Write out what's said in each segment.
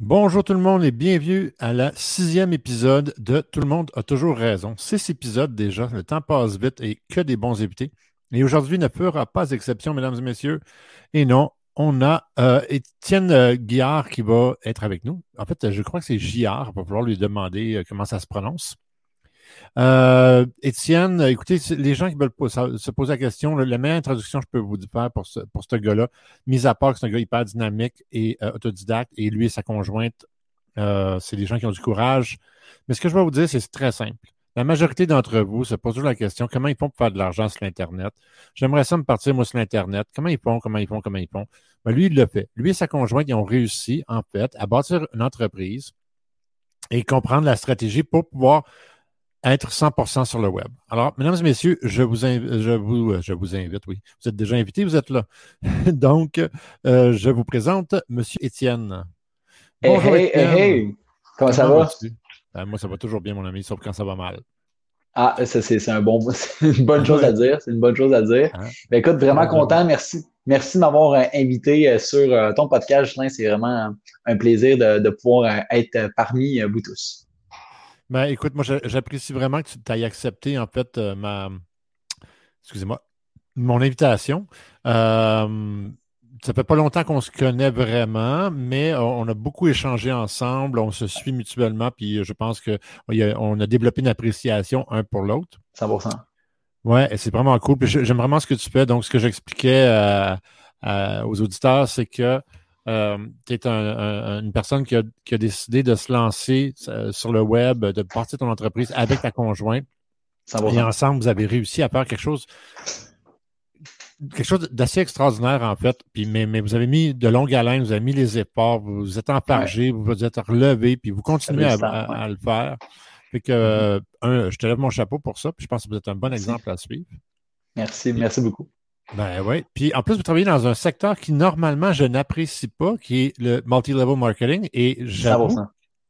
Bonjour tout le monde et bienvenue à la sixième épisode de Tout le monde a toujours raison. Six épisodes déjà, le temps passe vite et que des bons invités. Et aujourd'hui ne fera pas exception, mesdames et messieurs. Et non, on a euh, Étienne euh, Guillard qui va être avec nous. En fait, je crois que c'est Guillard. On va pouvoir lui demander euh, comment ça se prononce. Euh, Étienne, écoutez, les gens qui veulent se poser la question, la meilleure introduction que je peux vous faire pour ce, pour ce gars-là, mis à part que c'est un gars hyper dynamique et euh, autodidacte, et lui et sa conjointe, euh, c'est des gens qui ont du courage. Mais ce que je vais vous dire, c'est très simple. La majorité d'entre vous se posent toujours la question comment ils font pour faire de l'argent sur l'Internet? J'aimerais ça me partir, moi, sur l'Internet. Comment ils font, comment ils font, comment ils font? Ben, lui, il le fait. Lui et sa conjointe, ils ont réussi, en fait, à bâtir une entreprise et comprendre la stratégie pour pouvoir être 100% sur le web. Alors, mesdames et messieurs, je vous, je vous, je vous invite, oui. Vous êtes déjà invités, vous êtes là. Donc, euh, je vous présente M. Étienne. Bonjour, hey, hey, hey, Comment, ça va? Ben, moi, ça va toujours bien, mon ami, sauf quand ça va mal. Ah, ça, c'est un bon, une bonne chose à dire. C'est une bonne chose à dire. Hein? Ben, écoute, vraiment content. Merci. Merci de m'avoir euh, invité euh, sur ton podcast, C'est vraiment un plaisir de, de pouvoir être parmi vous tous. Ben, écoute, moi, j'apprécie vraiment que tu t'aies accepté, en fait, euh, ma. Excusez-moi, mon invitation. Euh, ça fait pas longtemps qu'on se connaît vraiment, mais on a beaucoup échangé ensemble, on se suit mutuellement, puis je pense qu'on a développé une appréciation un pour l'autre. 100%. Ouais, c'est vraiment cool. J'aime vraiment ce que tu fais. Donc, ce que j'expliquais euh, aux auditeurs, c'est que euh, tu es une personne qui a, décidé de se lancer euh, sur le web, de partir ton entreprise avec ta conjointe. Et ensemble, vous avez réussi à faire quelque chose quelque chose d'assez extraordinaire, en fait. Puis, mais, vous avez mis de longue haleine, vous avez mis les efforts, vous, vous êtes empargé, vous vous êtes relevé, puis vous continuez à, le faire. Fait que, mm-hmm. euh, je te lève mon chapeau pour ça, puis je pense que vous êtes un bon exemple à suivre. Merci, merci beaucoup. Ben oui. Puis en plus, vous travaillez dans un secteur qui normalement je n'apprécie pas, qui est le multi-level marketing. Et j'avoue,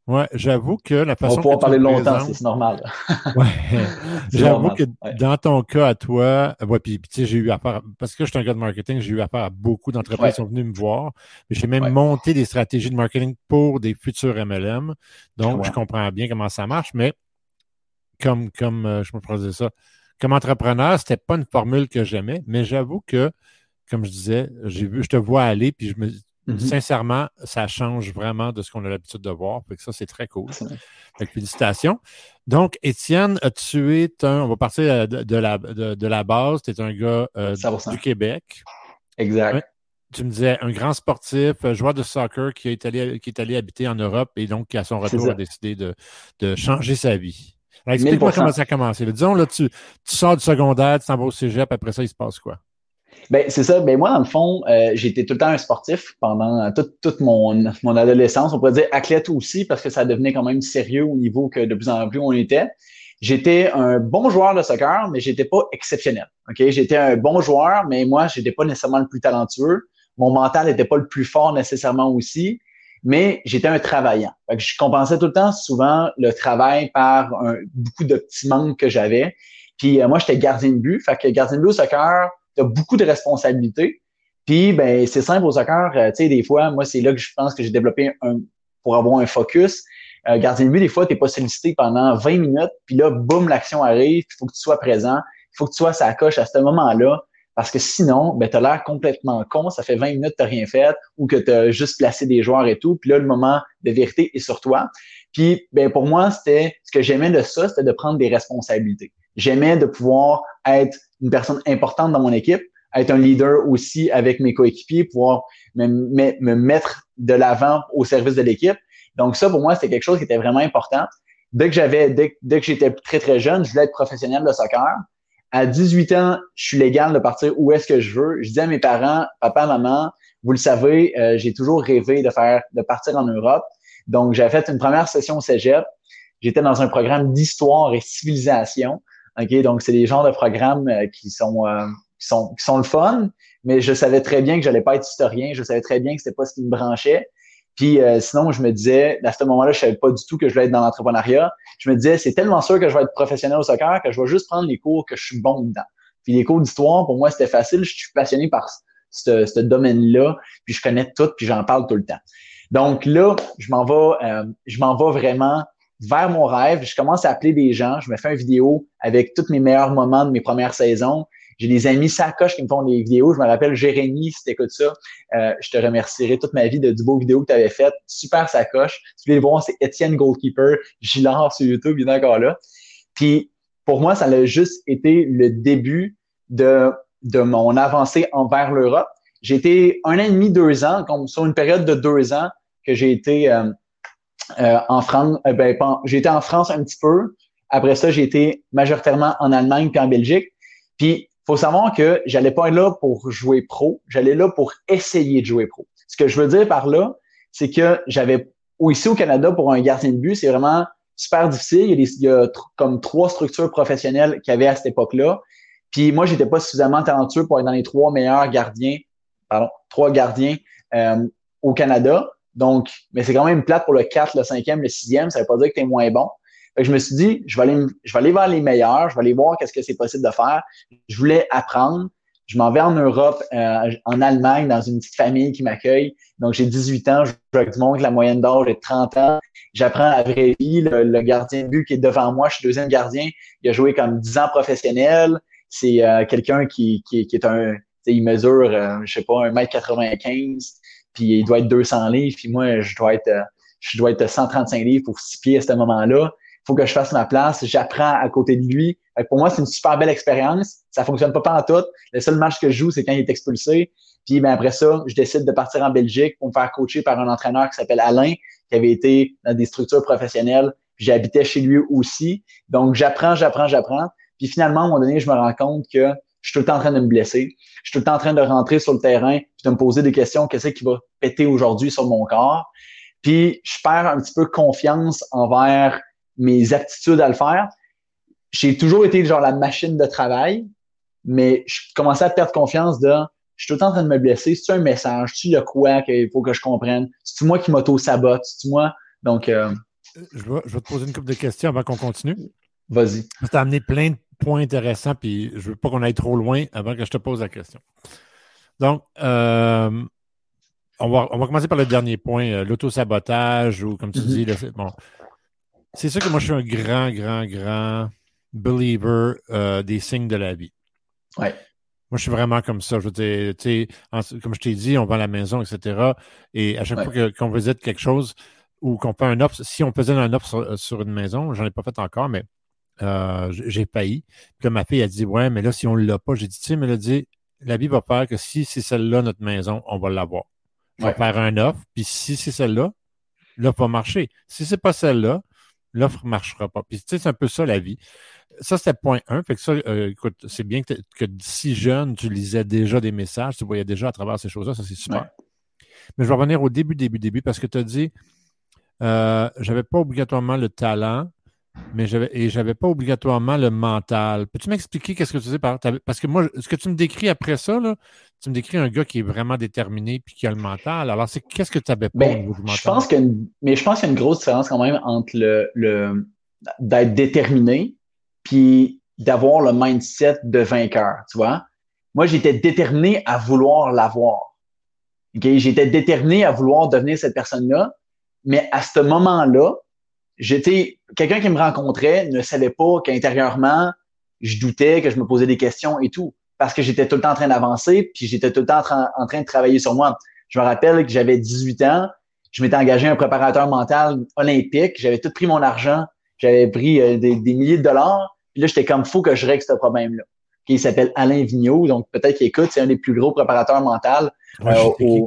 ouais, j'avoue que la façon. On va pouvoir parler longtemps, c'est normal. ouais. J'avoue que dans ton cas à toi, ouais, puis, tu sais, j'ai eu affaire, parce que je suis un gars de marketing, j'ai eu affaire à beaucoup d'entreprises qui sont venues me voir. J'ai même monté des stratégies de marketing pour des futurs MLM. Donc, je comprends bien comment ça marche, mais comme, comme euh, je me produisais ça, comme entrepreneur, c'était pas une formule que j'aimais, mais j'avoue que, comme je disais, j'ai vu, je te vois aller, puis je me mm-hmm. sincèrement, ça change vraiment de ce qu'on a l'habitude de voir. Fait que ça, c'est très cool. Fait félicitations. Donc, Étienne, tu es un, on va partir de, la, de, la base, tu es un gars euh, du Québec. Exact. tu me disais un grand sportif, euh, joueur de soccer qui est allé, qui est allé habiter en Europe et donc qui, à son retour, a décidé de, de changer sa vie. Explique-moi comment ça a commencé. Disons, là, tu, sors du secondaire, tu t'en vas au cégep, après ça, il se passe quoi? Ben, c'est ça. Ben, moi, dans le fond, euh, j'étais tout le temps un sportif pendant toute, mon, mon adolescence. On pourrait dire athlète aussi, parce que ça devenait quand même sérieux au niveau que de plus en plus on était. J'étais un bon joueur de soccer, mais j'étais pas exceptionnel. OK? J'étais un bon joueur, mais moi, j'étais pas nécessairement le plus talentueux. Mon mental n'était pas le plus fort nécessairement aussi mais j'étais un travaillant. je compensais tout le temps souvent le travail par beaucoup de petits manques que j'avais. Puis euh, moi, j'étais gardien de but. Fait que gardien de but au soccer, tu as beaucoup de responsabilités. Puis ben c'est simple au soccer, euh, tu sais, des fois, moi, c'est là que je pense que j'ai développé un pour avoir un focus. Euh, gardien de but, des fois, tu n'es pas sollicité pendant 20 minutes, puis là, boum, l'action arrive, il faut que tu sois présent, il faut que tu sois sa coche à ce moment-là. Parce que sinon, ben, tu as l'air complètement con, ça fait 20 minutes que tu rien fait ou que tu as juste placé des joueurs et tout. Puis là, le moment de vérité est sur toi. Puis ben, pour moi, c'était ce que j'aimais de ça, c'était de prendre des responsabilités. J'aimais de pouvoir être une personne importante dans mon équipe, être un leader aussi avec mes coéquipiers, pouvoir me, me mettre de l'avant au service de l'équipe. Donc ça, pour moi, c'était quelque chose qui était vraiment important. Dès que j'avais, dès, dès que j'étais très, très jeune, je voulais être professionnel de soccer. À 18 ans, je suis légal de partir où est-ce que je veux. Je dis à mes parents, papa, maman, vous le savez, euh, j'ai toujours rêvé de faire, de partir en Europe. Donc, j'ai fait une première session au cégep. J'étais dans un programme d'histoire et civilisation. OK? Donc, c'est des genres de programmes euh, qui sont, euh, qui sont, qui sont le fun, mais je savais très bien que j'allais pas être historien. Je savais très bien que c'était pas ce qui me branchait. Puis euh, sinon, je me disais, à ce moment-là, je savais pas du tout que je voulais être dans l'entrepreneuriat. Je me disais, c'est tellement sûr que je vais être professionnel au soccer que je vais juste prendre les cours que je suis bon dedans. Puis les cours d'histoire, pour moi, c'était facile. Je suis passionné par ce, domaine-là, puis je connais tout, puis j'en parle tout le temps. Donc là, je m'en vais, euh, je m'en vais vraiment vers mon rêve. Je commence à appeler des gens. Je me fais une vidéo avec tous mes meilleurs moments de mes premières saisons. J'ai des amis sacoches qui me font des vidéos. Je me rappelle Jérémy, si tu écoutes ça, euh, je te remercierai toute ma vie de du beau vidéo que tu avais fait. Super sacoche. Si tu veux le voir, c'est Étienne Goalkeeper. Gilard sur YouTube, il est encore là. Puis pour moi, ça a juste été le début de, de mon avancée envers l'Europe. J'ai été un an et demi, deux ans, comme sur une période de deux ans que j'ai été euh, euh, en France. Euh, ben, j'ai été en France un petit peu. Après ça, j'ai été majoritairement en Allemagne puis en Belgique. Puis faut savoir que j'allais pas là pour jouer pro, j'allais là pour essayer de jouer pro. Ce que je veux dire par là, c'est que j'avais ici au Canada pour un gardien de but, c'est vraiment super difficile. Il y a, comme trois structures professionnelles qu'il y avait à cette époque-là. Puis moi, j'étais pas suffisamment talentueux pour être dans les trois meilleurs gardiens, pardon, trois gardiens euh, au Canada. Donc, mais c'est quand même plate pour le 4, le 5e, le 6e. Ça veut pas dire que tu es moins bon je me suis dit, je vais aller, je vais aller vers les meilleurs, je vais aller voir qu'est-ce que c'est possible de faire. Je voulais apprendre. Je m'en vais en Europe, euh, en Allemagne, dans une petite famille qui m'accueille. Donc, j'ai 18 ans, je joue avec du monde, la moyenne d'âge est 30 ans. J'apprends la vraie vie. Le, gardien de but qui est devant moi, je suis deuxième gardien. Il a joué comme 10 ans professionnel. C'est euh, quelqu'un qui, qui, qui, est un... Il mesure, euh, je sais pas, 1m95, puis il doit être 200 livres, puis moi, je dois être, je dois être 135 livres pour 6 pieds à ce moment-là faut que je fasse ma place, j'apprends à côté de lui. Pour moi, c'est une super belle expérience. Ça fonctionne pas en tout. Le seul match que je joue, c'est quand il est expulsé. Puis ben, après ça, je décide de partir en Belgique pour me faire coacher par un entraîneur qui s'appelle Alain, qui avait été dans des structures professionnelles. J'habitais chez lui aussi. Donc, j'apprends, j'apprends, j'apprends. Puis finalement, à un moment donné, je me rends compte que je suis tout le temps en train de me blesser. Je suis tout le temps en train de rentrer sur le terrain puis de me poser des questions. Qu'est-ce qui va péter aujourd'hui sur mon corps? Puis je perds un petit peu confiance envers mes aptitudes à le faire. J'ai toujours été genre la machine de travail, mais je commençais à perdre confiance de je suis tout le temps en train de me blesser. C'est un message, tu le quoi qu'il faut que je comprenne? C'est moi qui m'auto-sabote, c'est moi? Donc euh, je, vais, je vais, te poser une couple de questions avant qu'on continue. Vas-y. Tu as amené plein de points intéressants, puis je veux pas qu'on aille trop loin avant que je te pose la question. Donc, euh, on, va, on va commencer par le dernier point, euh, l'auto-sabotage ou comme tu mm-hmm. dis, bon, c'est sûr que moi, je suis un grand, grand, grand believer euh, des signes de la vie. Ouais. Moi, je suis vraiment comme ça. Je veux dire, tu sais, comme je t'ai dit, on va à la maison, etc. Et à chaque fois qu'on visite quelque chose ou qu'on fait un offre, si on faisait un offre sur, une maison, j'en ai pas fait encore, mais euh, j'ai failli. Puis ma fille a dit Ouais, mais là, si on ne l'a pas, j'ai dit, tu sais, mais elle a dit, la vie va faire que si c'est celle-là, notre maison, on va l'avoir. Je vais faire un offre, puis si c'est celle-là, l'offre va marcher. Si c'est pas celle-là, l'offre ne marchera pas. Puis, tu sais, c'est un peu ça la vie. Ça, c'était point un. Fait que ça, euh, écoute, c'est bien que, que, si jeune, tu lisais déjà des messages, tu voyais déjà à travers ces choses-là, ça, c'est super. Mais je vais revenir au début, début, début, parce que tu as dit, euh, j'avais pas obligatoirement le talent, mais j'avais et j'avais pas obligatoirement le mental. Peux-tu m'expliquer qu'est-ce que tu dis par parce que moi ce que tu me décris après ça là, tu me décris un gars qui est vraiment déterminé puis qui a le mental. Alors c'est qu'est-ce que tu avais pas au ben, niveau du mental? Je pense que mais je pense qu'il y a une grosse différence quand même entre le, le d'être déterminé puis d'avoir le mindset de vainqueur, tu vois? Moi, j'étais déterminé à vouloir l'avoir. Okay? J'étais déterminé à vouloir devenir cette personne-là, mais à ce moment-là, j'étais quelqu'un qui me rencontrait ne savait pas qu'intérieurement, je doutais, que je me posais des questions et tout, parce que j'étais tout le temps en train d'avancer, puis j'étais tout le temps en train, de travailler sur moi. Je me rappelle que j'avais 18 ans, je m'étais engagé un préparateur mental olympique, j'avais tout pris mon argent, j'avais pris euh, des, milliers de dollars, puis là, j'étais comme, fou que je règle ce problème-là. Il s'appelle Alain Vigneault, donc peut-être qu'il écoute, c'est un des plus gros préparateurs mentaux. Euh,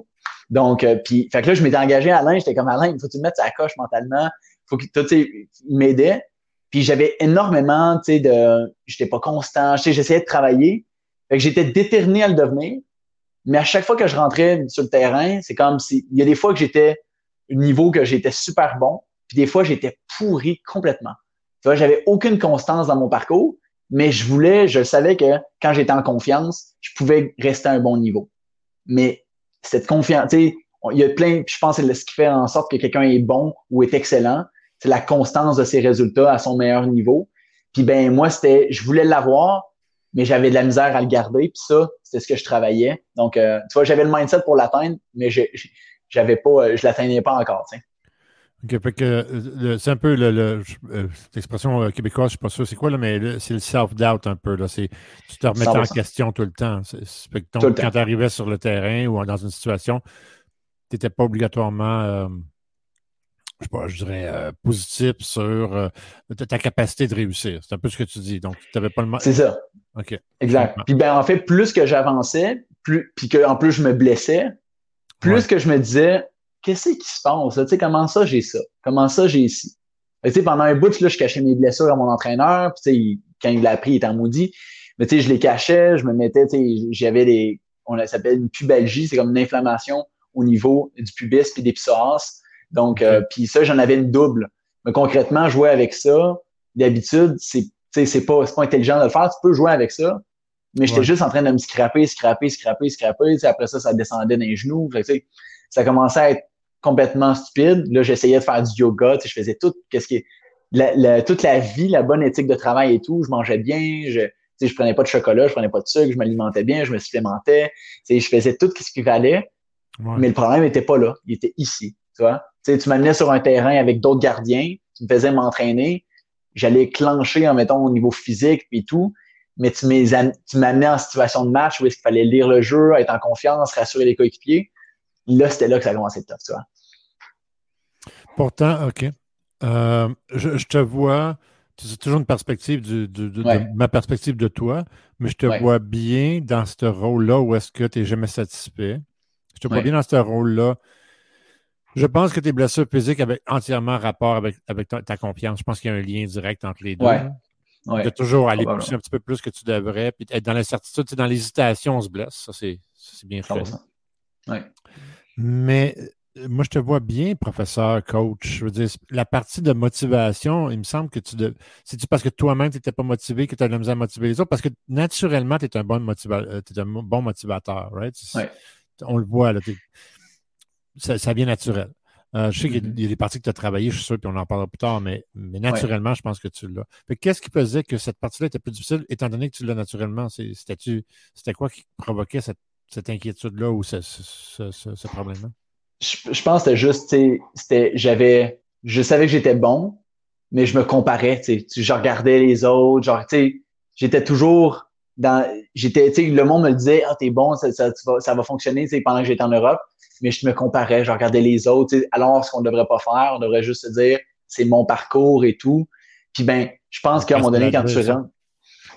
donc, euh, puis, fait que là, je m'étais engagé à Alain, j'étais comme, Alain, il faut que tu me mettes sa coche mentalement, faut que il m'aidait. Puis j'avais énormément, tu sais, de, j'étais pas constant, tu j'essayais de travailler. Fait que j'étais déterminé à le devenir. Mais à chaque fois que je rentrais sur le terrain, c'est comme si, il y a des fois que j'étais au niveau que j'étais super bon, puis des fois j'étais pourri complètement. Tu vois, j'avais aucune constance dans mon parcours, mais je voulais, je savais que quand j'étais en confiance, je pouvais rester à un bon niveau. Mais cette confiance, tu sais, il y a plein, je pense que c'est ce qui fait en sorte que quelqu'un est bon ou est excellent, c'est la constance de ses résultats à son meilleur niveau. Puis ben moi, c'était, je voulais l'avoir, mais j'avais de la misère à le garder. Puis ça, c'était ce que je travaillais. Donc, euh, tu vois, j'avais le mindset pour l'atteindre, mais je, j'avais pas, je l'atteignais pas encore. c'est un peu l'expression québécoise, je ne suis pas sûr c'est quoi, là, mais c'est le self-doubt un peu. Là, tu te remettais en question tout le temps. quand tu arrivais sur le terrain ou dans une situation, tu n'étais pas obligatoirement je, sais pas, je dirais, euh, positif sur euh, ta capacité de réussir. C'est un peu ce que tu dis. Donc, tu n'avais pas le C'est ça. OK. Exact. Puis, ben, en fait, plus que j'avançais, plus, puis qu'en plus je me blessais, plus que je me disais, qu'est-ce qui se passe? Tu sais, comment ça j'ai ça? Comment ça j'ai ici? Tu sais, pendant un bout, là, je cachais mes blessures à mon entraîneur, puis tu sais, quand il l'a appris, il était en maudit. Mais tu sais, je les cachais, je me mettais, tu sais, j'avais des, on s'appelle une pubalgie, c'est comme une inflammation au niveau du pubis puis des psoas. Donc, euh, puis ça, j'en avais une double. Mais concrètement, jouer avec ça, d'habitude, c'est c'est pas, pas intelligent de le faire. Tu peux jouer avec ça, mais j'étais juste en train de me scraper, scraper, scraper, scraper. après ça, ça descendait dans les genoux. Fait, ça commençait à être complètement stupide. Là, j'essayais de faire du yoga. Je faisais tout qu'est-ce qui la, toute la vie, la bonne éthique de travail et tout. Je mangeais bien. Je, je prenais pas de chocolat, je prenais pas de sucre, je m'alimentais bien, je me supplémentais. Je faisais tout ce qu'il fallait. Mais le problème n'était pas là. Il était ici. Tu vois? Tu, tu m'amenais sur un terrain avec d'autres gardiens, tu me faisais m'entraîner, j'allais clencher, en mettant au niveau physique et tout, mais tu m'amenais en situation de match où est-ce qu'il fallait lire le jeu, être en confiance, rassurer les coéquipiers. Là, c'était là que ça a commencé tough, tu vois. Pourtant, OK. Euh, je, te vois, c'est toujours une perspective de, ma perspective de toi, mais je te vois bien dans ce rôle-là où est-ce que tu n'es jamais satisfait. Je te vois bien dans ce rôle-là je pense que tes blessures physiques avaient entièrement rapport avec, avec ta, confiance. Je pense qu'il y a un lien direct entre les deux. Ouais. De toujours aller pousser un petit peu plus que tu devrais, puis être dans l'incertitude, dans l'hésitation, on se blesse. Ça, c'est bien fait. Mais euh, moi, je te vois bien, professeur, coach. Je veux dire, la partie de motivation, il me semble que tu. De... C'est-tu parce que toi-même, tu n'étais pas motivé que tu as de la misère à motiver les autres? Parce que naturellement, tu es un bon, motivateur, es un bon motivateur, right? On le voit, là ça, vient naturel. Euh, je sais qu'il y, a des parties que tu as travaillées, je suis sûr, puis on en parlera plus tard, mais, mais naturellement, je pense que tu l'as. Qu'est-ce qui faisait que cette partie-là était plus difficile, étant donné que tu l'as naturellement? C'était quoi qui provoquait cette, inquiétude-là ou ce, problème-là? Je, pense que c'était juste, c'était, j'avais, je savais que j'étais bon, mais je me comparais, tu je regardais les autres, genre, tu sais, j'étais toujours dans, j'étais, tu sais, le monde me le disait, ah, t'es bon, ça, ça, ça va fonctionner, tu pendant que j'étais en Europe mais je me comparais, je regardais les autres. Alors, ce qu'on ne devrait pas faire, on devrait juste se dire, c'est mon parcours et tout. Puis ben, je pense qu'à un moment donné, quand tu rentres,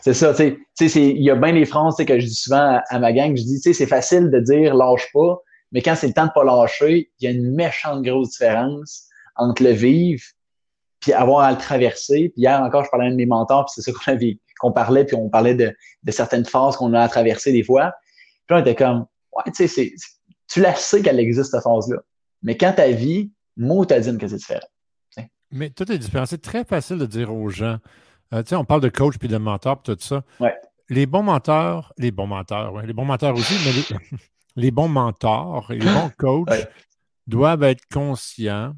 c'est ça, tu sais, il y a bien des phrases que je dis souvent à, ma gang, je dis, tu sais, c'est facile de dire lâche pas, mais quand c'est le temps de pas lâcher, il y a une méchante grosse différence entre le vivre puis avoir à le traverser. Puis hier encore, je parlais à un de mes mentors, puis c'est ça qu'on avait, qu'on parlait, puis on parlait de, de certaines phases qu'on a à traverser des fois. Puis on était comme, ouais, tu sais, c'est tu la sais qu'elle existe, cette phase-là. Mais quand ta vie, mot t'a dit que c'est différent. Mais tout est différent. C'est très facile de dire aux gens. Euh, tu sais, on parle de coach puis de mentor puis tout ça. Ouais. Les bons menteurs, les bons menteurs, ouais, les bons menteurs aussi, mais les, bons mentors et les bons coachs doivent être conscients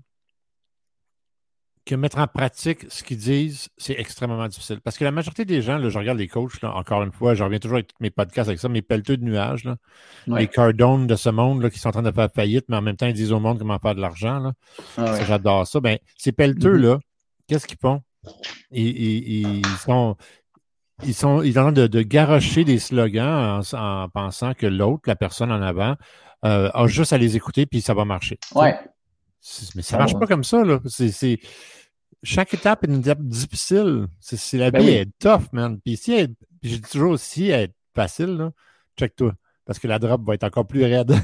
que mettre en pratique ce qu'ils disent, c'est extrêmement difficile. Parce que la majorité des gens, là, je regarde les coachs, encore une fois, je reviens toujours avec tous mes podcasts avec ça, mes pelleteux de nuages, là, les cardones de ce monde là, qui sont en train de faire faillite, mais en même temps, ils disent au monde comment faire de l'argent. Ah j'adore ça. Ben, ces pelleteux-là, mm-hmm. qu'est-ce qu'ils font? Ils, sont. Ils sont, ils en train de, de garrocher des slogans en, pensant que l'autre, la personne en avant, euh, a juste à les écouter puis ça va marcher. Ouais. Mais ça ne marche pas comme ça. Là. C'est, chaque étape est une étape difficile. C'est, la ben vie est tough, man. Puis si elle, j'ai toujours si elle est facile, check-toi. Parce que la drop va être encore plus raide.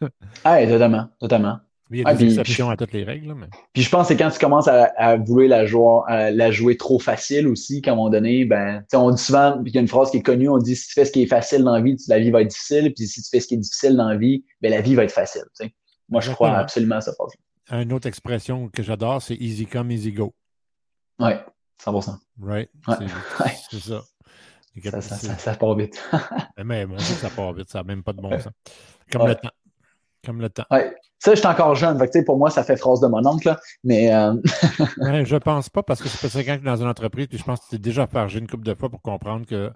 ah, totalement, totalement. Il y a des exceptions à toutes les règles. Mais... Puis je pense que quand tu commences à, vouloir la jouer, la jouer trop facile aussi, qu'à un moment donné, ben, on dit souvent, il y a une phrase qui est connue, on dit si tu fais ce qui est facile dans la vie, la vie va être difficile, puis si tu fais ce qui est difficile dans la vie, ben, la vie va être facile. Moi, je crois absolument à ça une autre expression que j'adore, c'est easy come, easy go. Oui, 100%. Right? C'est ça. Ça, ça, ça, part vite. mais mon Dieu, ça part vite, ça n'a même pas de bon sens. Comme le temps. Comme le temps. Ouais. Ça, je suis encore jeune. Pour moi, ça fait phrase de mon oncle. Là. Mais euh... ouais, je pense pas parce que c'est pas ça quand tu es dans une entreprise, puis je pense que tu es déjà fargé une couple de fois pour comprendre que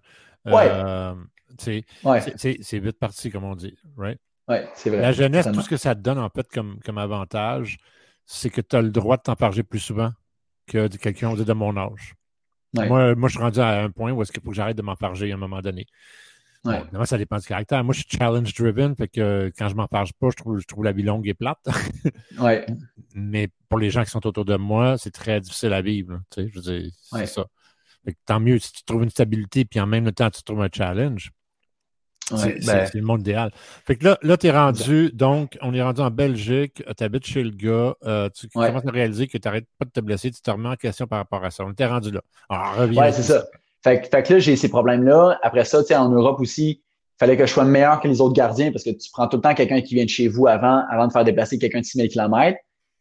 euh, c'est vite parti, comme on dit. Right? Ouais, c'est vrai. La jeunesse, tout ce que ça te donne, en fait, comme, comme avantage, c'est que tu as le droit de t'enfarger plus souvent que de quelqu'un de mon âge. Moi, moi, je suis rendu à un point où est-ce qu'il faut que j'arrête de m'enfarger à un moment donné. Ouais. ça dépend du caractère. Moi, je suis challenge-driven, fait que quand je m'enfarge pas, je trouve, je trouve la vie longue et plate. ouais. Mais pour les gens qui sont autour de moi, c'est très difficile à vivre. Tu sais, je veux dire, c'est ça. tant mieux si tu trouves une stabilité, puis en même temps, tu trouves un challenge. Ben c'est le monde idéal. Fait que là, là tu es rendu, donc, on est rendu en Belgique, tu habites chez le gars, euh, tu commences à réaliser que tu n'arrêtes pas de te blesser, tu te remets en question par rapport à ça. On était rendu là. Alors, reviens. Ouais, c'est ça. Fait, que là, j'ai ces problèmes-là. Après ça, tu sais, en Europe aussi, il fallait que je sois meilleur que les autres gardiens parce que tu prends tout le temps quelqu'un qui vient de chez vous avant, avant de faire déplacer quelqu'un de 6000 km.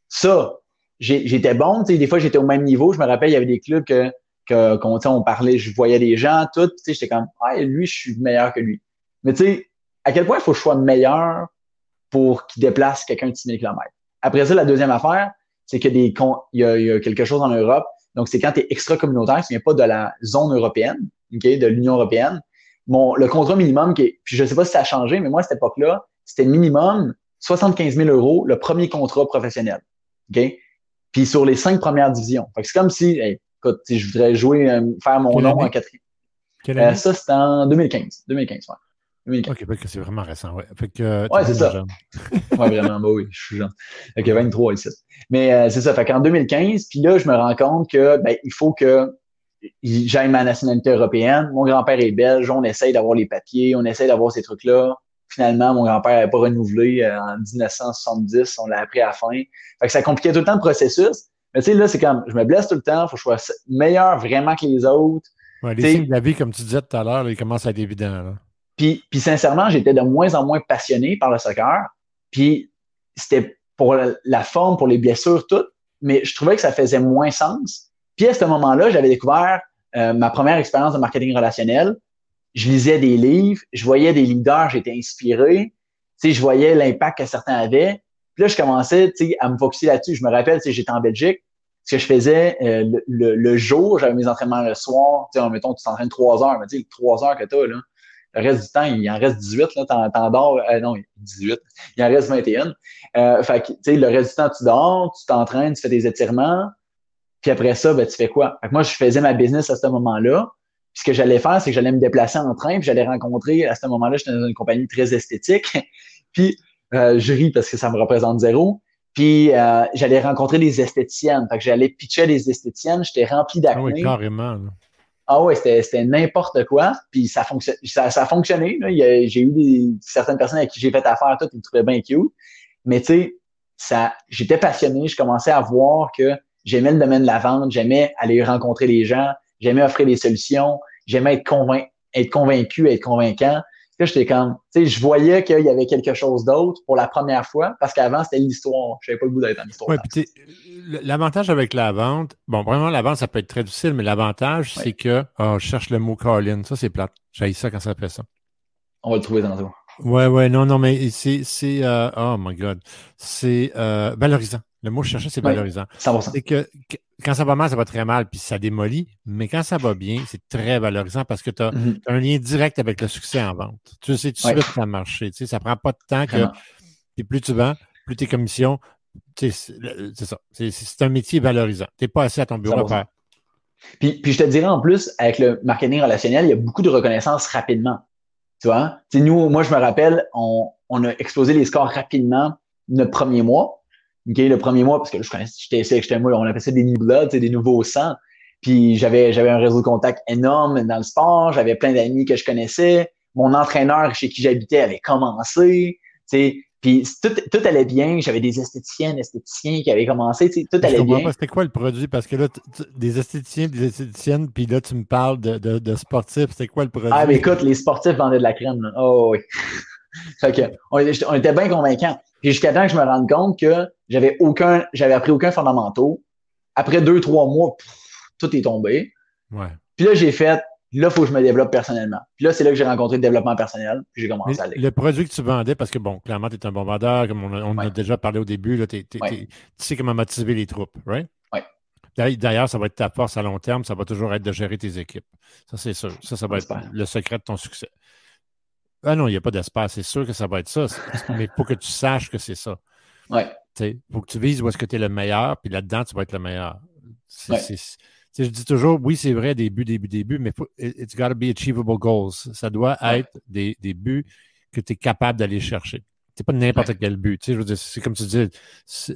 Ça, j'étais bon, tu sais, des fois, j'étais au même niveau. Je me rappelle, il y avait des clubs que, que, on parlait, je voyais les gens, tout, tu sais, j'étais comme, ah, lui, je suis meilleur que lui. Mais tu sais, à quel point il faut que je sois meilleur pour qu'il déplace quelqu'un de 6000 km. Après ça, la deuxième affaire, c'est qu'il y, y, a quelque chose en Europe. Donc, c'est quand tu es extra-communautaire, tu viens pas de la zone européenne, okay, de l'Union européenne. Bon, le contrat minimum, qui est, puis je sais pas si ça a changé, mais moi, à cette époque-là, c'était minimum 75 000 euros le premier contrat professionnel. OK? Puis sur les cinq premières divisions. Fait que c'est comme si, écoute, si je voudrais jouer, euh, faire mon nom en quatrième. Euh, ça, c'était en 2015. 2015, ouais. OK, c'est vraiment récent, ouais. Fait que, ouais, c'est ça. ouais, vraiment, bah oui, je suis jeune. Fait que 23 ici. Mais euh, c'est ça, fait qu'en 2015, puis là, je me rends compte que ben, il faut que j'aille ma nationalité européenne. Mon grand-père est belge, on essaye d'avoir les papiers, on essaye d'avoir ces trucs-là. Finalement, mon grand-père n'avait pas renouvelé euh, en 1970, on l'a appris à la fin. Fait que ça compliquait tout le temps le processus. Mais tu sais, là, c'est comme, je me blesse tout le temps, faut que je sois meilleur vraiment que les autres. Ouais, les signes de la vie, comme tu disais tout à l'heure, ils commencent à être évidents. Là. Puis, puis sincèrement, j'étais de moins en moins passionné par le soccer. Puis c'était pour la forme, pour les blessures, tout. Mais je trouvais que ça faisait moins sens. Puis à ce moment-là, j'avais découvert euh, ma première expérience de marketing relationnel. Je lisais des livres, je voyais des leaders, j'étais inspiré. Tu sais, je voyais l'impact que certains avaient. Puis là, je commençais tu sais, à me focusser là-dessus. Je me rappelle, tu sais, j'étais en Belgique. Ce que je faisais euh, le, le, jour, j'avais mes entraînements le soir. Tu sais, mettons, tu t'entraînes trois heures. Mais tu sais, trois heures que tu as, là, le reste du temps, il en reste 18, là, t'en, t'en dors, euh, non, 18, il en reste 21. Euh, fait que, tu sais, le reste du temps, tu dors, tu t'entraînes, tu fais des étirements, puis après ça, ben, tu fais quoi? Fait que moi, je faisais ma business à ce moment-là. Puis ce que j'allais faire, c'est que j'allais me déplacer en train, puis j'allais rencontrer, à ce moment-là, j'étais dans une compagnie très esthétique, puis euh, je ris parce que ça me représente zéro. Puis euh, j'allais rencontrer des esthéticiennes. Fait que j'allais pitcher des esthéticiennes, j'étais rempli d'acné. Ah oui, carrément. Ah ouais, c'était n'importe quoi. Puis ça, fonctionne, ça, ça a fonctionné. J'ai eu des, certaines personnes avec qui j'ai fait affaire, tout, ils me trouvaient bien cute. Mais tu sais, ça, j'étais passionné. Je commençais à voir que j'aimais le domaine de la vente, j'aimais aller rencontrer les gens, j'aimais offrir des solutions, j'aimais être, être convaincu, être convaincant j'étais comme, tu sais, je voyais qu'il y avait quelque chose d'autre pour la première fois, parce qu'avant, c'était l'histoire. Je n'avais pas le goût d'être dans l'histoire. Ouais, l'avantage avec la vente, bon, vraiment, la vente, ça peut être très difficile, mais l'avantage, c'est que, oh, je cherche le mot Colin. Ça, c'est plate. J'ai ça quand ça fait ça. On va le trouver dans tantôt. Ouais, ouais, non, non, mais c'est, c'est, euh, oh my God, c'est euh, valorisant. Le mot cherchais, c'est valorisant. C'est que, quand ça va mal, ça va très mal, puis ça démolit. Mais quand ça va bien, c'est très valorisant parce que tu as, mm-hmm. un lien direct avec le succès en vente. Tu sais tout de suite que ça a marché. Tu sais, ça prend pas de temps que. Puis plus tu vends, plus tes commissions. c'est ça. C'est un métier valorisant. Tu n'es pas assis à ton bureau à faire. Puis, puis je te dirais en plus, avec le marketing relationnel, il y a beaucoup de reconnaissance rapidement. Tu vois? nous, moi, je me rappelle, on, on a explosé les scores rapidement notre premier mois le premier mois, parce que je connaissais, j'étais j'étais moi, on appelait ça des new blood, des nouveaux sangs. Puis j'avais j'avais un réseau de contacts énorme dans le sport, j'avais plein d'amis que je connaissais. Mon entraîneur chez qui j'habitais avait commencé, tu puis tout, tout allait bien. J'avais des esthéticiennes, esthéticiens qui avaient commencé, tout allait bien. C'était quoi le produit? Parce que là, des esthéticiens, des esthéticiennes, puis là, tu me parles de, de, de sportifs. C'était quoi le produit? Ah, mais écoute, les sportifs vendaient de la crème. Oh oui. fait que, on, on était bien convaincants. Puis jusqu'à temps que je me rende compte que j'avais aucun, j'avais appris aucun fondamentaux. Après deux, trois mois, tout est tombé. Ouais. Puis là, j'ai fait, là, il faut que je me développe personnellement. Puis là, c'est là que j'ai rencontré le développement personnel, j'ai commencé à aller. Le produit que tu vendais, parce que bon, clairement, tu es un bon vendeur, comme on, a, déjà parlé au début, là, tu sais comment motiver les troupes, right? Oui. D'ailleurs, ça va être ta force à long terme, ça va toujours être de gérer tes équipes. Ça, c'est sûr. Ça, ça va être le secret de ton succès. Ah non, il n'y a pas d'espace. C'est sûr que ça va être ça. Mais faut que tu saches que c'est ça. Ouais. Il faut que tu vises où est-ce que tu es le meilleur, puis là-dedans, tu vas être le meilleur. je dis toujours, oui, c'est vrai, buts, des buts, mais faut, it's got to be achievable goals. Ça doit être des, des, buts que tu es capable d'aller chercher. C'est pas n'importe quel but. Tu sais, je veux dire, c'est comme tu dis, si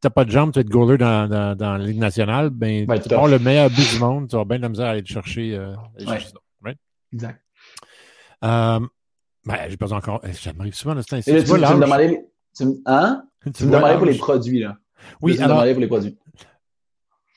t'as pas de jambes, tu vas être goaler dans, dans, dans, la Ligue nationale, ben, tu prends le meilleur but du monde, tu vas bien de la misère à aller le chercher. Euh, chercher ça, right? Exact. Euh, ben, j'ai pas encore. Ça m'arrive souvent de ce temps. Tu, tu, me demandais, tu, hein? Tu, me demandais pour les produits, là. Oui, alors, pour les produits.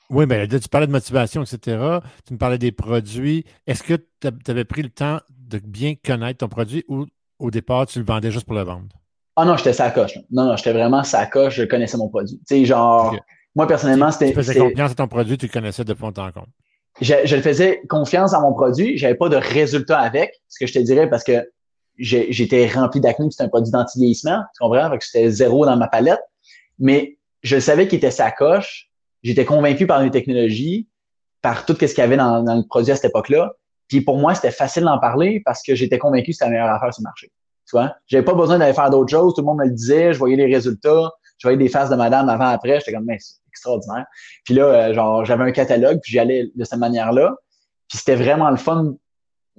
Oui, bien, tu parlais de motivation, etc. Tu me parlais des produits. Est-ce que tu avais pris le temps de bien connaître ton produit ou au départ, tu le vendais juste pour le vendre? Ah non, j'étais sacoche. Non, non, j'étais vraiment sacoche, je connaissais mon produit. Tu sais, genre, moi personnellement, c'était. Tu faisais confiance à ton produit, tu le connaissais de fond en compte. Je, je le faisais confiance à mon produit, j'avais pas de résultat avec, ce que je te dirais, parce que j'étais rempli d'acné, c'était un produit d'anti-vieillissement, tu comprends? Fait que c'était zéro dans ma palette. Mais je savais qu'il était sacoche, j'étais convaincu par les technologies, par tout ce qu'il y avait dans, dans le produit à cette époque-là. Puis pour moi, c'était facile d'en parler parce que j'étais convaincu que c'était la meilleure affaire sur le marché. Tu vois? J'avais pas besoin d'aller faire d'autres choses. Tout le monde me le disait. Je voyais les résultats. Je voyais des faces de madame avant, après. J'étais comme, mais c'est extraordinaire. Puis là, euh, genre, j'avais un catalogue, puis j'y allais de cette manière-là. Puis c'était vraiment le fun,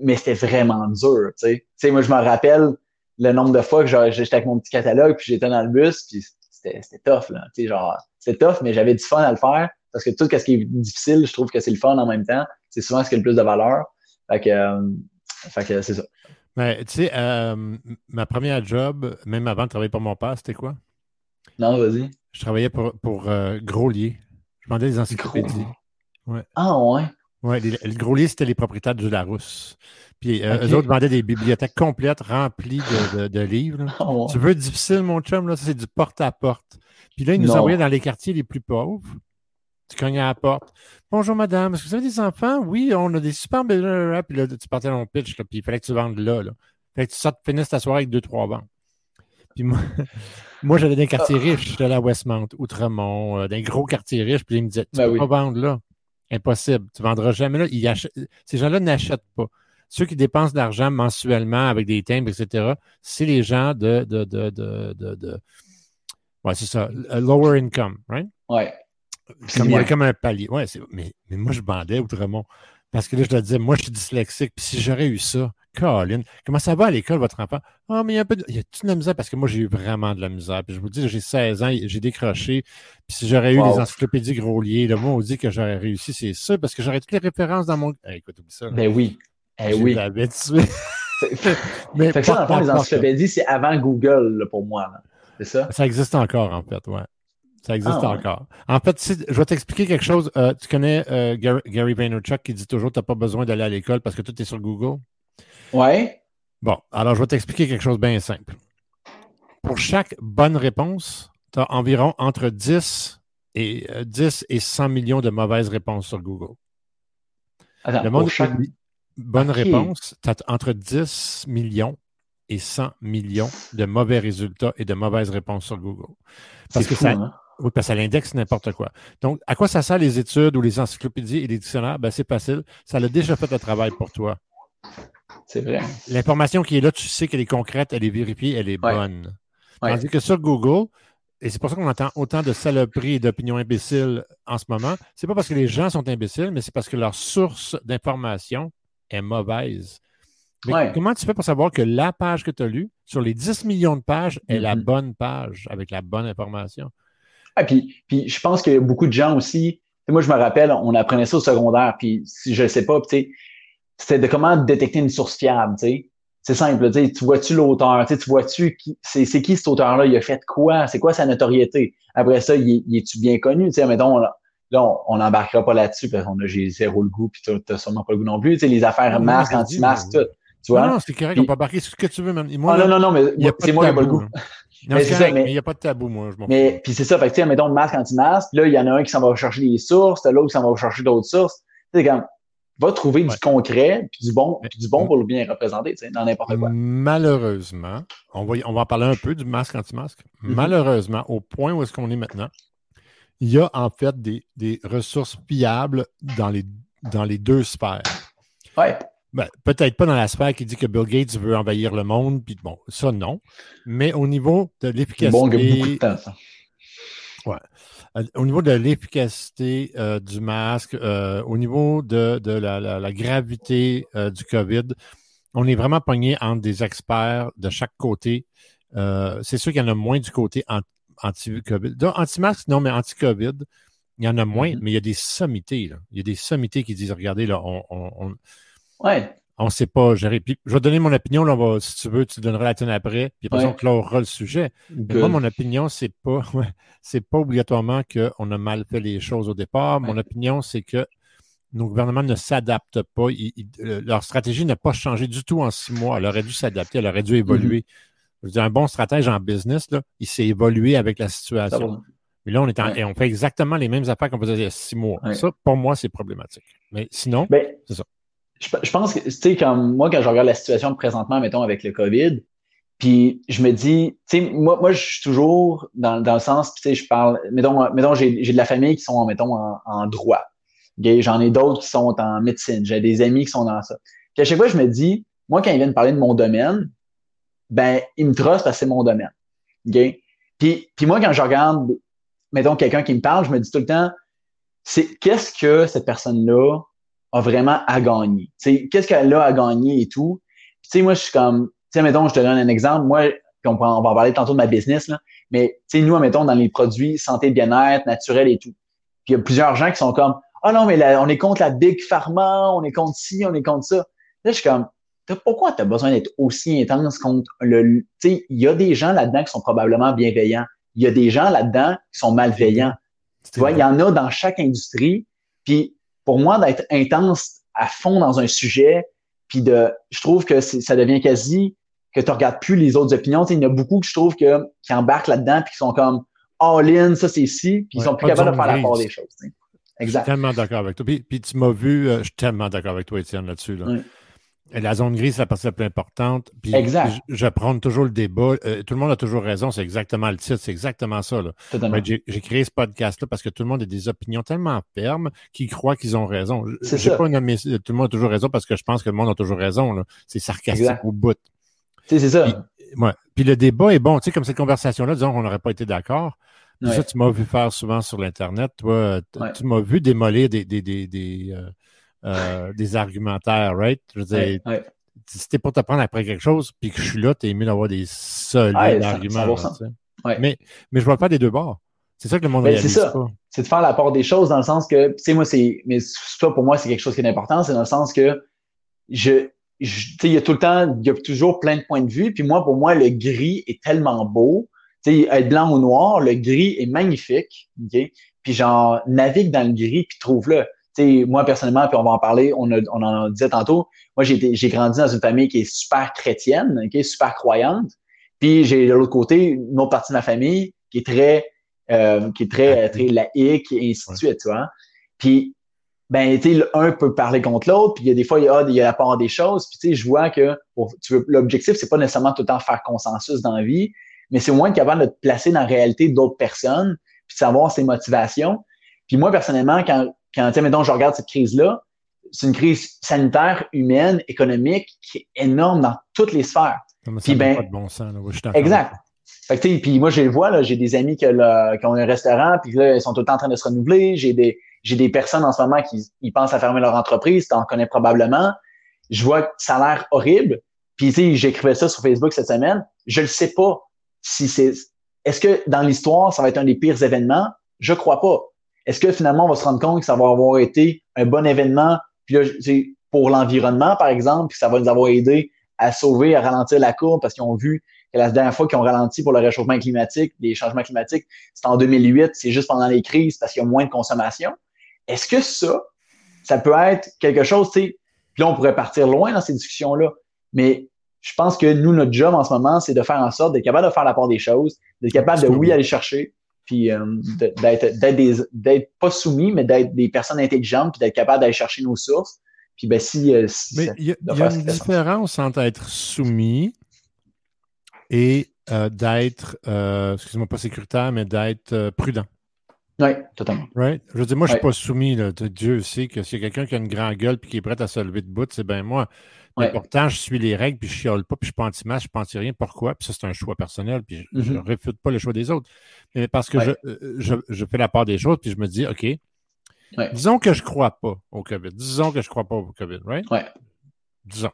mais c'était vraiment dur, tu sais. Tu sais, moi, je me rappelle le nombre de fois que j'étais avec mon petit catalogue, puis j'étais dans le bus, puis c'était tough, là. Tu sais, genre, c'était tough, mais j'avais du fun à le faire. Parce que tout ce qui est difficile, je trouve que c'est le fun en même temps. C'est souvent ce qui a le plus de valeur. Fait que, euh, fait que c'est ça. Mais tu sais, euh, ma première job, même avant de travailler pour mon père, c'était quoi? Non, vas-y. Je travaillais pour, pour euh, Groslier. Je vendais des encyclopédies. Ouais. Ah ouais? Oui, les, les Groslier, c'était les propriétaires du Larousse. Puis euh, eux autres vendaient des bibliothèques complètes remplies de, de, livres. Oh, tu veux difficile, mon chum, là, c'est du porte-à-porte. Puis là, ils nous envoyaient dans les quartiers les plus pauvres. Tu cognais à la porte. Bonjour madame, est-ce que vous avez des enfants? Oui, on a des super belles. Puis là, tu partais dans mon pitch, puis il fallait que tu vendes là. là. Fait que tu sortes, finisses ta soirée avec deux, trois ventes. Puis moi, moi j'allais dans un quartier ah. riche, j'allais à Westmount, Outremont, euh, un gros quartier riche, puis ils me disaient Tu ben peux pas vendre là. Impossible. Tu vendras jamais là. Ces gens-là n'achètent pas. Ceux qui dépensent de l'argent mensuellement avec des timbres, etc., c'est les gens de. de, de, de, de, Ouais, c'est ça. Lower income, right? Ouais. Comme, il y a comme un palier. Ouais, mais, mais moi, je bandais Outremont. Parce que là, je te disais, moi, je suis dyslexique. Puis si j'aurais eu ça, Colin, comment ça va à l'école, votre enfant? Ah, mais il y a un peu de... Il y a toute la misère parce que moi, j'ai eu vraiment de la misère. Puis je vous dis, j'ai 16 ans, j'ai décroché. Puis si j'aurais eu les encyclopédies Groslier, le mot on dit que j'aurais réussi, c'est ça, parce que j'aurais toutes les références dans mon. Eh, écoute, oublie ça. Ben oui. Eh oui. mais fait que ça, dans le fond, les encyclopédies, c'est avant Google, pour moi. C'est ça? Ça existe encore, en fait, ouais. Ça existe ah, encore. En fait, je vais t'expliquer quelque chose. Euh, tu connais euh, Gary, Vaynerchuk qui dit toujours que tu n'as pas besoin d'aller à l'école parce que tout est sur Google? Oui. Bon, alors je vais t'expliquer quelque chose de bien simple. Pour chaque bonne réponse, tu as environ entre 10 et, 10 euh, et 100 millions de mauvaises réponses sur Google. Attends, le monde pour chaque... bonne réponse, tu as entre 10 millions et 100 millions de mauvais résultats et de mauvaises réponses sur Google. Parce que ça, hein? Oui, parce que ça l'indexe n'importe quoi. Donc, à quoi ça sert les études ou les encyclopédies et les dictionnaires? Ben, c'est facile. Ça l'a déjà fait le travail pour toi. C'est vrai. L'information qui est là, tu sais qu'elle est concrète, elle est vérifiée, elle est bonne. Tandis que sur Google, et c'est pour ça qu'on entend autant de saloperies et d'opinions imbéciles en ce moment, c'est pas parce que les gens sont imbéciles, mais c'est parce que leur source d'information est mauvaise. Mais comment tu fais pour savoir que la page que tu as lue, sur les 10 millions de pages, est la mm-hmm. bonne page avec la bonne information? Ah, puis, puis je pense que beaucoup de gens aussi, moi je me rappelle, on apprenait ça au secondaire, puis si je ne sais pas, c'était de comment détecter une source fiable, tu sais. C'est simple, tu vois-tu l'auteur, tu vois-tu qui, c'est, qui cet auteur-là, il a fait quoi, c'est quoi sa notoriété? Après ça, il, est-tu bien connu, tu sais, mettons, là, on n'embarquera pas là-dessus parce qu'on a j'ai zéro le goût, puis t'as sûrement pas le goût non plus, tu sais, les affaires masques, anti-masques, tout. Tu vois? Non, c'est correct, on peut embarquer ce que tu veux, même. Moi, ah, non, non, non, mais c'est moi qui n'ai pas le goût. Mais il n'y a pas de tabou, moi. Je mais puis c'est ça, fait que, tu sais, mettons masque anti-masque, là, il y en a un qui s'en va chercher des sources, l'autre qui s'en va chercher d'autres sources. Tu sais, quand va trouver du concret, puis du bon, puis du bon pour le bien représenter, tu sais, dans n'importe quoi. Malheureusement, on va, on va en parler un peu du masque anti-masque. Mm-hmm. Malheureusement, au point où est-ce qu'on est maintenant, il y a en fait des, des ressources fiables dans les, dans les deux sphères. Ouais. Ben, peut-être pas dans la sphère qui dit que Bill Gates veut envahir le monde, puis bon, ça non. Mais au niveau de l'efficacité. Bon, beaucoup de temps, ça. Ouais. Euh, au niveau de l'efficacité euh, du masque, euh, au niveau de, la, gravité du COVID, on est vraiment pogné entre des experts de chaque côté. c'est sûr qu'il y en a moins du côté anti-COVID. Anti-masque, non, mais anti-COVID, il y en a moins, mm-hmm. mais il y a des sommités. Il y a des sommités qui disent, regardez, là, on, on, ouais on ne sait pas gérer. Puis, je vais donner mon opinion, là, si tu veux, tu donneras la tienne après, puis après, on clore le sujet. moi, mon opinion, c'est pas, c'est pas obligatoirement qu'on a mal fait les choses au départ. Mon opinion, c'est que nos gouvernements ne s'adaptent pas. leur stratégie n'a pas changé du tout en six mois. Elle aurait dû s'adapter, elle aurait dû évoluer. Mm-hmm. Je veux dire, un bon stratège en business, là, il s'est évolué avec la situation. Mais là, on est et on fait exactement les mêmes affaires qu'on faisait il y a six mois. Ça, pour moi, c'est problématique. Mais sinon, ben, c'est ça je, pense que, tu sais, comme moi, quand je regarde la situation présentement, mettons, avec le COVID, puis je me dis, tu sais, moi, moi, je suis toujours dans, dans le sens, tu sais, je parle, mettons, mettons j'ai, de la famille qui sont, mettons, en, droit. J'en ai d'autres qui sont en médecine. J'ai des amis qui sont dans ça. Puis à chaque fois, je me dis, moi, quand ils viennent parler de mon domaine, ben, ils me trustent parce que c'est mon domaine. Okay? Puis, puis moi, quand je regarde, mettons, quelqu'un qui me parle, je me dis tout le temps, c'est qu'est-ce que cette personne-là a vraiment à gagner. Qu'est-ce qu'elle a à gagner et tout? Tu sais, moi, je suis comme, tu sais, mettons, je te donne un exemple. Moi, on, va en parler tantôt de ma business, là, mais tu sais, nous, mettons, dans les produits santé, bien-être, naturel et tout. Puis il y a plusieurs gens qui sont comme, ah non, mais là, on est contre la Big Pharma, on est contre ci, on est contre ça. Là, je suis comme, pourquoi tu as besoin d'être aussi intense contre le. Tu sais, il y a des gens là-dedans qui sont probablement bienveillants. Il y a des gens là-dedans qui sont malveillants. Tu vois, il y en a dans chaque industrie. Puis pour moi, d'être intense à fond dans un sujet, puis de, je trouve que ça devient quasi que tu regardes plus les autres opinions. il y en a beaucoup que je trouve que, qui embarquent là-dedans, puis qui sont comme all-in, ça c'est ici, puis ils sont plus capables de faire la part des choses. Exact. Je suis tellement d'accord avec toi. Puis, tu m'as vu, euh, je suis tellement d'accord avec toi, Étienne, là-dessus. Là. La zone grise, c'est la partie la plus importante. Puis exact. Je, prends toujours le débat. Euh, tout le monde a toujours raison. C'est exactement le titre. C'est exactement ça. J'ai créé ce podcast-là parce que tout le monde a des opinions tellement fermes qu'ils croient qu'ils ont raison. C'est pas nommé tout le monde a toujours raison parce que je pense que le monde a toujours raison. C'est sarcastique au bout. C'est ça. Puis, Puis le débat est bon. Tu sais, comme cette conversation-là, disons qu'on n'aurait pas été d'accord. Ça, tu m'as vu faire souvent sur l'Internet. Toi, tu m'as vu démolir des, des, des, des euh, euh, des argumentaires, right? Je veux dire, si c'était pour te prendre après quelque chose, puis que je suis là, t'es mieux d'avoir des solides arguments. mais, mais je vois pas des deux bords. C'est ça que le monde ben, C'est ça. C'est de faire la part des choses dans le sens que, tu sais, moi, c'est, mais ça, pour moi, c'est quelque chose qui est important. C'est dans le sens que je, je tu sais, il y a tout le temps, il y a toujours plein de points de vue. Puis moi, pour moi, le gris est tellement beau. Tu sais, être blanc ou noir, le gris est magnifique. Puis genre, navigue dans le gris, puis trouve-le moi, personnellement, puis on va en parler, on, on en disait tantôt, moi, j'ai, grandi dans une famille qui est super chrétienne, okay, super croyante. Puis j'ai de l'autre côté une autre partie de ma famille qui est très, euh, qui est très, très laïque et ainsi de suite, tu vois. Puis, ben, tu sais, un peut parler contre l'autre, puis il y a des fois, il y a, il y a la part des choses, puis tu sais, je vois que tu veux, l'objectif, c'est pas nécessairement tout le temps faire consensus dans la vie, mais c'est au moins capable de te placer dans la réalité d'autres personnes, puis de savoir ses motivations. Puis moi, personnellement, quand, quand, tu mettons, je regarde cette crise-là, c'est une crise sanitaire, humaine, économique qui est énorme dans toutes les sphères. puis, ben, pas de bon sens, là. exact. Fait que, puis moi, je le vois, là, j'ai des amis là, qui ont un restaurant, puis là, ils sont tout le temps en train de se renouveler. J'ai des, j'ai des personnes en ce moment qui ils pensent à fermer leur entreprise, tu en connais probablement. Je vois que ça a l'air horrible. Puis, tu sais, j'écrivais ça sur Facebook cette semaine. Je ne sais pas si c'est... Est-ce que dans l'histoire, ça va être un des pires événements? Je crois pas. Est-ce que finalement, on va se rendre compte que ça va avoir été un bon événement? Puis là, pour l'environnement, par exemple, puis ça va nous avoir aidé à sauver, à ralentir la courbe parce qu'ils ont vu que la dernière fois qu'ils ont ralenti pour le réchauffement climatique, les changements climatiques, c'était en 2008, c'est juste pendant les crises parce qu'il y a moins de consommation. Est-ce que ça, ça peut être quelque chose, tu sais, puis là, on pourrait partir loin dans ces discussions-là, mais je pense que nous, notre job en ce moment, c'est de faire en sorte d'être capable de faire la part des choses, d'être capable de, oui, aller chercher, puis euh, d'être d'être pas soumis, mais d'être des personnes intelligentes, puis d'être capable d'aller chercher nos sources. Puis ben si, euh, il y a, une différence entre être soumis et euh, d'être, excuse-moi pas sécuritaire, mais d'être prudent. Oui, totalement. Right? Je veux dire, moi, je ne suis pas soumis. Là. Dieu sait que s'il y a quelqu'un qui a une grande gueule et qui est prêt à se lever de bout, c'est bien moi. Pourtant, je suis les règles, puis je chiale pas, puis je ne anti je ne anti rien. Pourquoi? Puis ça, c'est un choix personnel, puis je ne mm-hmm. réfute pas le choix des autres. Mais parce que euh, je, je, fais la part des choses, puis je me dis, OK, disons que je ne crois pas au COVID. Disons que je ne crois pas au COVID, right? Ouais. Disons.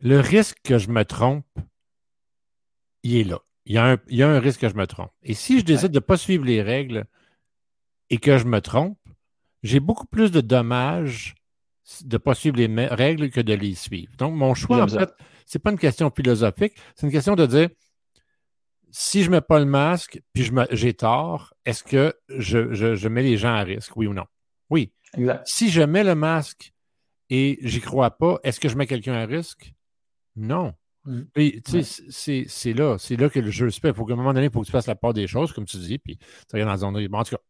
Le risque que je me trompe, il est là. Il y, a un, il y a un risque que je me trompe. Et si je décide de ne pas suivre les règles et que je me trompe, j'ai beaucoup plus de dommages de ne pas suivre les règles que de les suivre. Donc, mon choix, en fait, ce n'est pas une question philosophique, c'est une question de dire si je ne mets pas le masque puis j'ai tort, est-ce que je, mets les gens à risque, oui ou non? Oui. Si je mets le masque et j'y crois pas, est-ce que je mets quelqu'un à risque? Non. Mm. c'est là, c'est là que le jeu se fait. Il faut qu'à un moment donné, il faut que tu fasses la part des choses, comme tu dis, puis tu regardes dans la zone. en tout cas,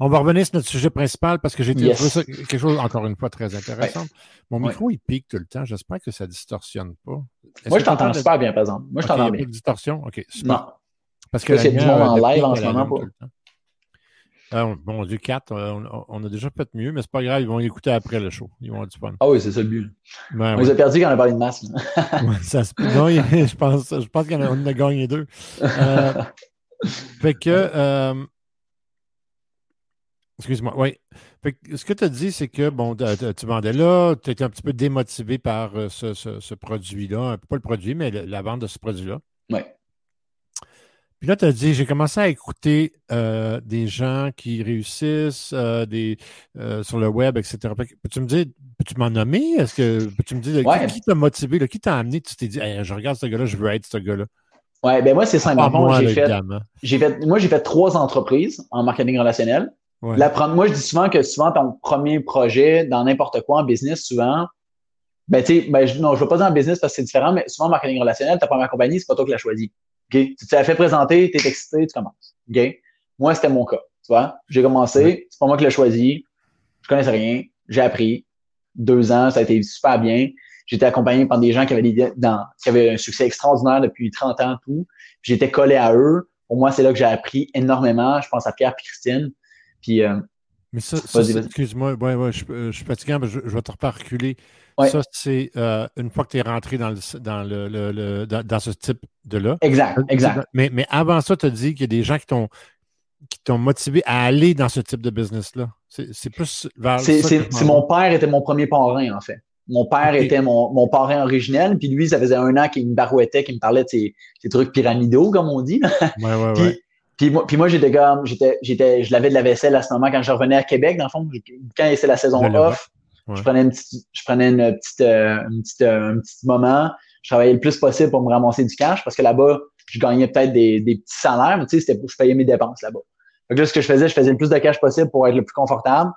on va revenir sur notre sujet principal parce que j'ai trouvé ça quelque chose, encore une fois, très intéressant. Mon micro, il pique tout le temps. J'espère que ça ne distorsionne pas. Moi, je t'entends super bien, par exemple. Moi, je t'entends bien. Pas de distorsion? OK, super. Non. Parce que. C'est du monde en live en ce moment. Ah, bon Dieu, 4, euh, on, a déjà fait mieux, mais c'est pas grave, ils vont écouter après le show. Ils vont avoir du fun. Ah oui, c'est ça le but. on les a perdus quand on a parlé de masque. ça se... Non, je pense, je pense qu'on a, a, gagné deux. Euh, fait que. Euh, excuse-moi, oui. ce que tu as dit, c'est que bon, tu vendais là, tu étais un petit peu démotivé par ce, ce produit-là. Pas le produit, mais la vente de ce produit-là. Oui. Puis là, tu as dit, j'ai commencé à écouter euh, des gens qui réussissent euh, des, euh, sur le web, etc. Peux-tu me dire, peux-tu m'en nommer? Est-ce que peux-tu me dire qui, t'a motivé, qui t'a amené? Tu t'es dit, je regarde ce gars-là, je veux être ce gars-là. Oui, ben moi, c'est j'ai fait, j'ai fait, moi, j'ai fait trois entreprises en marketing relationnel. Moi, je dis souvent que souvent, ton premier projet dans n'importe quoi en business, souvent, ben, tu sais, ben, non, je ne veux pas dire en business parce que c'est différent, mais souvent, en marketing relationnel, ta première compagnie, c'est pas toi qui l'as choisi. Tu t'es fait présenter, tu es excité, tu commences. Moi, c'était mon cas. Tu vois, j'ai commencé, c'est pas moi qui l'ai choisi, je connaissais rien, j'ai appris. Deux ans, ça a été super bien. J'étais accompagné par des gens qui avaient, des, dans, qui avaient un succès extraordinaire depuis 30 ans, tout. J'étais collé à eux. Pour moi, c'est là que j'ai appris énormément. Je pense à Pierre et Christine. Puis, euh, mais ça, excuse-moi, ouais, ouais, je, je, suis fatiguant, mais je, je vais te reparculer. Ça, c'est euh, une fois que tu es rentré dans, le, dans, le, dans, ce type de là. Exact, exact. Mais, mais avant ça, tu as dit qu'il y a des gens qui t'ont qui t'ont motivé à aller dans ce type de business-là. C'est plus vers C'est mon père était mon premier parrain, en fait. Mon père était mon, mon, parrain originel, puis lui, ça faisait un an qu'il me barouettait, qu'il me parlait de ses, trucs pyramidaux, comme on dit. Ouais, ouais, puis, ouais. Puis moi, puis moi j'étais comme, j'étais, j'étais, je lavais de la vaisselle à ce moment quand je revenais à Québec, dans le fond, quand c'était la saison off. Je prenais, une petite, je prenais une petite, euh, une petite, euh, un petit moment. Je travaillais le plus possible pour me ramasser du cash parce que là-bas, je gagnais peut-être des, des petits salaires, mais tu sais, c'était je payais mes dépenses là-bas. Donc là, ce que je faisais, je faisais le plus de cash possible pour être le plus confortable.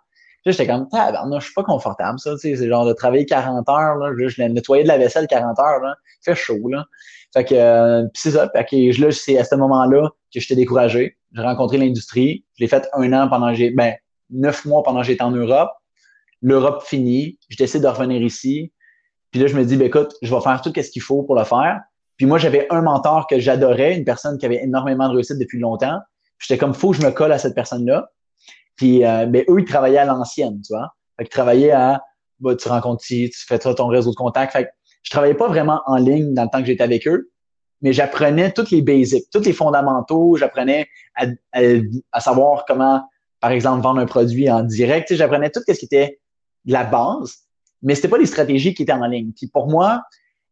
Puis j'étais comme, ah, non, je suis pas confortable, ça, tu sais, c'est genre de travailler 40 heures, là. Je nettoyer de la vaisselle 40 heures, là. fait chaud, là. Fait que, euh, c'est ça. Fait que là, c'est à ce moment-là que j'étais découragé. J'ai rencontré l'industrie. Je l'ai fait un an pendant j'ai, ben, neuf mois pendant que j'étais en Europe l'Europe finit, je décide de revenir ici. Puis là, je me dis, ben, écoute, je vais faire tout ce qu'il faut pour le faire. Puis moi, j'avais un mentor que j'adorais, une personne qui avait énormément de réussite depuis longtemps. J'étais comme, faut que je me colle à cette personne-là. Puis, euh, ben, eux, ils travaillaient à l'ancienne, tu vois. Fait qu'ils travaillaient à, bah, tu rencontres tu fais ça ton réseau de contacts. Fait que je travaillais pas vraiment en ligne dans le temps que j'étais avec eux, mais j'apprenais tous les basics, tous les fondamentaux. J'apprenais à, à, savoir comment, par exemple, vendre un produit en direct. J'apprenais tout ce qui était la base, mais c'était pas des stratégies qui étaient en ligne. Puis pour moi,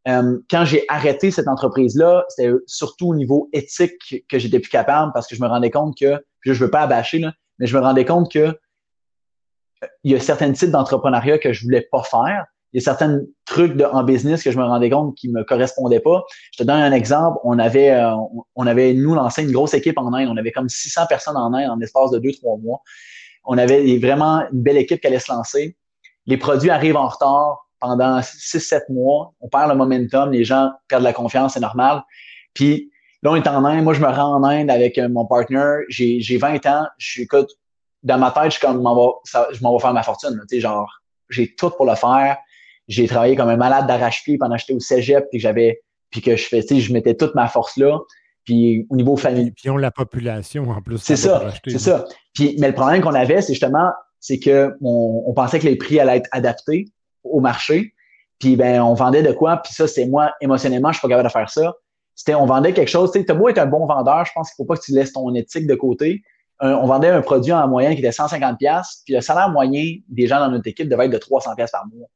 euh, quand j'ai arrêté cette entreprise-là, c'était surtout au niveau éthique que j'étais plus capable parce que je me rendais compte que, je veux pas abâcher, là, mais je me rendais compte que euh, il y a certains types d'entrepreneuriat que je voulais pas faire. Il y a certains trucs de, en business que je me rendais compte qui me correspondaient pas. Je te donne un exemple. On avait, euh, on avait, nous, lancé une grosse équipe en Inde. On avait comme 600 personnes en Inde en l'espace de deux, trois mois. On avait vraiment une belle équipe qui allait se lancer les produits arrivent en retard pendant 6-7 mois, on perd le momentum, les gens perdent la confiance, c'est normal. Puis là, on est en Inde, moi je me rends en Inde avec euh, mon partner, j'ai 20 ans, je suis écoute, dans ma tête, je suis comme je m'en vais faire ma fortune. Tu sais, genre, j'ai tout pour le faire. J'ai travaillé comme un malade d'arrache-pied pendant que j'étais au cégep, puis que j'avais, puis que je fais, je mettais toute ma force là. Puis au niveau familial. Puis on la population en plus. C'est ça, c'est ça. Puis, mais le problème qu'on avait, c'est justement, c'est que on, pensait que les prix allaient être adaptés au marché. Puis ben, on vendait de quoi? Puis ça, c'est moi, émotionnellement, je suis pas capable de faire ça. C'était, on vendait quelque chose. Tu sais, beau être un bon vendeur, je pense qu'il faut pas que tu laisses ton éthique de côté. on vendait un produit en moyenne qui était 150 puis le salaire moyen des gens dans notre équipe devait être de 300 par mois.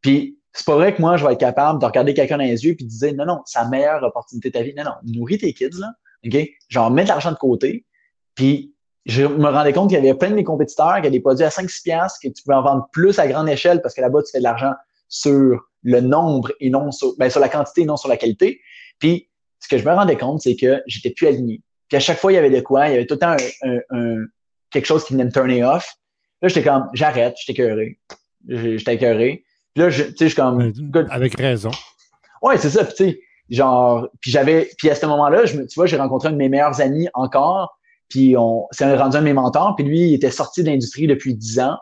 Puis c'est pas vrai que moi, je vais être capable de regarder quelqu'un dans les yeux et de dire non, non, c'est la meilleure opportunité de ta vie. Non, non, nourris tes kids, là. OK? Genre, mets de l'argent de côté. Puis, je me rendais compte qu'il y avait plein de mes compétiteurs qui avaient des produits à 5-6 que tu pouvais en vendre plus à grande échelle parce que là-bas, tu fais de l'argent sur le nombre et non sur, ben, sur la quantité et non sur la qualité. Puis, ce que je me rendais compte, c'est que j'étais plus aligné. Puis à chaque fois, il y avait de quoi, il y avait tout le temps un, quelque chose qui venait me turner off. Là, j'étais comme, j'arrête, j'étais écœuré. J'étais écœuré là, tu sais, je suis comme. Avec raison. Ouais, c'est ça. Puis, tu sais, genre, puis j'avais, puis à ce moment-là, je, tu vois, j'ai rencontré un de mes meilleurs amis encore, puis on, c'est rendu un de mes mentors, puis lui, il était sorti de l'industrie depuis 10 ans,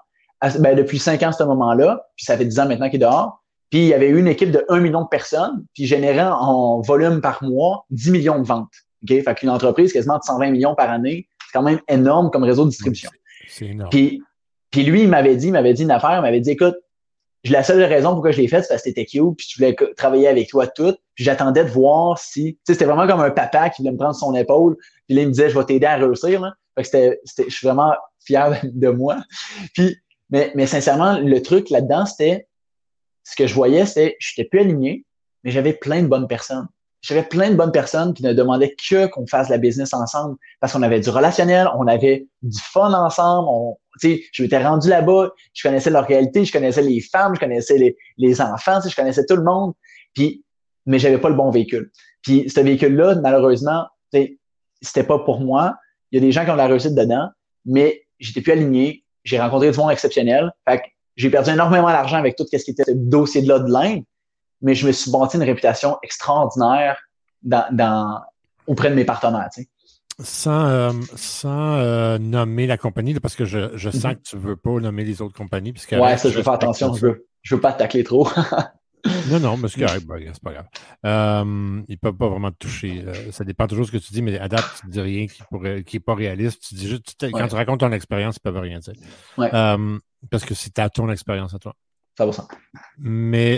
ben, depuis 5 ans à ce moment-là, puis ça fait 10 ans maintenant qu'il est dehors. Puis il y avait une équipe de 1 million de personnes, puis générait en volume par mois 10 millions de ventes. OK? Fait qu'une entreprise quasiment de 120 millions par année, c'est quand même énorme comme réseau de distribution. C'est énorme. Puis, puis lui, il m'avait dit, il m'avait dit une affaire, il m'avait dit, écoute, la seule raison pourquoi je l'ai fait, c'est parce que c'était cute, puis tu voulais travailler avec toi tout. J'attendais de voir si. Tu sais, c'était vraiment comme un papa qui voulait me prendre son épaule. Puis là, il me disait, je vais t'aider à réussir. Là. Fait que c'était, je suis vraiment fier de moi. Puis, mais, mais sincèrement, le truc là-dedans, c'était ce que je voyais, c'était je n'étais plus aligné, mais j'avais plein de bonnes personnes. J'avais plein de bonnes personnes qui ne demandaient que qu'on fasse la business ensemble parce qu'on avait du relationnel, on avait du fun ensemble, on, je m'étais rendu là-bas, je connaissais leur réalité, je connaissais les femmes, je connaissais les, les enfants, je connaissais tout le monde, puis, mais j'avais pas le bon véhicule. Puis ce véhicule-là, malheureusement, c'était pas pour moi. Il y a des gens qui ont la réussite dedans, mais j'étais plus aligné. J'ai rencontré du monde exceptionnel. Fait que j'ai perdu énormément d'argent avec tout ce qui était ce dossier-là de l'Inde, mais je me suis bâti une réputation extraordinaire dans, dans, auprès de mes partenaires. Tu sais sans, euh, sans euh, nommer la compagnie, parce que je, je sens mhm. que tu ne veux pas nommer les autres compagnies. Puisque ouais, ça, je veux faire attention. Je veux, je veux pas tacler trop. non, non, mais c'est correct. c'est pas grave. Euh, ils ne peuvent pas vraiment te toucher. ça dépend toujours de ce que tu dis, mais à date, tu ne dis rien qui n'est qui pas réaliste. Tu dis juste, quand tu racontes ton expérience, ils ne peuvent rien dire. Ouais. parce que c'est à ton expérience à toi. Ça va ça. Mais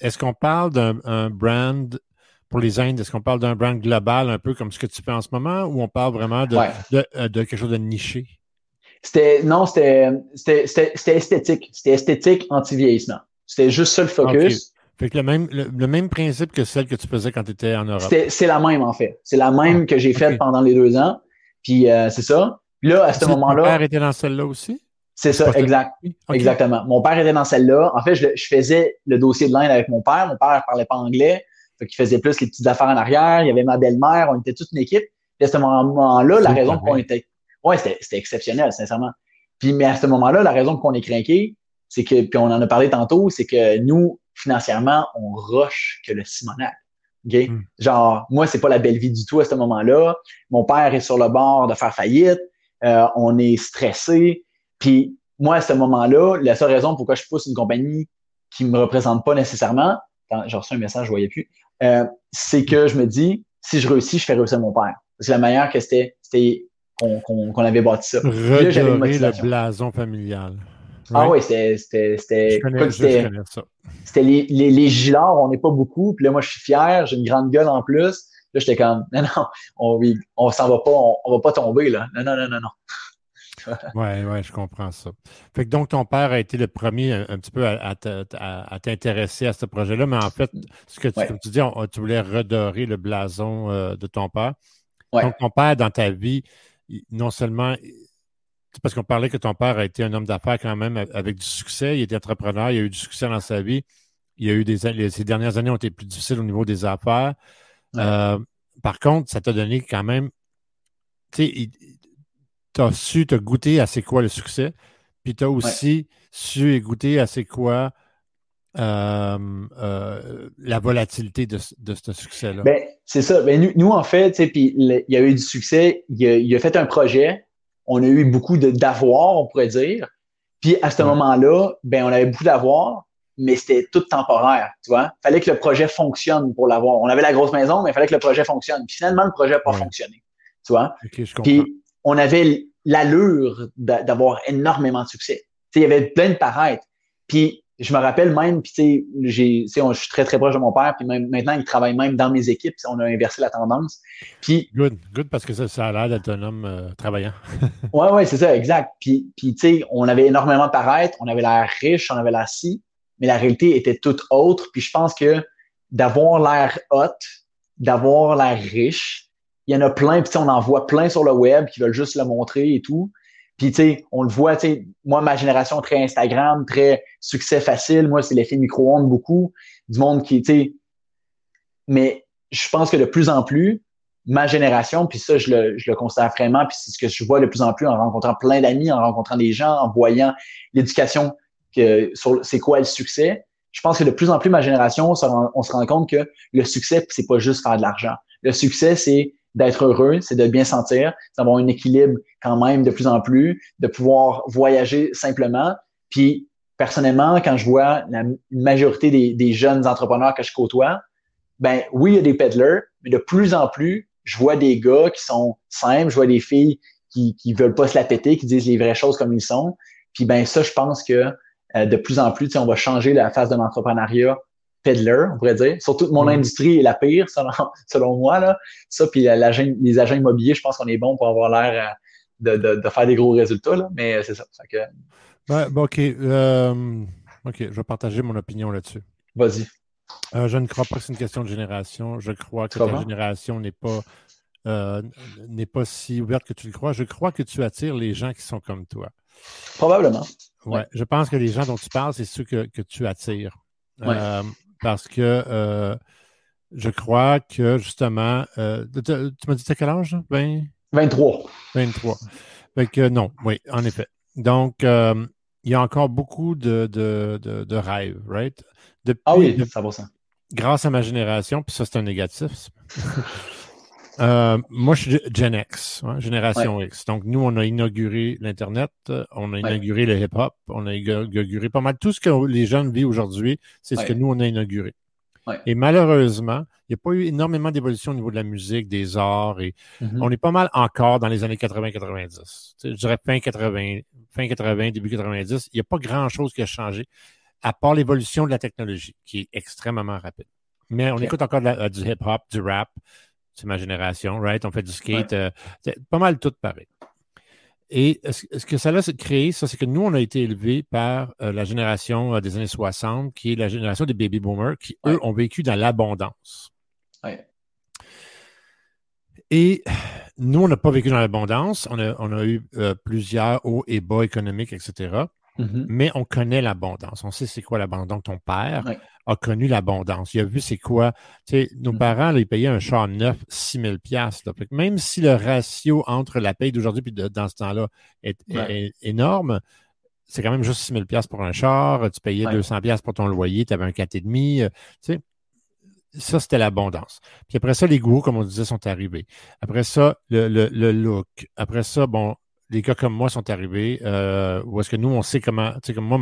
est-ce qu'on parle d'un brand pour les Indes, est-ce qu'on parle d'un brand global un peu comme ce que tu fais en ce moment ou on parle vraiment de, euh, quelque chose de niché? C'était non, c'était esthétique. C'était esthétique anti-vieillissement. C'était juste ça le focus. Fait que le même, le, même principe que celle que tu faisais quand tu étais en Europe. C'est la même, en fait. C'est la même ah, que j'ai faite pendant les deux ans. Puis euh, c'est ça. Puis là, à ce moment-là. Mon père était dans celle-là aussi? C'est ça, exact. Exactement. Mon père était dans celle-là. En fait, je, je faisais le dossier de l'Inde avec mon père. Mon père parlait pas anglais qui faisait plus les petites affaires en arrière. Il y avait ma belle-mère, on était toute une équipe. Et à ce moment-là, la raison qu'on était. Ouais, c'était exceptionnel, sincèrement. Puis, mais à ce moment-là, la raison qu'on est craqué, c'est que, puis on en a parlé tantôt, c'est que nous, financièrement, on rush que le Simonac. Okay? Hmm. Genre, moi, c'est pas la belle vie du tout à ce moment-là. Mon père est sur le bord de faire faillite. Euh, on est stressé. Puis moi, à ce moment-là, la seule raison pourquoi je pousse une compagnie qui me représente pas nécessairement, j'ai reçu un message, je voyais plus, euh, c'est que je me dis, si je réussis, je fais réussir mon père. C'est la manière que c'était, c'était qu'on avait bâti ça. Redorer le blason familial. Ah oui, c'était. C'était les, les, les gilards, on n'est pas beaucoup. Puis là, moi, je suis fier, j'ai une grande gueule en plus. Là, j'étais comme, non, non, on, on s'en va pas, on, on, va pas tomber, là. Non, non, non, non, non. Oui, ouais, je comprends ça. Fait que donc, ton père a été le premier un, petit peu à, t'intéresser à ce projet-là, mais en fait, ce que tu, comme tu dis, tu voulais redorer le blason euh, de ton père. Donc, ton père, dans ta vie, non seulement parce qu'on parlait que ton père a été un homme d'affaires quand même avec du succès, il était entrepreneur, il a eu du succès dans sa vie. Il a eu des ces dernières années ont été plus difficiles au niveau des affaires. Euh, par contre, ça t'a donné quand même, tu sais, tu as su te goûter à c'est quoi le succès, puis tu as aussi su et goûter à c'est quoi euh, euh, la volatilité de, ce succès-là. Ben, c'est ça. Ben, nous, en fait, puis il y a eu du succès. Il a, fait un projet. On a eu beaucoup d'avoir, on pourrait dire. Puis à ce moment-là, ben, on avait beaucoup d'avoir, mais c'était tout temporaire, tu vois. Fallait que le projet fonctionne pour l'avoir. On avait la grosse maison, mais il fallait que le projet fonctionne. Puis finalement, le projet n'a pas fonctionné, tu vois. Puis on avait l'allure d'avoir énormément de succès. Il y avait plein de paraître. Puis je me rappelle même, puis j'ai, je suis très très proche de mon père, puis même, maintenant il travaille même dans mes équipes, on a inversé la tendance. Puis good, good parce que ça, ça a l'air d'être un homme euh, travaillant. ouais, ouais, c'est ça, exact. Puis, puis tu sais, on avait énormément de paraître, on avait l'air riche, on avait l'air si, mais la réalité était toute autre. Puis je pense que d'avoir l'air hot, d'avoir l'air riche, il y en a plein, puis on en voit plein sur le web qui veulent juste le montrer et tout. Puis, tu sais, on le voit, tu sais, moi, ma génération très Instagram, très succès facile. Moi, c'est l'effet micro-ondes beaucoup. Du monde qui, tu sais, mais je pense que de plus en plus, ma génération, puis ça, je le, je le considère vraiment, puis c'est ce que je vois de plus en plus en rencontrant plein d'amis, en rencontrant des gens, en voyant l'éducation que sur c'est quoi le succès. Je pense que de plus en plus, ma génération, on se rend, on se rend compte que le succès, c'est pas juste faire de l'argent. Le succès, c'est d'être heureux, c'est de bien sentir, d'avoir un équilibre quand même de plus en plus, de pouvoir voyager simplement. Puis personnellement, quand je vois la majorité des, jeunes entrepreneurs que je côtoie, ben oui, il y a des peddlers, mais de plus en plus, je vois des gars qui sont simples, je vois des filles qui qui veulent pas se la péter, qui disent les vraies choses comme ils sont. Puis ben ça, je pense que euh, de plus en plus, on va changer la phase de l'entrepreneuriat peddler, on pourrait dire. Surtout mon mm. industrie est la pire, selon, selon moi. Là. Ça, puis les agents immobiliers, je pense qu'on est bon pour avoir l'air euh, de, de, faire des gros résultats, là, mais c'est ça. que... OK. Euh, OK, je vais partager mon opinion là-dessus. Vas-y. Euh, je ne crois pas que c'est une question de génération. Je crois que ta génération n'est pas n'est pas si ouverte que tu le crois. Je crois que tu attires les gens qui sont comme toi. Probablement. Ouais, je pense que les gens dont tu parles, c'est ceux que, que tu attires. Ouais parce que euh, je crois que justement, euh, tu m'as dit à quel âge? 20... 23. 23. Fait que non, oui, en effet. Donc, euh, il y a encore beaucoup de, de, de, rêves, right? ah oui, ça va ça. Grâce à ma génération, puis ça, c'est un négatif. moi, je suis Gen X, hein, génération X. Donc, nous, on a inauguré l'Internet, on a inauguré le hip-hop, on a inauguré pas mal. Tout ce que les jeunes vivent aujourd'hui, c'est ce que nous, on a inauguré. Et malheureusement, il n'y a pas eu énormément d'évolution au niveau de la musique, des arts, et mm-hmm. on est pas mal encore dans les années 80-90. Je dirais fin 80, fin 80, début 90. Il n'y a pas grand-chose qui a changé, à part l'évolution de la technologie, qui est extrêmement rapide. Mais on écoute encore du hip-hop, du rap, c'est ma génération, right? On fait du skate, euh, pas mal tout pareil. Et ce que ça a créé, ça, c'est que nous, on a été élevés par euh, la génération euh, des années 60, qui est la génération des baby boomers, qui, eux, ont vécu dans l'abondance. Et nous, on n'a pas vécu dans l'abondance. On a, on a eu plusieurs hauts et bas économiques, etc. Mm-hmm. Mais on connaît l'abondance. On sait c'est quoi l'abondance. Ton père a connu l'abondance. Il a vu c'est quoi. Tu sais, nos mm-hmm. parents, ils payaient un char neuf 6 000 Même si le ratio entre la paye d'aujourd'hui et dans ce temps-là est, énorme, c'est quand même juste 6 000 pour un char. Tu payais 200 pour ton loyer, tu avais un 4,5. Euh, tu sais, ça, c'était l'abondance. Puis après ça, les goûts, comme on disait, sont arrivés. Après ça, le, le look. Après ça, bon, les gars comme moi sont arrivés, euh, ou est-ce que nous, on sait comment, tu sais, comme moi,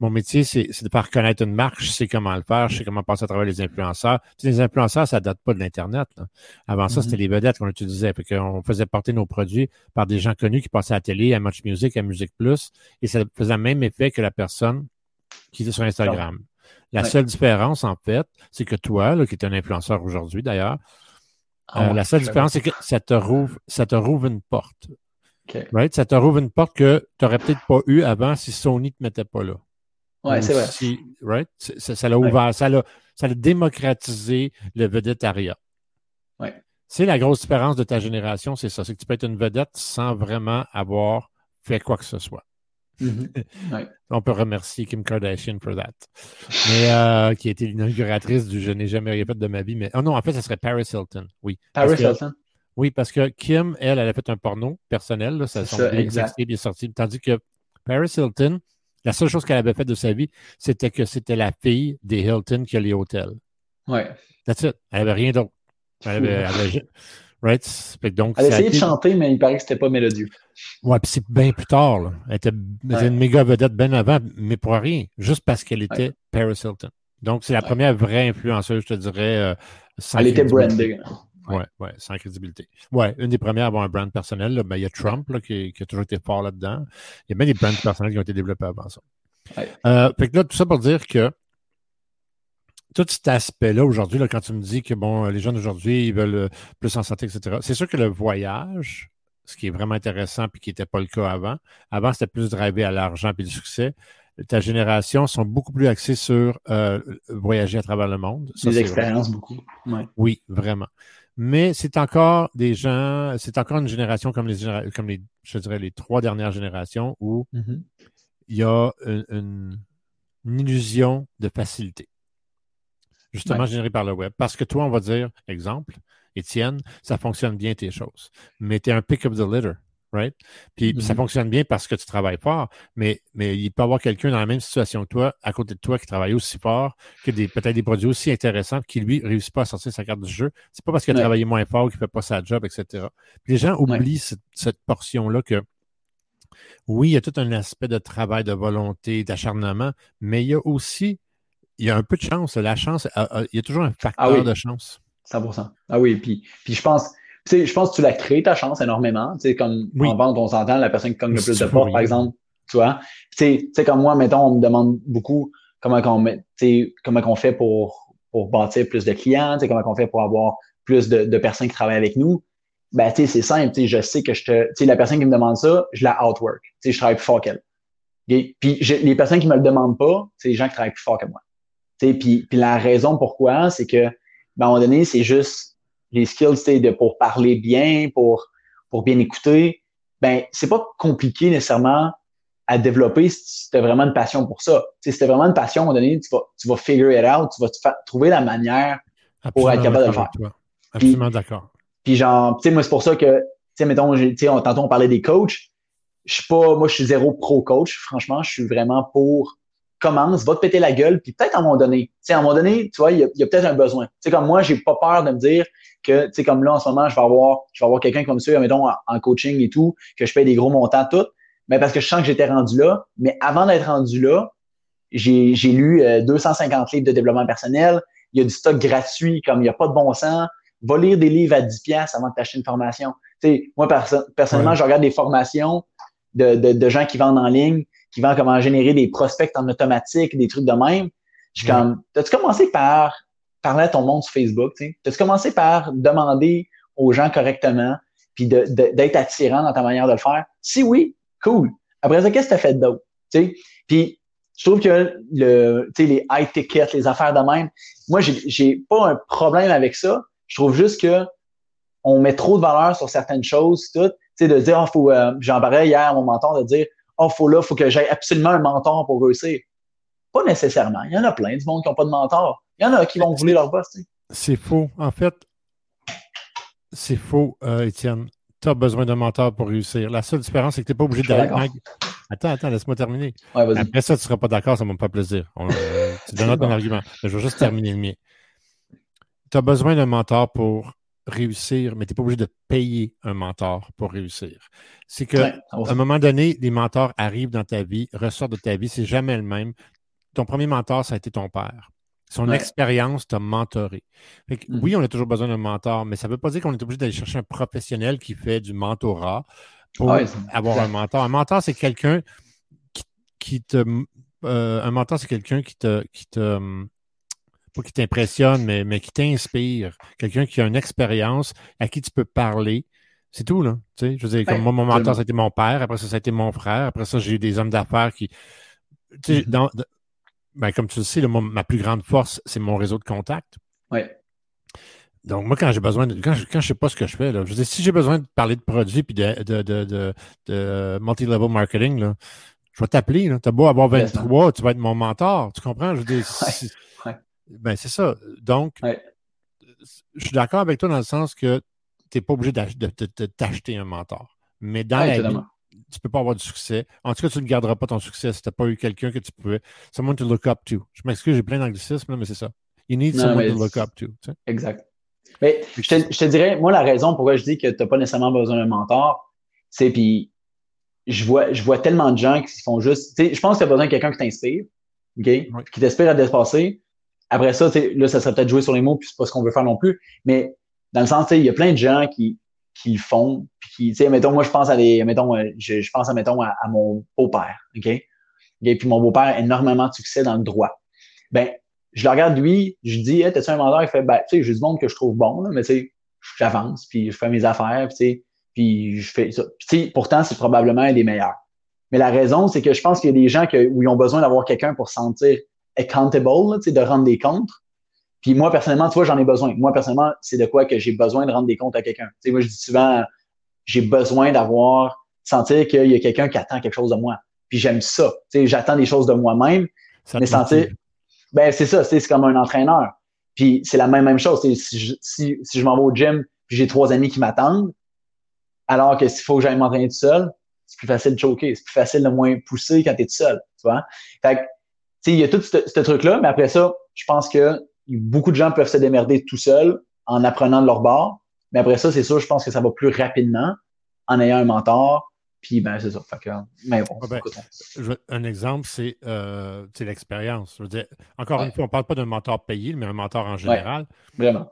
mon métier, c'est de faire connaître une marque, je sais comment le faire, je sais comment passer à travers les influenceurs. Tu sais, les influenceurs, ça date pas de l'Internet. Avant ça, c'était mm-hmm. les vedettes qu'on utilisait. Fait qu'on faisait porter nos produits par des gens connus qui passaient à la télé, à Much Music, à Music Plus, et ça faisait le même effet que la personne qui était sur Instagram. La seule différence, en fait, c'est que toi, là, qui es un influenceur aujourd'hui d'ailleurs, ah euh, la seule différence, c'est que ça te rouvre, ça te rouvre une porte. Right? Ça te rouvre une porte que tu n'aurais peut-être pas eu avant si Sony ne te mettait pas là. Oui, c'est vrai. right? Ça l'a ouvert, ça l'a ça démocratisé le vedettariat. Ouais. C'est la grosse différence de ta génération, c'est ça. C'est que tu peux être une vedette sans vraiment avoir fait quoi que ce soit. Mm-hmm. On peut remercier Kim Kardashian pour that. Mais euh, qui a été l'inauguratrice du Je n'ai jamais rien fait de ma vie. Mais oh non, en fait, ça serait Paris Hilton. Oui. Paris Hilton? Oui, parce que Kim, elle, elle a fait un porno personnel, là, ça, son bien sorti. Tandis que Paris Hilton, la seule chose qu'elle avait faite de sa vie, c'était que c'était la fille des Hilton qui a les hôtels. Ouais. That's it. Elle n'avait rien d'autre. Elle avait, Right? donc, elle essayait de chanter, mais il paraît que c'était pas mélodieux. Ouais, puis c'est bien plus tard. Là. Elle était, une méga vedette bien avant, mais pour rien, juste parce qu'elle était Paris Hilton. Donc, c'est la première vraie influenceuse, je te dirais. Euh, elle était brandée. Ouais, ouais, sans crédibilité. Ouais, une des premières à avoir un brand personnel, ben, il y a Trump là, qui, a toujours été fort là-dedans. Il y a même des brands personnels qui ont été développés avant ça. Euh, fait que là, tout ça pour dire que tout cet aspect-là aujourd'hui, quand tu me dis que bon, les jeunes aujourd'hui, ils veulent euh, plus en santé, etc., c'est sûr que le voyage, ce qui est vraiment intéressant puis qui n'était pas le cas avant, avant, c'était plus drivé à l'argent et le succès. Ta génération sont beaucoup plus axés sur euh, voyager à travers le monde. Des expériences beaucoup. Oui, vraiment. Mais c'est encore des gens, c'est encore une génération comme les, comme les, je dirais, les trois dernières générations où mm-hmm. il y a une illusion de facilité justement généré par le web. Parce que toi, on va dire, exemple, Étienne, ça fonctionne bien tes choses. Mais tu es un pick of the litter, right? Puis ça mm-hmm. fonctionne bien parce que tu travailles fort, mais, mais il peut y avoir quelqu'un dans la même situation que toi, à côté de toi, qui travaille aussi fort, qui a peut-être des produits aussi intéressants, qui lui réussit pas à sortir sa carte du jeu. C'est pas parce qu'il a travaillé moins fort qu'il fait pas sa job, etc. Puis les gens oublient cette portion-là que oui, il y a tout un aspect de travail, de volonté, d'acharnement, mais il y a aussi il y a un peu de chance. La chance, il y a toujours un facteur ah de chance. 100 Ah oui, puis, puis je pense, sais, je pense que tu l'as créé ta chance énormément. Tu sais, comme en vente, on s'entend, la personne qui cogne le plus de portes, par exemple, tu vois. Tu sais, comme moi, mettons, on me demande beaucoup comment on, comment on fait pour, pour bâtir plus de clients, tu sais, comment on fait pour avoir plus de, de personnes qui travaillent avec nous. Ben, tu sais, c'est simple, tu sais, je sais que je te, tu sais, la personne qui me demande ça, je la outwork. Tu sais, je travaille plus fort qu'elle. Puis les personnes qui me le demandent pas, c'est les gens qui travaillent plus fort que moi. Puis, puis la raison pourquoi, c'est que, ben, à un moment donné, c'est juste les skills de, pour parler bien, pour, pour bien écouter. Ben, c'est pas compliqué nécessairement à développer si tu as vraiment une passion pour ça. si tu as vraiment une passion, à un moment donné, tu vas, tu vas figure it out, tu vas te trouver la manière pour être capable de le faire. Absolument d'accord. Puis genre, tu sais, moi, c'est pour ça que, tu sais, mettons, tu sais, tantôt on parlait des coachs. Je suis pas, moi, je suis zéro pro coach. Franchement, je suis vraiment pour commence, va te péter la gueule, puis peut-être à un moment donné, tu sais, à un moment donné, tu vois, il y a, peut-être un besoin. Tu sais, comme moi, j'ai pas peur de me dire que, tu sais, comme là, en ce moment, je vais avoir, je vais avoir quelqu'un comme ça, mettons, en, coaching et tout, que je paye des gros montants, tout, mais parce que je sens que j'étais rendu là. Mais avant d'être rendu là, j'ai, j'ai lu 250 euh, livres de développement personnel. Il y a du stock gratuit, comme il n'y a pas de bon sens. Va lire des livres à 10 pièces avant de t'acheter une formation. Tu sais, moi, personnellement, je regarde des formations de, de, de gens qui vendent en ligne qui vend comment générer des prospects en automatique, des trucs de même. Je suis comme, t'as-tu commencé par parler à ton monde sur Facebook? T'as-tu commencé par demander aux gens correctement, puis d'être attirant dans ta manière de le faire? Si oui, cool. Après ça, qu'est-ce que tu as fait d'autre? Puis, je trouve que le, les high tickets, les affaires de même, moi, j'ai pas un problème avec ça. Je trouve juste que on met trop de valeur sur certaines choses, tout. Tu sais, de dire, oh, faut, euh, j'en parlais hier à mon mentor, de dire, oh, faut là, faut que j'aille absolument un mentor pour réussir. Pas nécessairement. Il y en a plein du monde qui n'ont pas de mentor. Il y en a qui vont voler leur boss. C'est faux. En fait, c'est faux, euh, Étienne. Tu as besoin d'un mentor pour réussir. La seule différence, c'est que tu n'es pas obligé d'aller. Attends, attends, laisse-moi terminer. Après ça, tu ne seras pas d'accord, ça ne me fait pas plaisir. Euh, tu donneras ton argument. je vais juste terminer le mien. Tu as besoin d'un mentor pour réussir, mais tu n'es pas obligé de payer un mentor pour réussir. C'est qu'à un moment donné, les mentors arrivent dans ta vie, ressortent de ta vie, c'est jamais le même. Ton premier mentor, ça a été ton père. Son expérience t'a mentoré. Mm-hmm. Oui, on a toujours besoin d'un mentor, mais ça ne veut pas dire qu'on est obligé d'aller chercher un professionnel qui fait du mentorat pour avoir un mentor. Un mentor, c'est quelqu'un qui, te. Euh, un mentor, c'est quelqu'un qui te, qui te pas qui t'impressionne, mais, mais qui t'inspire. Quelqu'un qui a une expérience, à qui tu peux parler. C'est tout, là. Tu sais, je veux dire, comme moi, mon mentor, ça a été mon père. Après ça, ça a été mon frère. Après ça, j'ai eu des hommes d'affaires qui. Tu sais, mm-hmm. dans, ben, comme tu le sais, ma plus grande force, c'est mon réseau de contacts. Oui. Donc, moi, quand j'ai besoin de. Quand je, quand je sais pas ce que je fais, là, je veux dire, si j'ai besoin de parler de produits puis de, de, de, de, multi-level marketing, là, je vais t'appeler. Tu as beau avoir 23, tu vas être mon mentor. Tu comprends? Je veux dire, ben, c'est ça. Donc, je suis d'accord avec toi dans le sens que tu n'es pas obligé de, t'acheter un mentor. Mais dans la vie, tu ne peux pas avoir du succès. En tout cas, tu ne garderas pas ton succès si tu n'as pas eu quelqu'un que tu pouvais. Someone to look up to. Je m'excuse, j'ai plein d'anglicismes, mais c'est ça. You need someone to look up to. Exact. Mais je te, je te, dirais, moi, la raison pourquoi je dis que tu n'as pas nécessairement besoin d'un mentor, c'est puis je vois, je vois tellement de gens qui font juste. Je pense que tu as besoin de quelqu'un qui t'inspire, OK? Qui t'inspire à te dépasser. Après ça, là, ça serait peut-être jouer sur les mots, puis c'est pas ce qu'on veut faire non plus. Mais dans le sens, il y a plein de gens qui, qui font, puis qui, tu sais, mettons, moi, je pense à des, mettons, euh, je, je pense à, mettons, à, mon beau-père, OK? Et puis mon beau-père a énormément de succès dans le droit. Ben, je le regarde lui, je dis, hey, t'as-tu un mentor? Il fait, ben, tu sais, j'ai du monde que je trouve bon, là, mais tu sais, j'avance, puis je fais mes affaires, puis tu sais, puis je fais ça. Puis, pourtant, c'est probablement un des meilleurs. Mais la raison, c'est que je pense qu'il y a des gens que, où ils ont besoin d'avoir quelqu'un pour sentir accountable, là, de rendre des comptes. Puis moi, personnellement, tu vois, j'en ai besoin. Moi, personnellement, c'est de quoi que j'ai besoin de rendre des comptes à quelqu'un. Tu sais, moi, je dis souvent, j'ai besoin d'avoir, sentir qu'il y a quelqu'un qui attend quelque chose de moi. Puis j'aime ça. Tu sais, j'attends des choses de moi-même. Mais sentir, ben, c'est ça, c'est comme un entraîneur. Puis c'est la même, même chose. Si je, si, si je m'en vais au gym, puis j'ai trois amis qui m'attendent, alors que s'il faut que j'aille m'entraîner tout seul, c'est plus facile de choquer, c'est plus facile de moins pousser quand tu es tout seul, tu vois? Fait que, il y a tout ce, truc-là, mais après ça, je pense que beaucoup de gens peuvent se démerder tout seuls en apprenant de leur bord. Mais après ça, c'est sûr, je pense que ça va plus rapidement en ayant un mentor. Puis, ben, c'est ça. Fait que, mais bon, ben, un exemple, c'est euh, l'expérience. Je veux dire, encore une fois, on ne parle pas d'un mentor payé, mais un mentor en général. vraiment.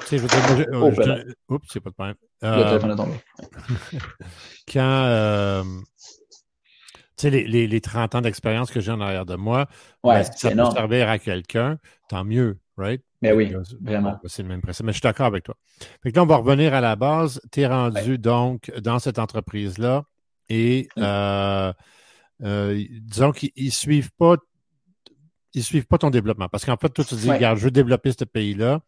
Tu sais, je veux dire, moi, je, euh, oups, c'est pas de problème. Euh, le téléphone est tombé. quand, tu sais, les, les, les, 30 ans d'expérience que j'ai en arrière de moi, ouais, ben, ça peut servir à quelqu'un, tant mieux, right? Mais ben oui, vraiment. C'est le même principe. Mais je suis d'accord avec toi. Fait que là, on va revenir à la base. Tu es rendu donc dans cette entreprise-là et euh, euh, disons qu'ils ne suivent pas ils suivent pas ton développement. Parce qu'en fait, toi, tu te dis, regarde, je veux développer ce pays-là.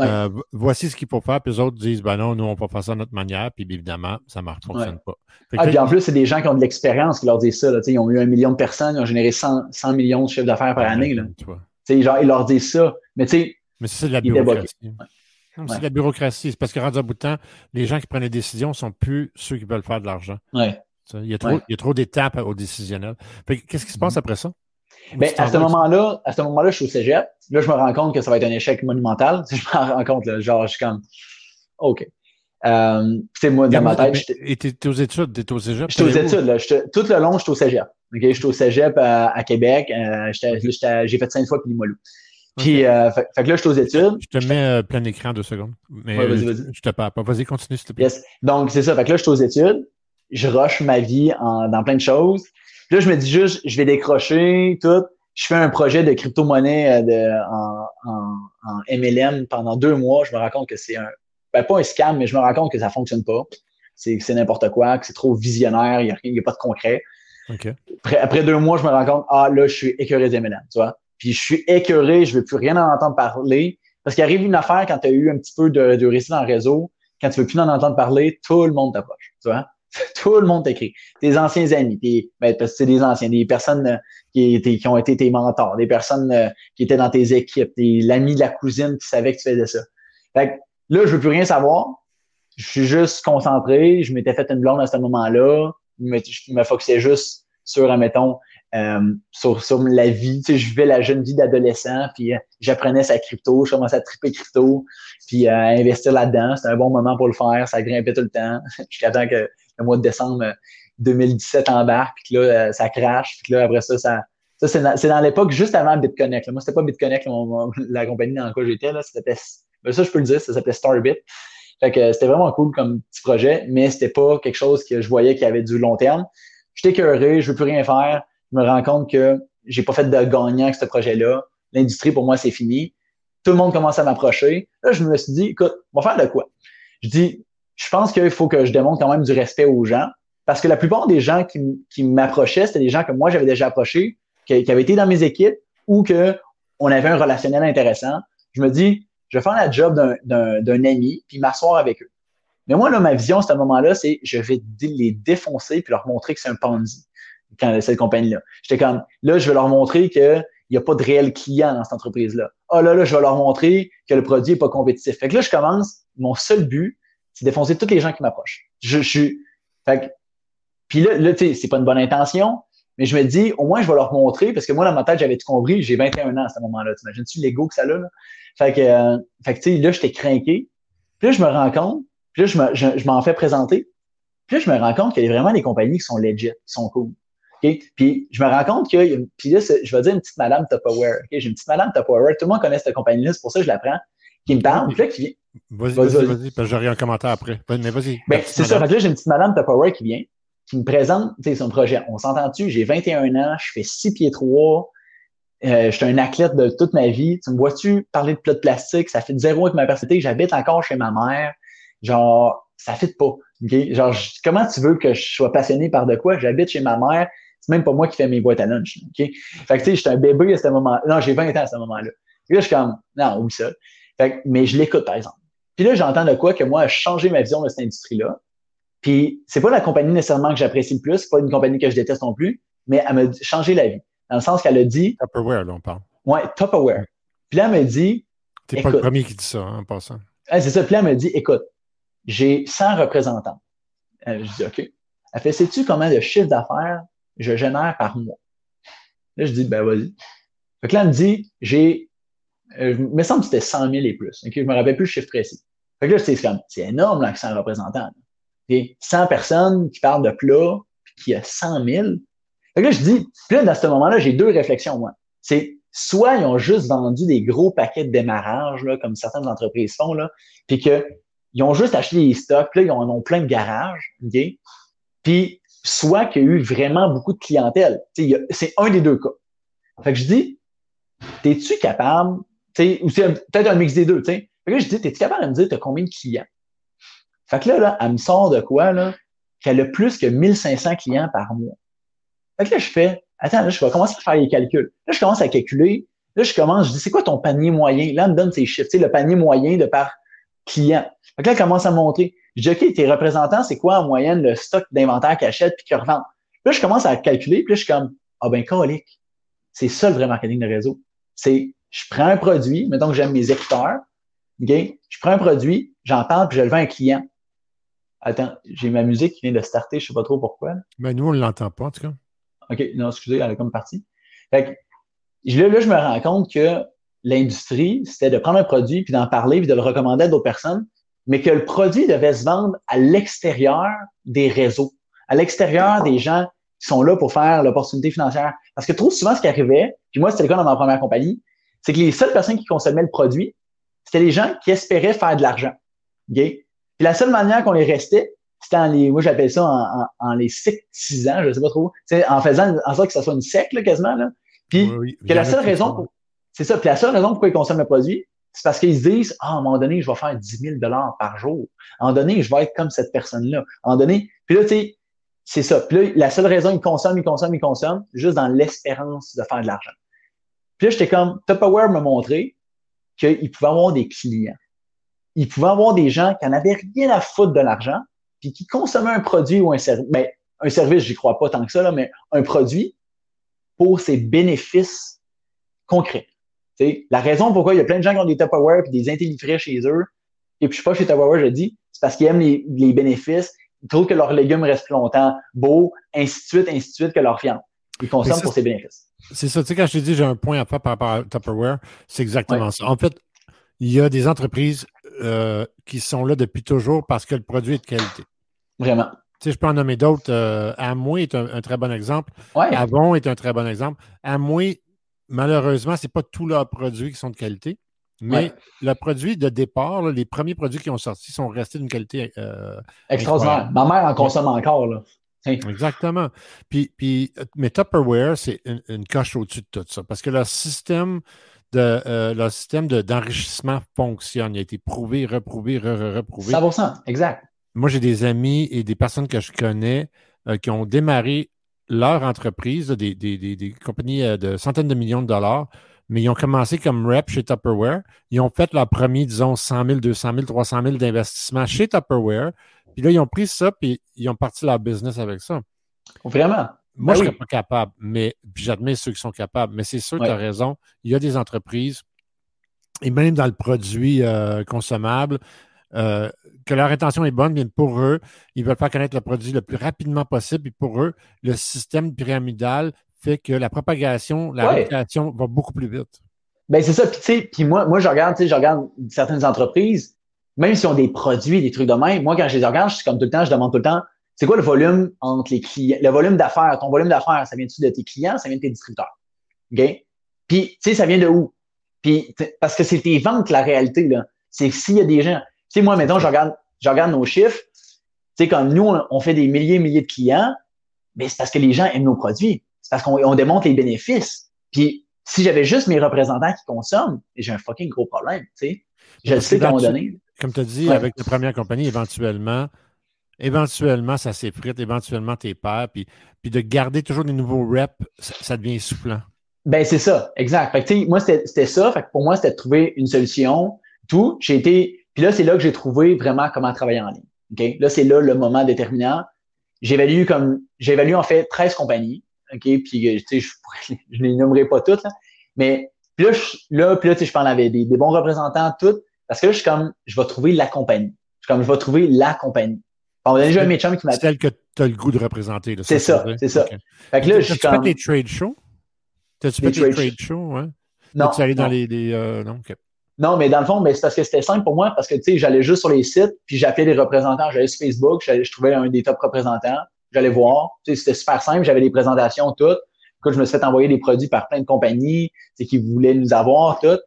Euh, voici ce qu'il faut faire, puis les autres disent, ben non, nous, on va faire ça de notre manière, puis évidemment, ça ne fonctionne pas. Ah, puis en plus, c'est des gens qui ont de l'expérience qui leur disent ça. Là, ils ont eu un million de personnes, ils ont généré 100, 100 millions de chiffres d'affaires par année. Là. Genre, ils leur disent ça. Mais tu sais, mais c'est de la bureaucratie. C'est de la bureaucratie. C'est parce que rendu à bout de temps, les gens qui prennent les décisions ne sont plus ceux qui veulent faire de l'argent. Ouais. Il y a trop, trop d'étapes au décisionnel. Qu'est-ce qui se passe mm-hmm. après ça? Ben, à ce moment-là, à ce moment-là, je suis au cégep. Là, je me rends compte que ça va être un échec monumental. Je me rends compte, là, genre, je suis comme, OK. Euh, c'est moi, dans ma tête. Et t'es aux études, t'es au cégep? J'étais aux études, là. Tout le long, j'étais au cégep. OK? J'étais au cégep à, à Québec. Euh, j'ai fait cinq fois puis Limoilou. Puis, euh, fait, que là, je suis aux études. Je te mets euh, plein écran deux secondes. Mais ouais, vas-y, vas-y. Je te parle pas. Vas-y, continue, s'il te plaît. Yes. Donc, c'est ça. Fait que là, je suis aux études. Je rush ma vie en, dans plein de choses. Puis là, je me dis juste, je vais décrocher, tout je fais un projet de crypto-monnaie euh, en, en, en, MLM pendant deux mois. Je me rends compte que c'est un, ben, pas un scam, mais je me rends compte que ça fonctionne pas. C'est, c'est n'importe quoi, que c'est trop visionnaire, il n'y a, a, pas de concret. Après, après, deux mois, je me rends compte, ah, là, je suis écœuré des MLM, tu vois. Puis je suis écœuré, je veux plus rien en entendre parler. Parce qu'il arrive une affaire quand tu as eu un petit peu de, de récit dans le réseau, quand tu veux plus en entendre parler, tout le monde t'approche, tu vois. tout le monde t'écrit. Tes anciens amis, tes, ben, parce que des anciens, des personnes euh, qui, qui ont été tes mentors, des personnes euh, qui étaient dans tes équipes, l'ami de la cousine qui savait que tu faisais ça. Fait que, là, je veux plus rien savoir. Je suis juste concentré. Je m'étais fait une blonde à ce moment-là. Je me focusais juste sur, admettons, euh, sur, sur la vie. Tu sais, je vivais la jeune vie d'adolescent, puis euh, j'apprenais sa crypto, je commençais à triper crypto, puis à investir là-dedans. C'était un bon moment pour le faire. Ça grimpait tout le temps. Jusqu'à temps que le mois de décembre 2017 embarque, puis là, euh, ça crache, puis là, après ça, ça, ça c'est dans, l'époque juste avant BitConnect. Là. Moi, c'était pas BitConnect, la compagnie dans laquelle j'étais, là, c'était, ben, ça, je peux le dire, ça s'appelait Starbit. Fait que c'était vraiment cool comme petit projet, mais c'était pas quelque chose que je voyais qui avait du long terme. J'étais curieux, je veux plus rien faire. Je me rends compte que j'ai pas fait de gagnant avec ce projet-là. L'industrie, pour moi, c'est fini. Tout le monde commence à m'approcher. Là, je me suis dit, écoute, on va faire de quoi? Je dis, je pense qu'il faut que je démontre quand même du respect aux gens. Parce que la plupart des gens qui, qui m'approchaient, c'était des gens que moi j'avais déjà approchés, qui, qui, avaient été dans mes équipes ou que on avait un relationnel intéressant. Je me dis, je vais faire la job d'un ami puis m'asseoir avec eux. Mais moi, là, ma vision à ce moment-là, c'est je vais les défoncer puis leur montrer que c'est un Ponzi, quand, cette compagnie-là. J'étais comme, là, je vais leur montrer qu'il n'y a pas de réel client dans cette entreprise-là. Ah là, là, je vais leur montrer que le produit n'est pas compétitif. Fait que là, je commence, mon seul but, c'est défoncer tous les gens qui m'approchent. Je, je suis. Fait puis là, là tu sais, c'est pas une bonne intention, Mais je me dis, au moins, je vais leur montrer, parce que moi, dans ma tête, j'avais tout compris, j'ai 21 ans à ce moment-là. T'imagines-tu l'ego que ça a, là? Fait que, euh, fait que tu sais, là, j'étais craqué. Puis là, je me rends compte, puis là, je, me, je, m'en fais présenter. Puis là, je me rends compte qu'il y a vraiment des compagnies qui sont legit, qui sont cool. Okay? Puis je me rends compte que, puis là, je vais dire une petite madame Tupperware. Okay? J'ai une petite madame Tupperware. Tout le monde connaît cette compagnie-là, c'est pour ça que je la prends. Qui me parle, puis là, qui vient. Vas-y, vas-y, vas-y, parce que j'aurai un commentaire après. Mais vas-y. Ben, c'est ça. Fait que là, j'ai une petite madame Tupperware qui vient, qui me présente son projet. On s'entend-tu? J'ai 21 ans, je fais 6 pieds 3, euh, je suis un athlète de toute ma vie. Tu me vois-tu parler de plat de plastique? Ça fait zéro avec ma personnalité. J'habite encore chez ma mère. Genre, ça fait pas. Genre, comment tu veux que je sois passionné par de quoi? J'habite chez ma mère. C'est même pas moi qui fais mes boîtes à lunch. Fait que, tu sais, j'étais un bébé à ce moment-là. Non, j'ai 20 ans à ce moment-là. Là, je suis comme, non, oui, ça. Fait mais je l'écoute, par exemple. Puis là, j'entends de quoi que moi, a changé ma vision de cette industrie-là. Puis c'est pas la compagnie nécessairement que j'apprécie le plus, c'est pas une compagnie que je déteste non plus, mais elle m'a changé la vie. Dans le sens qu'elle a dit. Tupperware, là, on parle. Ouais, Tupperware. Puis là, elle m'a dit. T'es pas le premier qui dit ça, hein, en passant. c'est ça. Puis là, elle m'a dit, écoute, j'ai 100 représentants. Euh, je dis, OK. Elle fait, sais-tu combien de chiffre d'affaires je génère par mois? Là, je dis, ben, vas-y. Fait que là, elle me dit, j'ai, euh, il me semble que c'était 100 000 et plus. OK? Je me rappelle plus le chiffre précis. Fait que là, c'est comme, c'est énorme, là, que 100 représentants. Et 100 personnes qui parlent de plats, puis qui a 100 000. Fait que là, je dis, puis là, dans ce moment-là, j'ai deux réflexions, moi. C'est soit ils ont juste vendu des gros paquets de démarrage, là, comme certaines entreprises font, là, puis qu'ils ont juste acheté des stocks, puis là, ils en ont plein de garages, OK? Puis soit qu'il y a eu vraiment beaucoup de clientèle. C'est un des deux cas. Fait que je dis, es-tu capable, ou c'est peut-être un mix des deux, tu sais. Fait que là, je dis, es-tu capable de me dire, tu as combien de clients? Fait que là, là, elle me sort de quoi, là? Qu'elle a plus que 1500 clients par mois. Fait que là, je fais, attends, là, je vais commencer à faire les calculs. Là, je commence à calculer. Là, je commence, je dis, c'est quoi ton panier moyen? Là, elle me donne ses chiffres, tu sais, le panier moyen de par client. Fait que là, elle commence à montrer. Je dis, OK, tes représentants, c'est quoi en moyenne le stock d'inventaire qu'ils achètent puis qu'ils revendent? Là, je commence à calculer, puis là, je suis comme, ah ben, colique. C'est ça le vrai marketing de réseau. C'est, je prends un produit, mettons que j'aime mes écouteurs, OK? Je prends un produit, j'entends, puis je le vends à un client. Attends, j'ai ma musique qui vient de starter, je sais pas trop pourquoi. Mais ben, nous, on ne l'entend pas, en tout cas. OK, non, excusez, elle est comme partie. Fait que, là, là, je me rends compte que l'industrie, c'était de prendre un produit, puis d'en parler, puis de le recommander à d'autres personnes, mais que le produit devait se vendre à l'extérieur des réseaux, à l'extérieur des gens qui sont là pour faire l'opportunité financière. Parce que trop souvent, ce qui arrivait, puis moi, c'était le cas dans ma première compagnie, c'est que les seules personnes qui consommaient le produit, c'était les gens qui espéraient faire de l'argent. Okay? Puis la seule manière qu'on les restait, c'était en les, moi j'appelle ça en, en, les sectisant, je sais pas trop, en faisant en sorte que ça soit une secte là, quasiment. Là. Puis que la seule raison, c'est ça, puis la seule raison pourquoi ils consomment le produit, c'est parce qu'ils se disent, ah, à un moment donné, je vais faire 10 000 dollars par jour. À un moment donné, je vais être comme cette personne-là. À un moment donné, puis là, tu sais, c'est ça. Puis là, la seule raison, ils consomment, ils consomment, ils consomment, juste dans l'espérance de faire de l'argent. Puis là, j'étais comme, Tupperware m'a montré qu'il pouvait avoir des clients. Il pouvait avoir des gens qui n'avaient rien à foutre de l'argent, puis qui consommaient un produit ou un service. Ben, un service, j'y crois pas tant que ça, là, mais un produit pour ses bénéfices concrets. T'sais, la raison pourquoi il y a plein de gens qui ont des Tupperware et des intellifrais chez eux, et puis je suis pas chez Tupperware, je dis, c'est parce qu'ils aiment les, les, bénéfices, ils trouvent que leurs légumes restent plus longtemps beaux, ainsi de suite, ainsi de suite, que leur viande. Ils consomment pour ses bénéfices. C'est ça, tu sais, quand je te dis j'ai un point à faire par rapport à Tupperware, c'est exactement ça. En fait, il y a des entreprises euh, qui sont là depuis toujours parce que le produit est de qualité. Vraiment. Tu sais, je peux en nommer d'autres. Euh, Amway est un, très bon exemple. Avon est un très bon exemple. Amway, malheureusement, ce n'est pas tous leurs produits qui sont de qualité. Mais le produit de départ, les premiers produits qui ont sorti sont restés d'une qualité euh, extraordinaire. Ma mère en consomme encore. Là. Exactement. Puis, puis, mais Tupperware, c'est une, coche au-dessus de tout ça. Parce que leur système de euh, leur système d'enrichissement fonctionne. Il a été prouvé, reprouvé, re, re, reprouvé. 100%, exact. Moi, j'ai des amis et des personnes que je connais euh, qui ont démarré leur entreprise, des, des, des, compagnies euh, de centaines de millions de dollars, mais ils ont commencé comme rep chez Tupperware. Ils ont fait leur premier, disons, 100 000, 200 000, 300 000 d'investissement chez Tupperware. Puis là, ils ont pris ça, puis ils ont parti leur business avec ça. Vraiment? Moi, ben je ne serais pas capable, mais j'admets ceux qui sont capables. Mais c'est sûr, tu as raison. Il y a des entreprises, et même dans le produit euh, consommable, euh, que leur intention est bonne, bien pour eux, ils veulent faire connaître le produit le plus rapidement possible. Et pour eux, le système pyramidal fait que la propagation, la ouais. va beaucoup plus vite. Ben c'est ça. Puis tu sais, puis moi, moi je regarde, tu sais, je regarde certaines entreprises, même si ont des produits, des trucs de même. Moi, quand je les regarde, je suis comme tout le temps, je demande tout le temps, c'est quoi le volume entre les clients, le volume d'affaires, ton volume d'affaires, ça vient-tu de tes clients, ça vient de tes distributeurs, ok? Puis tu sais, ça vient de où? Puis parce que c'est tes ventes la réalité là. C'est s'il y a des gens, tu sais, moi, maintenant, je regarde, je regarde nos chiffres. Tu sais, comme nous, on, fait des milliers et milliers de clients, mais c'est parce que les gens aiment nos produits. C'est parce qu'on démontre les bénéfices. Puis si j'avais juste mes représentants qui consomment, j'ai un fucking gros problème, tu sais. Je le sais à un moment donné. Comme tu as dit, avec la première compagnie, éventuellement, éventuellement, ça s'effrite, éventuellement, t'es perds, puis, puis de garder toujours des nouveaux reps, ça, devient soufflant. Ben, c'est ça, exact. Fait que, moi, c'était ça. Pour moi, c'était de trouver une solution, tout. J'ai été, puis là, c'est là que j'ai trouvé vraiment comment travailler en ligne. Là, c'est là le moment déterminant. J'évalue comme, j'évalue en fait 13 compagnies. OK? Puis, euh, je, je les nommerai pas toutes. Mais, puis là, je, là, puis là, je parle avec des, des bons représentants, toutes. Parce que là, je suis comme, je vais trouver la compagnie. Je suis comme, je vais trouver la compagnie. On a déjà un méchant qui m'a Celle que tu as le goût de représenter. C'est ça, c'est ça. Fait que là, je suis comme... fait des trade shows? T'as-tu fait des trade shows, hein? Non. Tu allé dans les, les euh, non, non, mais dans le fond, mais c'est parce que c'était simple pour moi, parce que, tu sais, j'allais juste sur les sites, puis j'appelais les représentants, j'allais sur Facebook, je trouvais un des top représentants, j'allais voir, tu sais, c'était super simple, j'avais des présentations toutes. Écoute, je me suis fait envoyer des produits par plein de compagnies, qui voulaient nous avoir, toutes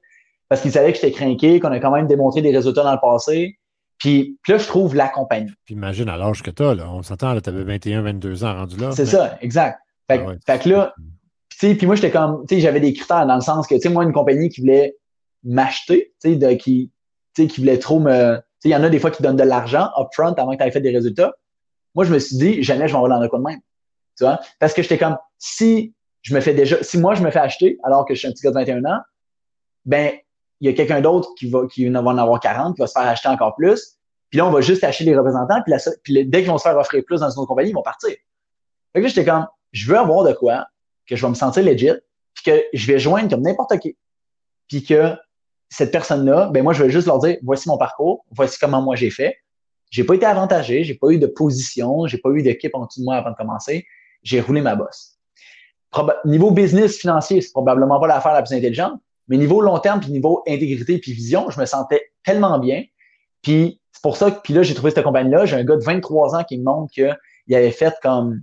parce qu'ils savaient que j'étais craqué, qu'on a quand même démontré des résultats dans le passé. Puis, là, je trouve la compagnie. Puis imagine à l'âge que tu as, là. On s'entend, là, tu avais 21, 22 ans rendu là. C'est ça, exact. Fait, ah que là, tu sais, puis moi, j'étais comme, tu sais, j'avais des critères dans le sens que, tu sais, moi, une compagnie qui voulait m'acheter, tu sais, qui, tu sais, qui voulait trop me, tu sais, il y en a des fois qui donnent de l'argent upfront avant que tu aies fait des résultats. Moi, je me suis dit, jamais je vais en dans le coup de même. Tu vois? Parce que j'étais comme, si je me fais déjà, si moi, je me fais acheter alors que je suis un petit gars de 21 ans, ben, il y a quelqu'un d'autre qui va, qui va en avoir 40, qui va se faire acheter encore plus. Puis là, on va juste acheter les représentants. Puis, dès qu'ils vont se faire offrir plus dans une autre compagnie, ils vont partir. Fait que là, j'étais comme, je veux avoir de quoi, que je vais me sentir legit, puis que je vais joindre comme n'importe qui. Puis que cette personne-là, ben moi, je vais juste leur dire, voici mon parcours, voici comment moi j'ai fait. J'ai pas été avantagé, j'ai pas eu de position, j'ai pas eu d'équipe en dessous de moi avant de commencer. J'ai roulé ma bosse. niveau business financier, c'est probablement pas l'affaire la plus intelligente, mais niveau long terme, puis niveau intégrité, puis vision, je me sentais tellement bien. Puis c'est pour ça que, puis là, j'ai trouvé cette compagnie-là. J'ai un gars de 23 ans qui me montre qu'il avait fait comme,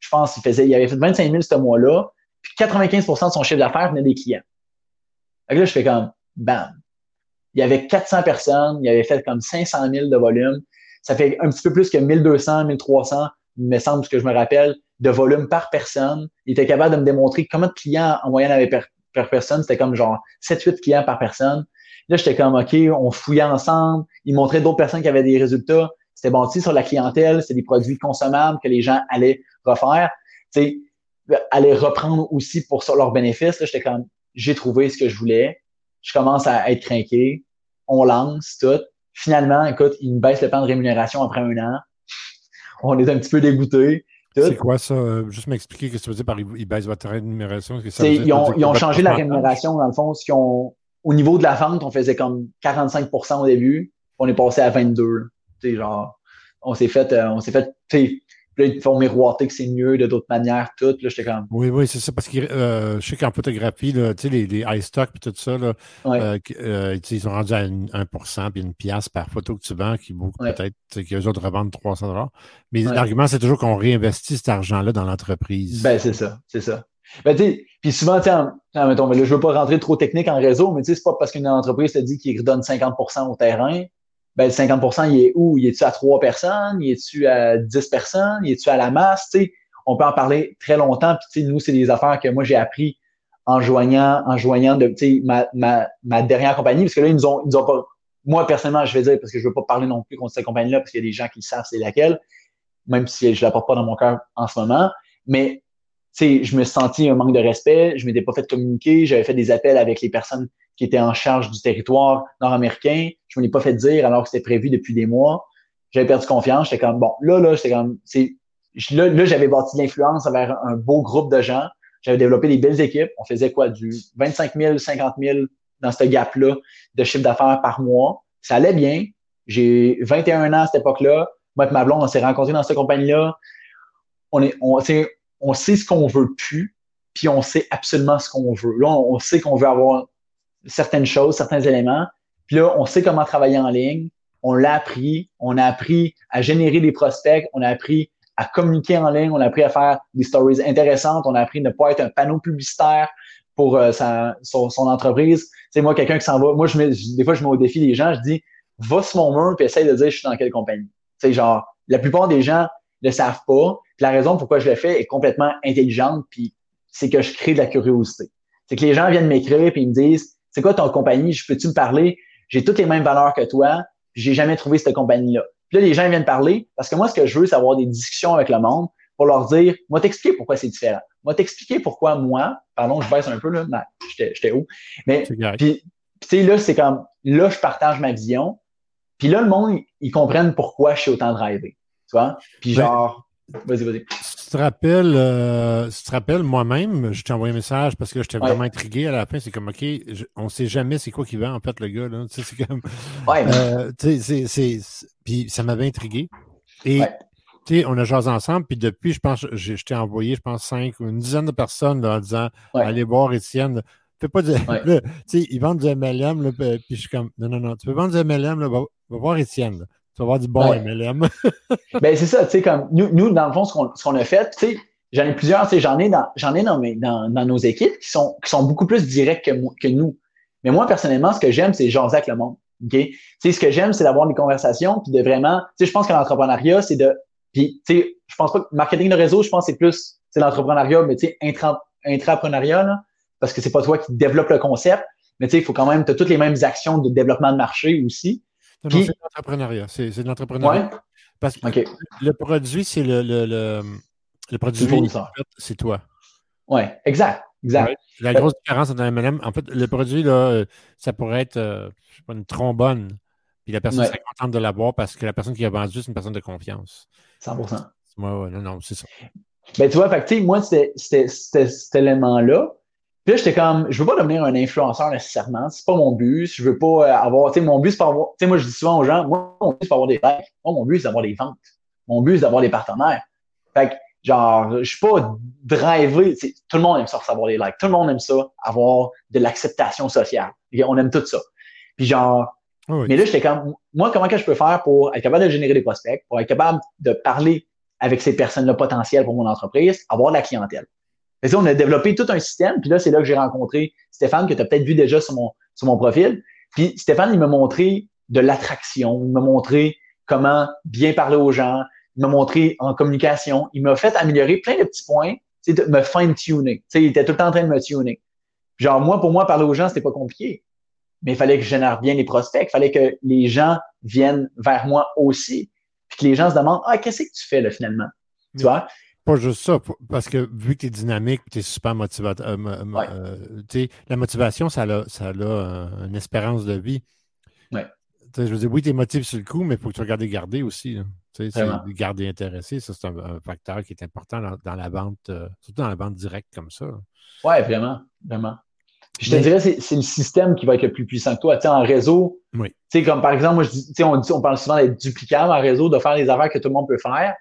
je pense, qu'il faisait, il avait fait 25 000 ce mois-là, puis 95% de son chiffre d'affaires venait des clients. Fait là, je fais comme, bam. Il y avait 400 personnes, il avait fait comme 500 000 de volume. Ça fait un petit peu plus que 1200, 1300, il me semble, ce que je me rappelle, de volume par personne. Il était capable de me démontrer combien de clients en moyenne avait par personne. C'était comme genre 7-8 clients par personne. Là, j'étais comme, OK, on fouillait ensemble. Il montrait d'autres personnes qui avaient des résultats. C'était bâti sur la clientèle. C'est des produits consommables que les gens allaient refaire. Tu sais, allaient reprendre aussi pour leurs bénéfices. Là, j'étais comme, j'ai trouvé ce que je voulais. Je commence à être craqué. On lance tout. Finalement, écoute, il me baisse le plan de rémunération après un an. On est un petit peu dégoûté. C'est quoi ça? Euh, juste m'expliquer ce que tu veux dire par ils baissent votre rémunération. ils ont, changé la rémunération, dans le fond. au niveau de la vente, on faisait comme 45% au début. On est passé à 22. genre, on s'est fait, euh, on s'est fait, puis là, ils font miroiter que c'est mieux de d'autres manières, tout. Là, j'étais comme. Oui, oui, c'est ça. Parce que euh, je sais qu'en photographie, là, tu sais, les, les iStock et tout ça, là, euh, euh, ils sont rendus à 1% puis une pièce par photo que tu vends qui vaut peut-être qu'eux autres revendent 300 Mais l'argument, c'est toujours qu'on réinvestit cet argent-là dans l'entreprise. Ben, c'est ça, c'est ça. Ben, tu puis souvent, tiens, mettons, là, je veux pas rentrer trop technique en réseau, mais tu sais, c'est pas parce qu'une entreprise te dit qu'il redonne 50% au terrain ben, le 50% il est où? Il est-tu à trois personnes? Il est-tu à 10 personnes? Il est-tu à la masse? sais, on peut en parler très longtemps. Puis, nous, c'est des affaires que moi, j'ai appris en joignant, en joignant de, ma, ma, ma dernière compagnie. Parce que là, ils nous ont, ils nous ont pas, moi, personnellement, je vais dire, parce que je veux pas parler non plus contre cette compagnie-là, parce qu'il y a des gens qui savent c'est laquelle, même si je la porte pas dans mon cœur en ce moment. Mais, tu sais, je me suis senti un manque de respect. Je m'étais pas fait communiquer. J'avais fait des appels avec les personnes qui était en charge du territoire nord-américain. Je me l'ai pas fait dire alors que c'était prévu depuis des mois. J'avais perdu confiance. J'étais comme, bon, là, là, j'étais comme, c'est, là, là j'avais bâti de l'influence vers un beau groupe de gens. J'avais développé des belles équipes. On faisait quoi? Du 25 000, 50 000 dans ce gap-là de chiffre d'affaires par mois. Ça allait bien. J'ai 21 ans à cette époque-là. Moi et ma blonde, on s'est rencontrés dans cette compagnie-là. On, est, on, on sait ce qu'on veut plus, puis on sait absolument ce qu'on veut. Là, on, sait qu'on veut avoir certaines choses, certains éléments. Puis là, on sait comment travailler en ligne. On l'a appris. On a appris à générer des prospects. On a appris à communiquer en ligne. On a appris à faire des stories intéressantes. On a appris à ne pas être un panneau publicitaire pour euh, sa, son, entreprise. C'est moi, quelqu'un qui s'en va. Moi, je mets, des fois, je mets au défi les gens. Je dis, va sur mon mur puis essaye de dire je suis dans quelle compagnie. C'est genre, la plupart des gens ne savent pas. Puis la raison pourquoi je le fais est complètement intelligente, puis c'est que je crée de la curiosité. C'est que les gens viennent m'écrire puis ils me disent C'est quoi ton compagnie? Je peux-tu me parler? J'ai toutes les mêmes valeurs que toi, j'ai jamais trouvé cette compagnie-là. Puis là, les gens viennent parler parce que moi, ce que je veux, c'est avoir des discussions avec le monde pour leur dire, moi t'expliquer pourquoi c'est différent. Moi t'expliquer pourquoi moi, pardon, je baisse un peu là, j'étais haut. Mais puis, tu sais, là, c'est comme là, je partage ma vision. Puis là, le monde, ils comprennent pourquoi je suis autant drivé. Tu vois? Puis ben, genre, vas-y, vas-y. Tu te rappelles, euh, tu te rappelles moi-même, je t'ai envoyé un message parce que j'étais vraiment intrigué à la fin. C'est comme, OK, on ne sait jamais c'est quoi qui va, en fait, le gars. Là. Tu sais, c'est comme. Ouais. Euh, tu sais, c'est. Puis ça m'avait intrigué. Et. Tu sais, on a jasé ensemble, puis depuis, je pense, je, t'ai envoyé, je pense, cinq ou une dizaine de personnes là, en disant Allez voir Étienne. Fais pas de. tu sais, ils vendent du MLM, là, puis je suis comme Non, non, non, tu peux vendre du MLM, là, va, va voir Étienne. Tu vas avoir du bon MLM. ben, c'est ça, tu sais, comme nous, nous, dans le fond, ce qu'on a fait, tu sais, j'en ai plusieurs, tu sais, j'en ai dans, j'en ai dans, mes, dans, dans, nos équipes qui sont, qui sont beaucoup plus directs que, que nous. Mais moi, personnellement, ce que j'aime, c'est jaser avec le monde. OK? Tu sais, ce que j'aime, c'est d'avoir des conversations, puis de vraiment, tu sais, je pense que l'entrepreneuriat, c'est de, puis, tu sais, je pense pas que marketing de réseau, je pense que c'est plus, c'est l'entrepreneuriat, mais tu sais, intra, intrapreneuriat, là, parce que c'est pas toi qui développe le concept, mais tu sais, il faut quand même, tu as toutes les mêmes actions de développement de marché aussi c'est de l'entrepreneuriat. C'est, de l'entrepreneuriat. Parce que le produit, c'est le, le, le, produit, c'est toi. Oui, exact. exact. La grosse différence entre M&M, en fait, le produit, là, euh, ça pourrait être euh, une trombone. Puis la personne serait contente de l'avoir parce que la personne qui a vendu, c'est une personne de confiance. 100% Moi, non, non, c'est ça. Ben, tu vois, fait moi, c'était, cet élément-là. Puis là, j'étais comme, je veux pas devenir un influenceur nécessairement. C'est pas mon but. Je veux pas euh, avoir, tu sais, mon but, c'est pas avoir, tu sais, moi, je dis souvent aux gens, moi, mon but, c'est pas avoir des likes. Moi, mon but, c'est d'avoir des ventes. Mon but, c'est d'avoir des partenaires. Fait que, genre, je suis pas drivé. Tout le monde aime ça, savoir des likes. Tout le monde aime ça, avoir de l'acceptation sociale. on aime tout ça. Puis genre, mais là, j'étais comme, moi, comment que je peux faire pour être capable de générer des prospects, pour être capable de parler avec ces personnes-là potentielles pour mon entreprise, avoir de la clientèle? On a développé tout un système. Puis là, c'est là que j'ai rencontré Stéphane, que tu as peut-être vu déjà sur mon, sur mon profil. Puis Stéphane, il m'a montré de l'attraction. Il m'a montré comment bien parler aux gens. Il m'a montré en communication. Il m'a fait améliorer plein de petits points, de me fine-tuner. Il était tout le temps en train de me tuner. Genre, moi, pour moi, parler aux gens, c'était pas compliqué. Mais il fallait que je génère bien les prospects. Il fallait que les gens viennent vers moi aussi. Puis que les gens se demandent, ah, qu'est-ce que tu fais là, finalement? Tu vois? Pas juste ça, parce que vu que tu es dynamique, tu es super motivateur. Euh, euh, la motivation, ça a, ça a une espérance de vie. Ouais. Je veux dire, oui, tu es motivé sur le coup, mais il faut que tu regardes garder aussi. Garder intéressé, ça, c'est un, facteur qui est important dans, la vente, euh, surtout dans la vente directe comme ça. Oui, vraiment, vraiment. je te dirais, c'est le système qui va être le plus puissant que toi. en réseau, oui. comme par exemple, moi, je dis, on, dit, on parle souvent d'être duplicable en réseau, de faire les affaires que tout le monde peut faire.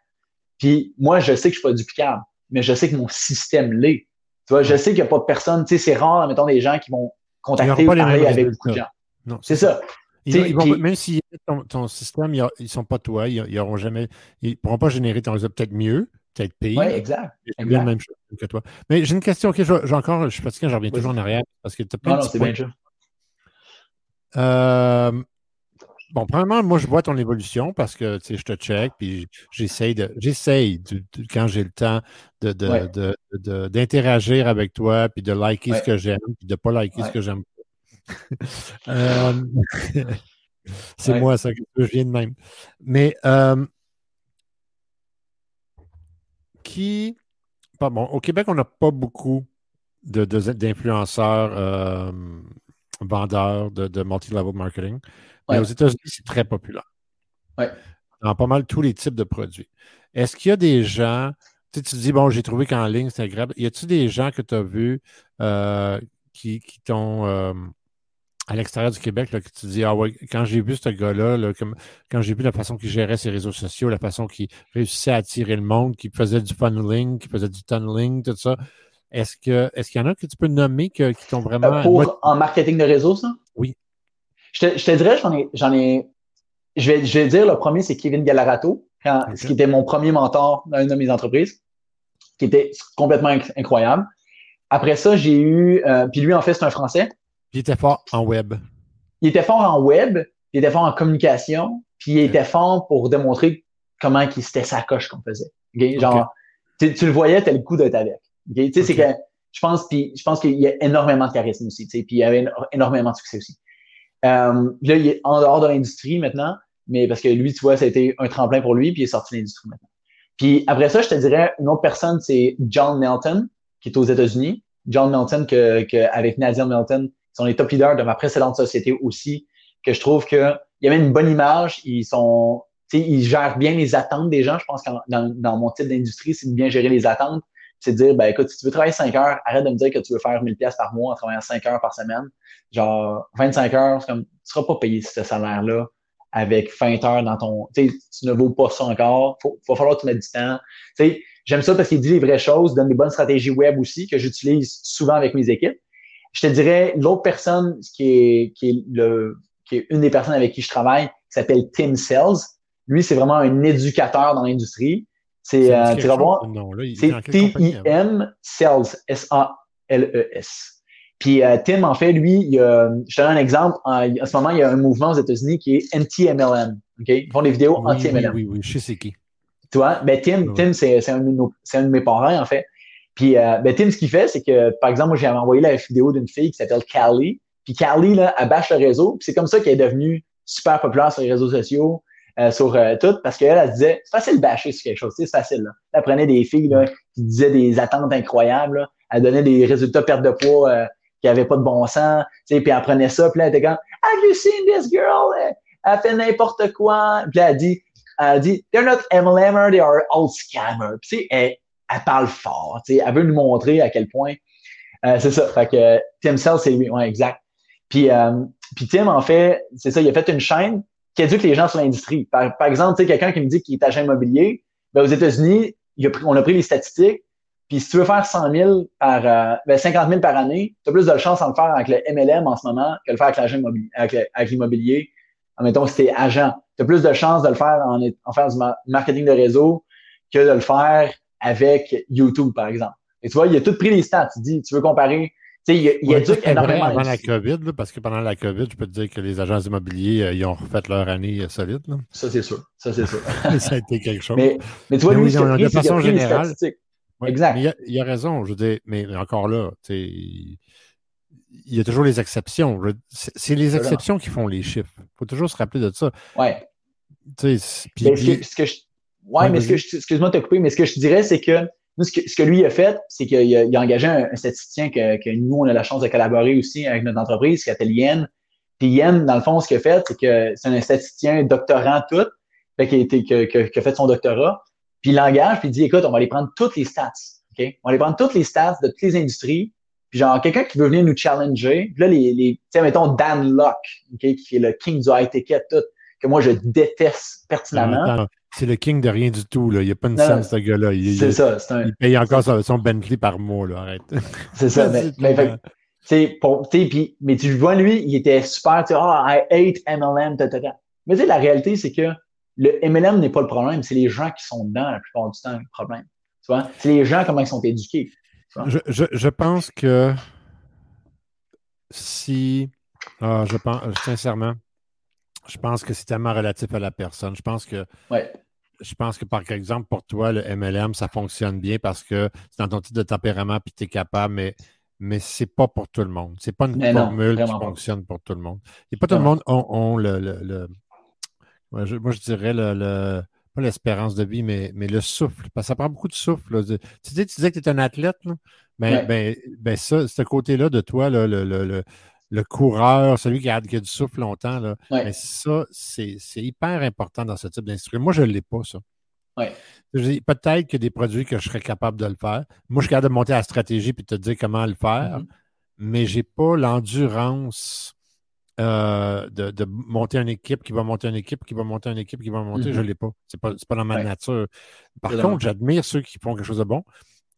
Puis moi, je sais que je suis pas duplicable, mais je sais que mon système l'est. Tu vois, je sais qu'il n'y a pas de personne, tu sais, c'est rare, mettons, des gens qui vont contacter ou parler avec beaucoup de gens. Non, c'est ça. même si ton, système, ils ne sont pas toi, ils ne jamais, ils pourront pas générer ton réseau peut-être mieux, peut-être pire. Oui, exact. Bien la même chose que toi. Mais j'ai une question, ok, j'ai encore, je suis fatigué, je reviens toujours en arrière parce que tu as plein non, non, c'est bien sûr. Euh, Bon, premièrement, moi, je vois ton évolution parce que, tu sais, je te check, puis j'essaye de, j'essaye, quand j'ai le temps, de, d'interagir avec toi, puis de liker ce que j'aime, puis de ne pas liker ce que j'aime euh, c'est moi, ça, que je viens de même. Mais, euh, qui, pas bon, au Québec, on n'a pas beaucoup d'influenceurs euh, vendeurs de, de multi-level marketing. Mais aux États-Unis, c'est très populaire. Ouais. Dans pas mal tous les types de produits. Est-ce qu'il y a des gens, tu, sais, tu dis, bon, j'ai trouvé qu'en ligne, c'est agréable. Y a-t-il des gens que tu as vus euh, qui, qui t'ont euh, à l'extérieur du Québec, là, que tu dis, ah ouais, quand j'ai vu ce gars-là, quand j'ai vu la façon qu'il gérait ses réseaux sociaux, la façon qu'il réussissait à attirer le monde, qu'il faisait du funneling, qu'il faisait du tunneling, tout ça, est-ce que est-ce qu'il y en a que tu peux nommer qui t'ont vraiment. Euh, pour en marketing de réseau, ça? Je te, je te dirais, j'en ai, j'en ai. Je vais, je vais dire, le premier, c'est Kevin Galarato, ce qui était mon premier mentor dans une de mes entreprises, qui était complètement incroyable. Après ça, j'ai eu. Euh, puis lui, en fait, c'est un Français. Il était fort en web. Il était fort en web, il était fort en communication, puis il était fort pour démontrer comment c'était sa coche qu'on faisait. Genre, tu, le voyais, t'as le coup d'être avec. Tu sais, c'est que je pense, puis je pense qu'il y a énormément de charisme aussi, puis il y avait énormément de succès aussi. Euh, là, il est en dehors de l'industrie maintenant, mais parce que lui, tu vois, ça a été un tremplin pour lui, puis il est sorti de l'industrie maintenant. Puis après ça, je te dirais, une autre personne, c'est John Melton, qui est aux États-Unis. John Melton, que, que avec Nadia Melton, sont les top leaders de ma précédente société aussi, que je trouve que il y avait une bonne image, ils sont, ils gèrent bien les attentes des gens. Je pense que dans, dans mon type d'industrie, c'est de bien gérer les attentes. C'est de dire, ben écoute, si tu veux travailler 5 heures, arrête de me dire que tu veux faire 1000 pièces par mois en travaillant 5 heures par semaine. Genre, 25 heures, c'est comme, tu seras pas payé ce salaire-là avec 20 heures dans ton, tu tu ne vaux pas ça encore. Faut, va falloir que tu mettes du temps. Tu sais, j'aime ça parce qu'il dit les vraies choses, donne des bonnes stratégies web aussi que j'utilise souvent avec mes équipes. Je te dirais, l'autre personne qui est, qui est le, qui est une des personnes avec qui je travaille, s'appelle Tim Sells. Lui, c'est vraiment un éducateur dans l'industrie. C'est, euh, tu vas voir, c'est T-I-M Sells, S-A-L-E-S. Puis euh, Tim, en fait, lui, il a, je te donne un exemple. En, ce moment, il y a un mouvement aux États-Unis qui est anti-MLM. OK? Ils font des vidéos anti-MLM. Oui, oui, oui, je sais c'est qui. Tu vois? Ben, Tim, Tim c'est, un, un, de mes parents, en fait. Puis euh, ben, Tim, ce qu'il fait, c'est que, par exemple, moi, j'ai envoyé la vidéo d'une fille qui s'appelle Callie. Puis Callie, là, elle bâche le réseau. Puis c'est comme ça qu'elle est devenue super populaire sur les réseaux sociaux, euh, sur euh, tout, parce qu'elle, elle disait, c'est facile de bâcher sur quelque chose, c'est facile. Là. Elle prenait des filles là, qui disaient des attentes incroyables. Là. Elle donnait des résultats perte de poids euh, qui n'avaient pas de bon sens. Puis elle prenait ça, puis là, elle était comme, Have you seen this girl? Elle fait n'importe quoi. Puis elle dit, elle dit, They're not MLMers, they are all scammers. Puis elle, elle parle fort. Elle veut nous montrer à quel point. Euh, c'est ça. Fait que Tim Cell, c'est lui. Ouais, exact. Puis, euh, puis Tim, en fait, c'est ça, il a fait une chaîne qui éduque les gens sur l'industrie. Par, par exemple, tu sais, quelqu'un qui me dit qu'il est agent immobilier, ben, aux États-Unis, on a pris les statistiques. Puis si tu veux faire 100 000 par, euh, ben 50 000 par année, tu as plus de chance en le faire avec le MLM en ce moment que le faire avec l'agent immobilier, avec, l'immobilier. Admettons, si tu es agent. Tu as plus de chance de le faire en, en faire du marketing de réseau que de le faire avec YouTube, par exemple. Et tu vois, il a tout pris les stats. Tu dis, tu veux comparer. Tu sais, il, il ouais, éduque énormément. Avant la COVID, là, parce que pendant la COVID, je peux te dire que les agents immobiliers, euh, ils ont refait leur année euh, solide. Là. Ça, c'est sûr. Ça, c'est sûr. ça a été quelque chose. Mais, mais tu vois, lui, oui, de façon générale. exact. Il a, il a, raison. Je veux dire, mais encore là, tu sais, il y a toujours les exceptions. C'est les exceptions qui font les chiffres. Il faut toujours se rappeler de ça. Ouais. Tu sais, puis, ben, ce que je Ouais, mais ce que excuse-moi de te couper, mais ce que je dirais, c'est que ce que, ce que lui a fait, c'est qu'il a, a, engagé un, statisticien que, que, nous, on a la chance de collaborer aussi avec notre entreprise, qui s'appelle Yen. Puis Yen, dans le fond, ce qu'il a fait, c'est que c'est un statisticien doctorant tout, fait qui, a fait son doctorat. Puis il l'engage, puis il dit, écoute, on va aller prendre toutes les stats. OK? On va aller prendre toutes les stats de toutes les industries. Puis genre, quelqu'un qui veut venir nous challenger, puis là, les, les tu mettons Dan Locke, okay, qui est le king du high ticket, tout, que moi, je déteste pertinemment. C'est le king de rien du tout. Là. Il n'y a pas une scène, ce gars-là. C'est ça. Un... Il paye encore son, Bentley par mois. Là. Arrête. C'est ça. mais, mais, fait, pour, pis, mais tu vois, lui, il était super. Tu sais, oh, I hate MLM. Mais tu sais, la réalité, c'est que le MLM n'est pas le problème. C'est les gens qui sont dedans la plupart du temps le problème. Tu vois? C'est les gens, comment ils sont éduqués. Je, je, je, pense que si. Ah, je pense, sincèrement, je pense que c'est tellement relatif à la personne. Je pense que ouais je pense que, par exemple, pour toi, le MLM, ça fonctionne bien parce que c'est dans ton type de tempérament puis tu es capable, mais, mais c'est pas pour tout le monde. C'est pas une formule qui fonctionne pour tout le monde. Et pas tout le monde ont, le, le, moi, je, dirais le, pas l'espérance de vie, mais, mais le souffle. Parce que ça prend beaucoup de souffle. Tu, disais, tu disais que tu es un athlète, là. Ben, ben, ben, ça, ce côté-là de toi, le, le, le coureur, celui qui a, qui a, du souffle longtemps. Là. Mais ça, c'est hyper important dans ce type d'instrument. Moi, je ne l'ai pas, ça. Peut-être qu'il y a des produits que je serais capable de le faire. Moi, je suis capable de monter la stratégie et de te dire comment le faire, mm-hmm. mais je n'ai pas l'endurance euh, de, monter une équipe qui va monter une équipe qui va monter une équipe qui va monter. Je ne mm-hmm. l'ai pas. Ce n'est pas, pas, dans ma nature. Par contre, j'admire ceux qui font quelque chose de bon.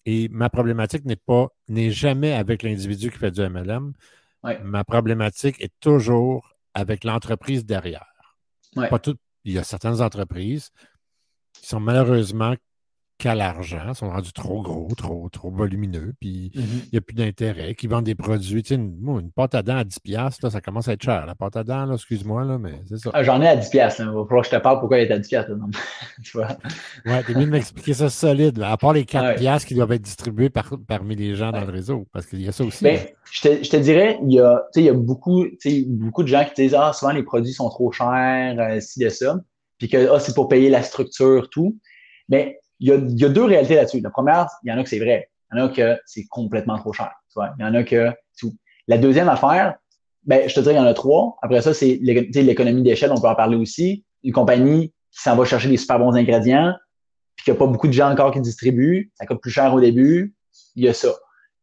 Et ma problématique n'est pas, n'est jamais avec l'individu qui fait du MLM. Ma problématique est toujours avec l'entreprise derrière. Pas tout, il y a certaines entreprises qui sont malheureusement qu'à l'argent, sont rendus trop gros, trop, trop volumineux, puis mhm. il n'y a plus d'intérêt, qui vendent des produits. Tu sais, une, une, pâte à dents à 10$, là, ça commence à être cher. La pâte à dents, excuse-moi, là, mais c'est ça. Ah, j'en ai à 10$. Là. Il va falloir que je te parle pourquoi elle est à 10$. Là, tu vois? Ouais, t'es mieux de m'expliquer ça solide, à part les 4$ ah qui doivent être distribués par, parmi les gens dans le réseau, parce qu'il y a ça aussi. Ben, je, te, je te dirais, il y a, il y a beaucoup, beaucoup de gens qui disent Ah, souvent les produits sont trop chers, euh, ci, de ça, puis que ah, c'est pour payer la structure, tout. Mais il y, a, il y a deux réalités là-dessus. La première, il y en a que c'est vrai. Il y en a que c'est complètement trop cher. Tu vois? Il y en a que tout. La deuxième affaire, ben, je te dirais, il y en a trois. Après ça, c'est l'économie d'échelle, on peut en parler aussi. Une compagnie qui s'en va chercher des super bons ingrédients, puis qu'il n'y a pas beaucoup de gens encore qui distribuent, ça coûte plus cher au début, il y a ça.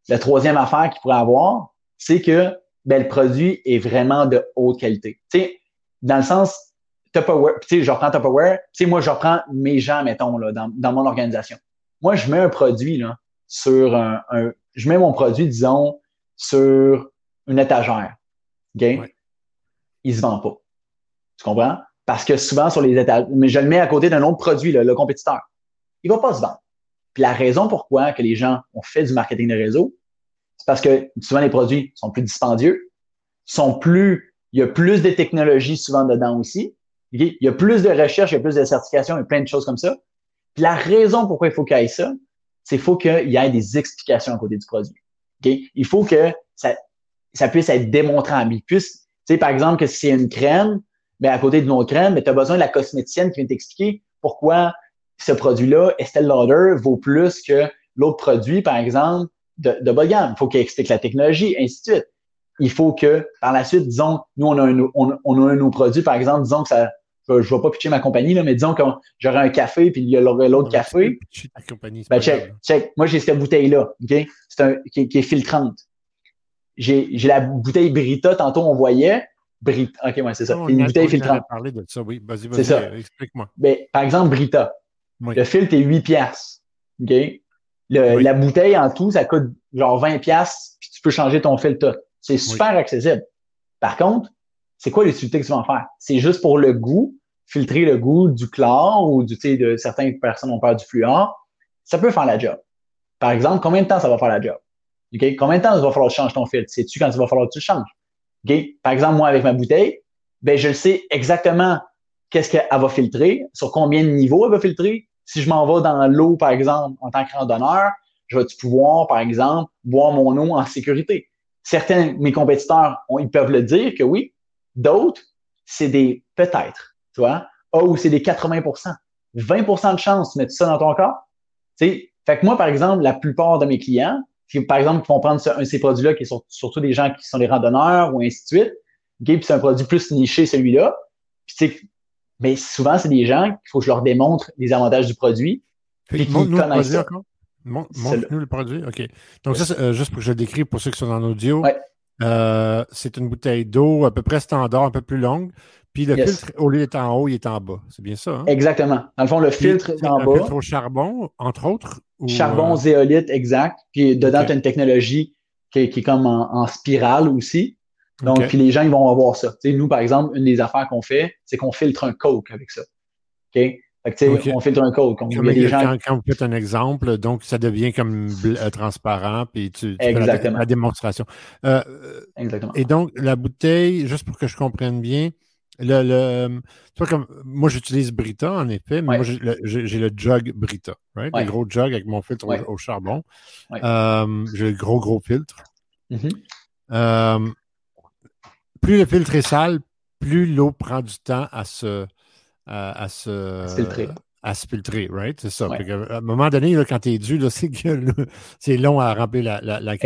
La troisième affaire qu'il pourrait avoir, c'est que ben, le produit est vraiment de haute qualité. Tu sais, dans le sens, Tupperware, tu sais, je reprends Tupperware, tu sais, moi, je reprends mes gens, mettons, là, dans, dans mon organisation. Moi, je mets un produit, là, sur un, je mets mon produit, disons, sur une étagère. OK? Ouais. Il se vend pas. Tu comprends? Parce que souvent, sur les étagères, mais je le mets à côté d'un autre produit, là, le compétiteur. Il va pas se vendre. Puis la raison pourquoi que les gens ont fait du marketing de réseau, c'est parce que souvent les produits sont plus dispendieux, sont plus, il y a plus de technologies souvent dedans aussi. Il y a plus de recherches, il y a plus de certifications, et plein de choses comme ça. La raison pourquoi il faut qu'il y ait ça, c'est qu'il faut qu'il y ait des explications à côté du produit. Il faut que ça, ça puisse être démontré en puisse, tu sais, par exemple, que si c'est une crème, mais ben, à côté d'une autre crème, mais tu as besoin de la cosméticienne qui vient t'expliquer pourquoi ce produit-là, Estelle Lauder, vaut plus que l'autre produit, par exemple, de, de bas gamme. Il faut qu'il explique la technologie, ainsi de suite. Il faut que, par la suite, disons, nous, on a un, on, on a un de nos produits, par exemple, disons que ça, je ne vais pas pitcher ma compagnie, là, mais disons que j'aurais un café, puis il y aurait l'autre café. Compagnie, ben, check, check. Moi, j'ai cette bouteille-là, OK? C'est un, qui, qui, est filtrante. J'ai, j'ai la bouteille Brita, tantôt on voyait. Brita, OK, ouais, c'est ça. Une bouteille filtrante. parler de ça, oui. Vas-y, vas-y, euh, explique-moi. Ben, par exemple, Brita. Le filtre est 8 piastres. OK? Le, La bouteille en tout, ça coûte genre 20 piastres, puis tu peux changer ton filtre. C'est super accessible. Par contre, c'est quoi l'utilité que tu vas faire? C'est juste pour le goût, filtrer le goût du chlore ou du, de certaines personnes ont peur du fluor. Ça peut faire la job. Par exemple, combien de temps ça va faire la job? Okay? Combien de temps il va falloir que tu changes ton filtre? Sais-tu quand il va falloir que tu le changes? Okay? Par exemple, moi, avec ma bouteille, ben, je sais exactement qu'est-ce qu'elle va filtrer, sur combien de niveaux elle va filtrer. Si je m'en vais dans l'eau, par exemple, en tant que randonneur, je vais pouvoir, par exemple, boire mon eau en sécurité? Certains mes compétiteurs, ils peuvent le dire que oui, D'autres, c'est des peut-être, tu vois? Oh, ou c'est des 80% 20% de chance de mettre ça dans ton corps? Tu sais, fait que moi, par exemple, la plupart de mes clients, qui, par exemple, qui vont prendre un de ces produits-là, qui sont surtout des gens qui sont des randonneurs ou ainsi de suite, okay, puis c'est un produit plus niché, celui-là. Puis, mais souvent, c'est des gens qu'il faut que je leur démontre les avantages du produit. Puis qu'ils connaissent ça. Montre-nous le produit. OK. Donc, ça, euh, juste pour que je le décrive pour ceux qui sont en audio. Ouais. Euh, c'est une bouteille d'eau à peu près standard, un peu plus longue. Puis le filtre, au lieu d'être en haut, il est en bas. C'est bien ça? Hein? Exactement. Dans le fond, le filtre est en bas. Un filtre au charbon, entre autres? charbon, euh, zéolite, exact. Puis dedans, tu as une technologie qui est, comme en, spirale aussi. Donc, puis les gens, ils vont avoir ça. nous, par exemple, une des affaires qu'on fait, c'est qu'on filtre un coke avec ça. OK? On filtre un code. Quand, vous faites un exemple, donc ça devient comme euh, transparent, puis tu, fais la, démonstration. Euh, Exactement. Et donc, la bouteille, juste pour que je comprenne bien, le, le comme moi j'utilise Brita en effet, mais moi j'ai le, jug Brita, right? Le gros jug avec mon filtre au, charbon. Euh, j'ai le gros gros filtre. Mm-hmm. plus le filtre est sale, plus l'eau prend du temps à se à, se, filtrer. À se filtrer, right? C'est ça. à un moment donné, là, quand tu es dû, c'est c'est long à remplir la, la, la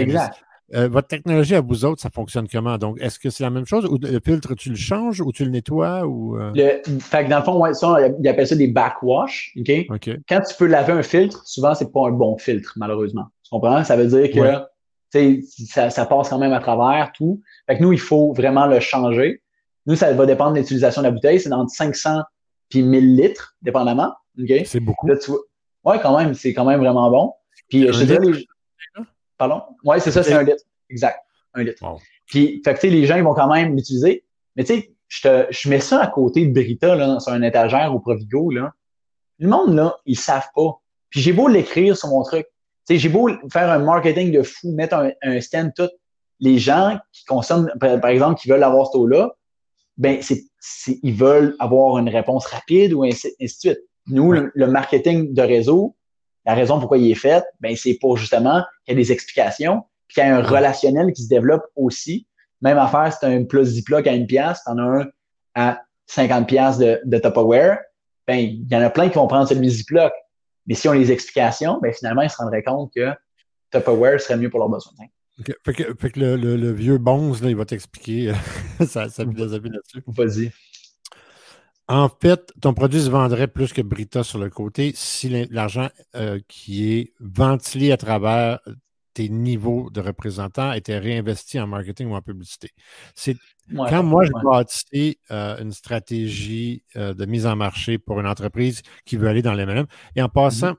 euh, votre technologie à vous autres, ça fonctionne comment? Donc, est-ce que c'est la même chose ou le filtre, tu le changes ou tu le nettoies? Ou, euh? fait que dans le fond, ouais, ça, ils appellent ça des backwash. OK? Quand tu peux laver un filtre, souvent, c'est pas un bon filtre, malheureusement. Tu comprends? Ça veut dire que ça, ça passe quand même à travers tout. Fait que nous, il faut vraiment le changer. Nous, ça va dépendre de l'utilisation de la bouteille. C'est entre 500 puis 1000 litres, dépendamment. Okay? C'est beaucoup. Là, tu vois... Ouais, quand même, c'est quand même vraiment bon. Puis, je te les... Pardon? Ouais, c'est ça, c'est un litre. Exact. Un litre. Puis, fait que, les gens, ils vont quand même l'utiliser. Mais tu sais, je, te, je mets ça à côté de Brita, là, sur un étagère au Provigo, là. Le monde, là, ils savent pas. Puis j'ai beau l'écrire sur mon truc. Tu sais, j'ai beau faire un marketing de fou, mettre un, un stand tout. Les gens qui consomment, par, exemple, qui veulent avoir ce taux-là, ben, c'est, ils veulent avoir une réponse rapide ou ainsi, de suite. Nous, le, marketing de réseau, la raison pourquoi il est fait, ben, c'est pour justement qu'il y ait des explications, puis qu'il y ait un relationnel qui se développe aussi. Même affaire, c'est un plus Ziploc à une pièce, t'en as un à 50 pièces de, de Tupperware, ben, il y en a plein qui vont prendre celui Ziploc. Mais si on les explications, ben, finalement, ils se rendraient compte que Tupperware serait mieux pour leurs besoins. Fait que, fait que le, vieux Bonze, là, il va t'expliquer ça, ça là-dessus. Vas-y. En fait, ton produit se vendrait plus que Brita sur le côté si l'argent euh, qui est ventilé à travers tes niveaux de représentants était réinvesti en marketing ou en publicité. C'est quand moi je bâtis euh, une stratégie euh, de mise en marché pour une entreprise qui veut aller dans l'MLM, et en passant, mm-hmm.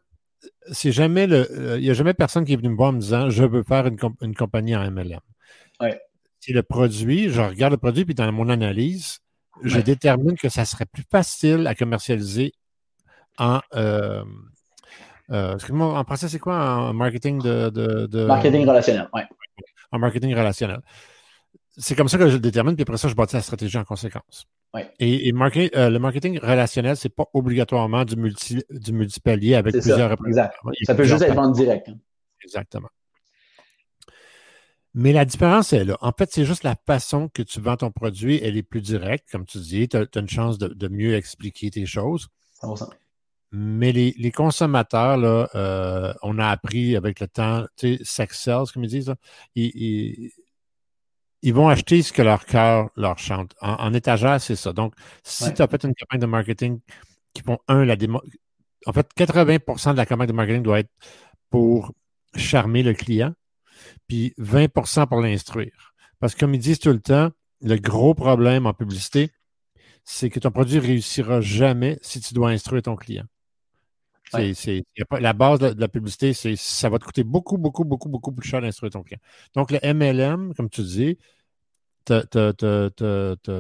C'est jamais le, euh, il n'y a jamais personne qui est venu me voir en me disant je veux faire une, compagnie en MLM. C'est le produit, je regarde le produit, puis dans mon analyse, je détermine que ça serait plus facile à commercialiser en euh, en français, c'est quoi? En marketing de, Marketing relationnel, oui. En marketing relationnel. C'est comme ça que je le détermine, puis après ça, je bâtis la stratégie en conséquence. Ouais. Et, euh, le marketing relationnel, c'est pas obligatoirement du, multi, du multipalier avec plusieurs Exact. Ça peut juste être vente directe. Hein. Exactement. Mais la différence est là. En fait, c'est juste la façon que tu vends ton produit, elle est plus directe, comme tu dis. Tu as, une chance de, de, mieux expliquer tes choses. 100%. Mais les, les consommateurs, là, euh, on a appris avec le temps, tu sais, sex sells, comme ils disent, ils, ils, vont acheter ce que leur cœur leur chante. En, étagère, c'est ça. Donc, si tu as fait une campagne de marketing qui font, un, la démo... En fait, 80% de la campagne de marketing doit être pour charmer le client, puis 20% pour l'instruire. Parce que comme ils disent tout le temps, le gros problème en publicité, c'est que ton produit réussira jamais si tu dois instruire ton client. C'est, la base de, la publicité, c'est ça va te coûter beaucoup, beaucoup, beaucoup, beaucoup plus cher d'instruire ton client. Donc, le MLM, comme tu dis, te, te,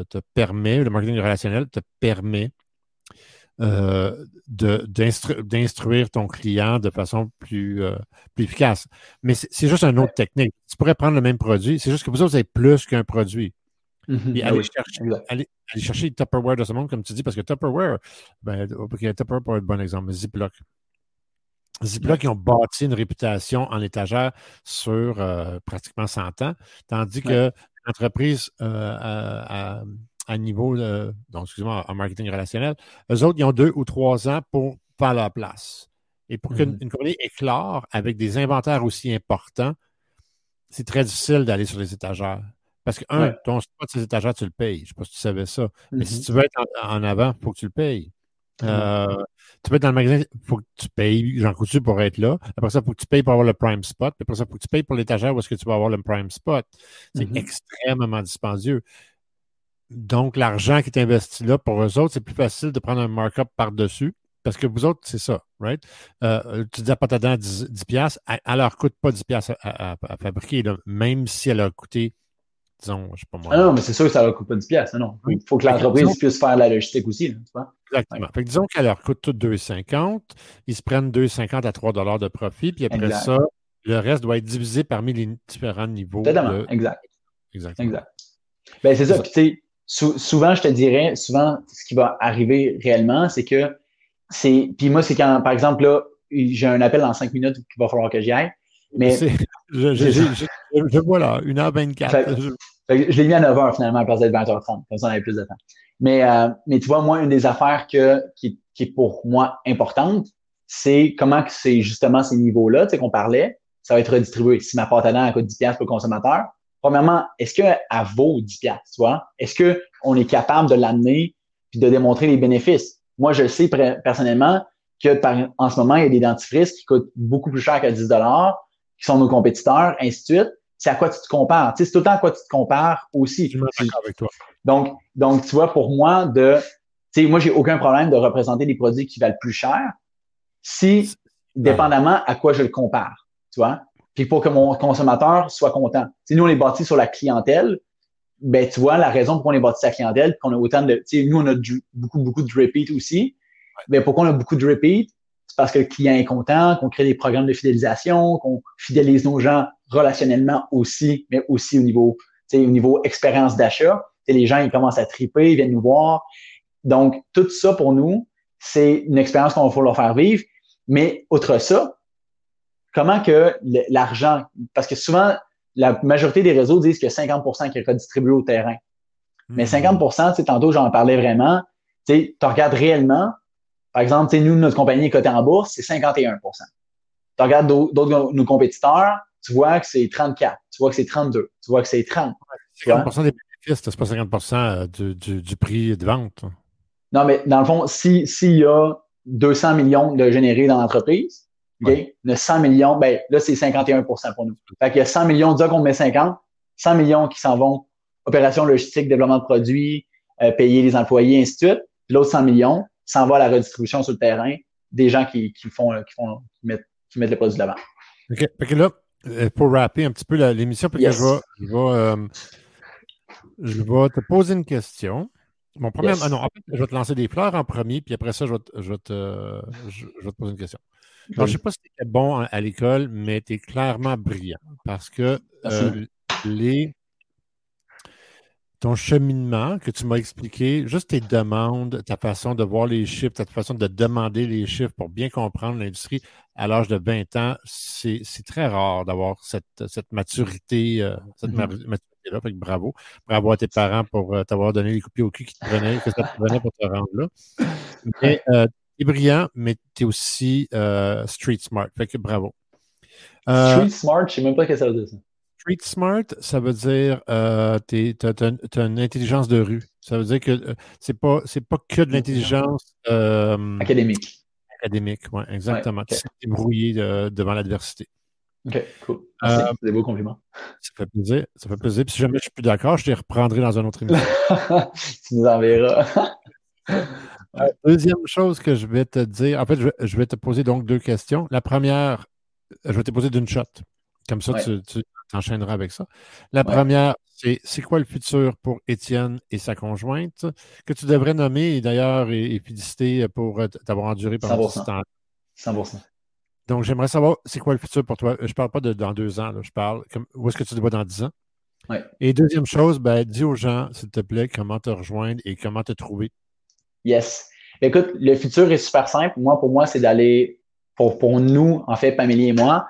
te permet, le marketing relationnel te permet euh, d'instruire ton client de façon plus, euh, plus efficace. Mais c'est juste une autre technique. Tu pourrais prendre le même produit, c'est juste que vous avez plus qu'un produit. Mm-hmm. aller, chercher, aller, chercher Tupperware de ce monde, comme tu dis, parce que Tupperware, ben, Tupperware pour être bon exemple, mais Ziploc. Ziploc, ils ont bâti une réputation en étagère sur euh, pratiquement 100 ans, tandis que l'entreprise euh, à, à, niveau, de, donc excusez-moi, en marketing relationnel, eux autres, ils ont deux ou trois ans pour faire leur place. Et pour qu'une mm-hmm. compagnie éclore avec des inventaires aussi importants, c'est très difficile d'aller sur les étagères. Parce que, un, ton spot ces étagères, tu le payes. Je ne sais pas si tu savais ça. Mais si mm-hmm. tu veux être en, avant, il faut que tu le payes. Euh, tu peux être dans le magasin, il faut que tu payes Jean Coutu pour être là. Après ça, il faut que tu payes pour avoir le prime spot. Après ça, il faut que tu payes pour l'étagère où est-ce que tu vas avoir le prime spot. C'est mm-hmm. extrêmement dispendieux. Donc, l'argent qui est investi là, pour eux autres, c'est plus facile de prendre un markup par-dessus. Parce que vous autres, c'est ça, right? Euh, tu dis à à 10, 10 elle, ne leur coûte pas 10 à, à, fabriquer, même si elle leur a coûté disons, je sais pas moi. Ah non, mais c'est sûr que ça leur coûte pas 10 pièces. Non. Il faut que l'entreprise puisse faire la logistique aussi. Exactement. Fait que disons qu'elle leur coûte tout 2,50. Ils se prennent 2,50 à 3 de profit. Puis après ça, le reste doit être divisé parmi les différents niveaux. Exactement. Exact. Exactement. Exact. Ben, c'est ça. Puis, tu sais, souvent, je te dirais, souvent, ce qui va arriver réellement, c'est que c'est. Puis moi, c'est quand, par exemple, là, j'ai un appel dans 5 minutes qu'il va falloir que j'y aille. Mais. Je, je, je, je, vois là, 1h24. Je l'ai mis à 9h finalement à place d'être 20h30, comme ça on avait plus de temps. Mais, euh, mais tu vois, moi, une des affaires que, qui, qui est pour moi importante, c'est comment c'est justement ces niveaux-là, tu sais, qu'on parlait, ça va être redistribué. Si ma pâte à dents coûte 10$ pour le consommateur, premièrement, est-ce qu'elle vaut 10$, tu vois? Est-ce qu'on est capable de l'amener puis de démontrer les bénéfices? Moi, je sais personnellement que par, en ce moment, il y a des dentifrices qui coûtent beaucoup plus cher que 10 qui sont nos compétiteurs, ainsi de suite. C'est à quoi tu te compares. Tu sais, c'est tout le temps à quoi tu te compares aussi. Je suis d'accord avec toi. Donc, donc, tu vois, pour moi, de, tu sais, moi, j'ai aucun problème de représenter des produits qui valent plus cher si, dépendamment à quoi je le compare, tu vois? Puis pour que mon consommateur soit content. Si nous, on est bâti sur la clientèle, ben, tu vois, la raison pour qu'on est bâti sur la clientèle, qu'on a autant de, tu sais, nous, on a beaucoup, beaucoup de repeat aussi. Ben, pourquoi on a beaucoup de repeat? C'est parce que le client est content, qu'on crée des programmes de fidélisation, qu'on fidélise nos gens relationnellement aussi, mais aussi au niveau, tu sais, au niveau expérience d'achat. Les gens, ils commencent à triper, ils viennent nous voir. Donc, tout ça pour nous, c'est une expérience qu'on va leur faire vivre. Mais outre ça, comment que l'argent, parce que souvent, la majorité des réseaux disent que 50% qui est redistribué au terrain. Mais 50 hmm. tu tantôt, j'en parlais vraiment, tu regardes réellement, par exemple, nous, notre compagnie est cotée en bourse, c'est 51% Tu regardes d'autres nos compétiteurs, tu vois que c'est 34, tu vois que c'est 32, tu vois que c'est 30. 50 des bénéfices, c'est pas 50 euh, du, du, du, prix de vente. Non, mais dans le fond, s'il y a 200 millions de générés dans l'entreprise? Le 100 millions, ben là, c'est 51% pour nous. Fait qu'il y a 100 millions, disons qu'on met 50, 100 millions qui s'en vont opération logistique, développement de produits, euh, payer les employés, ainsi de suite. L'autre 100 millions s'en va à la redistribution sur le terrain des gens qui, qui font, qui font, qui mettent, qui mettent les produits de l'avant. OK. Fait que là, euh, pour rapper un petit peu l'émission, parce que je vais, je, vais, euh, je vais te poser une question. Mon premier, ah non, je vais te lancer des fleurs en premier, puis après ça, je vais te, je vais te, je vais te poser une question. Alors, je ne sais pas si tu étais bon à l'école, mais tu es clairement brillant parce que euh, les, ton cheminement que tu m'as expliqué, juste tes demandes, ta façon de voir les chiffres, ta façon de demander les chiffres pour bien comprendre l'industrie à l'âge de 20 ans, c'est très rare d'avoir cette, cette maturité, euh, cette mm-hmm. maturité-là. Fait que bravo. Bravo à tes parents pour euh, t'avoir donné les copies au cul qui te prenaient, que ça te prenait pour te rendre là. Mais es brillant, mais tu es aussi euh, street smart. Fait que bravo. Euh, street smart, je sais même pas ce que ça veut dire. Street smart, ça veut dire euh, tu as, une intelligence de rue. Ça veut dire que euh, c'est pas c'est pas que de l'intelligence académique. Académique, oui, exactement. Tu sais débrouiller devant l'adversité. OK, cool. Merci. c'est des beaux compliments. Ça fait plaisir. Ça fait plaisir. Puis si jamais je suis plus d'accord, je te reprendrai dans un autre émission. tu nous enverras. Euh, deuxième chose que je vais te dire, en fait, je, vais te poser donc deux questions. La première, je vais te poser d'une shot. Comme ça, tu, tu t'enchaîneras avec ça. La première, c'est c'est quoi le futur pour Étienne et sa conjointe, que tu devrais nommer et d'ailleurs et, féliciter pour euh, t'avoir enduré pendant ce temps. 100%. Donc, j'aimerais savoir, c'est quoi le futur pour toi? Je ne parle pas de dans deux ans, je parle comme, où est-ce que tu te vois dans dix ans? Et deuxième chose, ben, dis aux gens, s'il te plaît, comment te rejoindre et comment te trouver Yes. Écoute, le futur est super simple. Moi, pour moi, c'est d'aller, pour, pour nous, en fait, Pamélie et moi,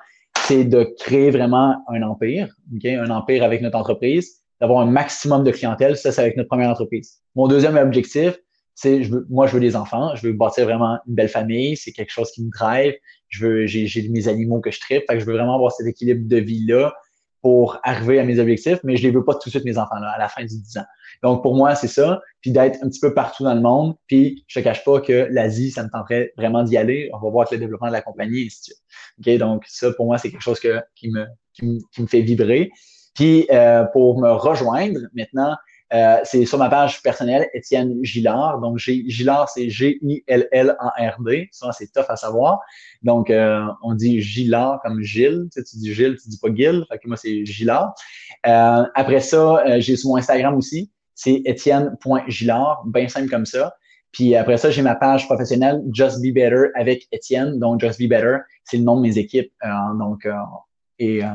c'est de créer vraiment un empire, okay? un empire avec notre entreprise, d'avoir un maximum de clientèle. Ça, c'est avec notre première entreprise. Mon deuxième objectif, c'est, je veux, moi, je veux des enfants. Je veux bâtir vraiment une belle famille. C'est quelque chose qui me drive. Je veux, j'ai, mes animaux que je tripe. Fait que je veux vraiment avoir cet équilibre de vie-là pour arriver à mes objectifs, mais je les veux pas tout de suite, mes enfants-là, à la fin du 10 ans. Donc, pour moi, c'est ça. Puis d'être un petit peu partout dans le monde. Puis, je te cache pas que l'Asie, ça me tenterait vraiment d'y aller. On va voir avec le développement de la compagnie et ainsi de suite. Donc, ça, pour moi, c'est quelque chose que, qui, me, qui, me, qui me fait vibrer. Puis, euh, pour me rejoindre maintenant, euh, c'est sur ma page personnelle, Étienne Gillard. Donc, Gillard, c'est G-I-L-L-A-R-D. Ça, c'est tough à savoir. Donc, euh, on dit Gillard comme Gilles. Tu, sais, tu dis Gilles, tu dis pas Gil. Fait que moi, c'est Gillard. Euh, après ça, euh, j'ai sur mon Instagram aussi. C'est Étienne.Gillard. Bien simple comme ça. Puis après ça, j'ai ma page professionnelle Just Be Better avec Étienne. Donc, Just Be Better, c'est le nom de mes équipes. donc, et euh,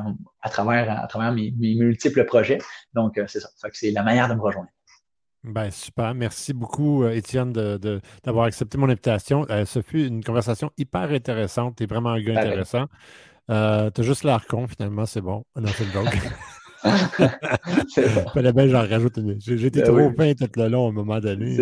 à travers, à travers mes, multiples projets. Donc, euh, c'est ça. c'est la manière de me rejoindre. Ben, super. Merci beaucoup, euh, Étienne, d'avoir accepté mon invitation. ce fut une conversation hyper intéressante. Tu es vraiment un gars intéressant. tu as juste l'air con, finalement, c'est bon. On a fait le joke. fallait bien j'en rajoute J'étais ben trop oui. tout le long à un moment donné.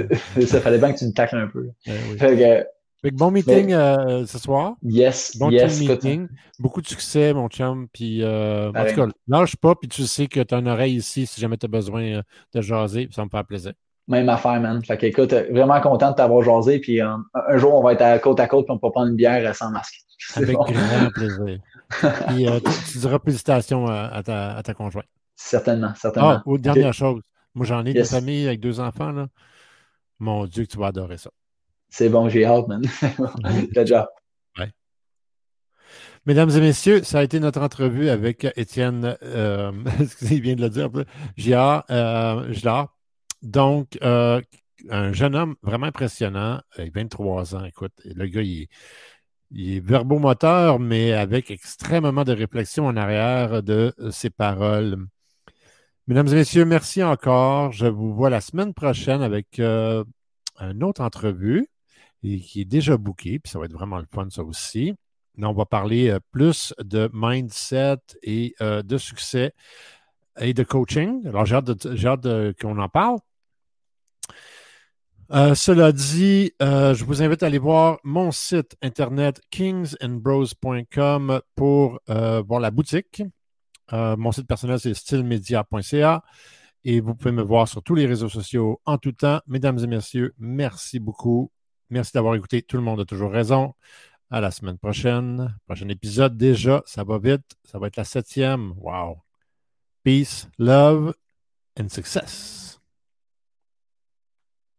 Ça fallait bien que tu me tacles un peu. Ben bon meeting euh, ce soir. Yes, bon yes. meeting. Beaucoup de succès, mon chum. Puis, euh, en tout cas, lâche pas, puis tu sais que tu as une oreille ici si jamais tu as besoin euh, de jaser. Ça me fait plaisir. Même affaire, man. Fait que, écoute, vraiment content de t'avoir jasé. Puis, un jour, on va être à côte à côte, puis on peut prendre une bière sans masque. Avec grand plaisir. Puis tu, diras félicitations à, ta, à ta conjointe. Certainement, certainement. Ah, dernière chose. Moi, j'en ai des familles avec deux enfants. Là. Mon Dieu, que tu vas adorer ça. C'est bon, j'ai hâte, man. Good job. Mesdames et messieurs, ça a été notre entrevue avec Étienne, euh, il vient de le dire, Gillard. Euh, Donc, euh, un jeune homme vraiment impressionnant, avec 23 ans. Écoute, le gars, il, il est verbomoteur, mais avec extrêmement de réflexion en arrière de ses paroles. Mesdames et messieurs, merci encore. Je vous vois la semaine prochaine avec euh, une autre entrevue et qui est déjà bookée, puis ça va être vraiment le fun, ça aussi on va parler euh, plus de mindset et euh, de succès et de coaching. Alors, j'ai hâte, qu'on en parle. Euh, cela dit, je vous invite à aller voir mon site internet kingsandbros.com pour voir la boutique. mon site personnel, c'est stylemedia.ca et vous pouvez me voir sur tous les réseaux sociaux en tout temps. Mesdames et messieurs, merci beaucoup. Merci d'avoir écouté. Tout le monde a toujours raison. À la semaine prochaine. Prochain épisode déjà. Ça va vite. Ça va être la septième. Wow. Peace, love and success.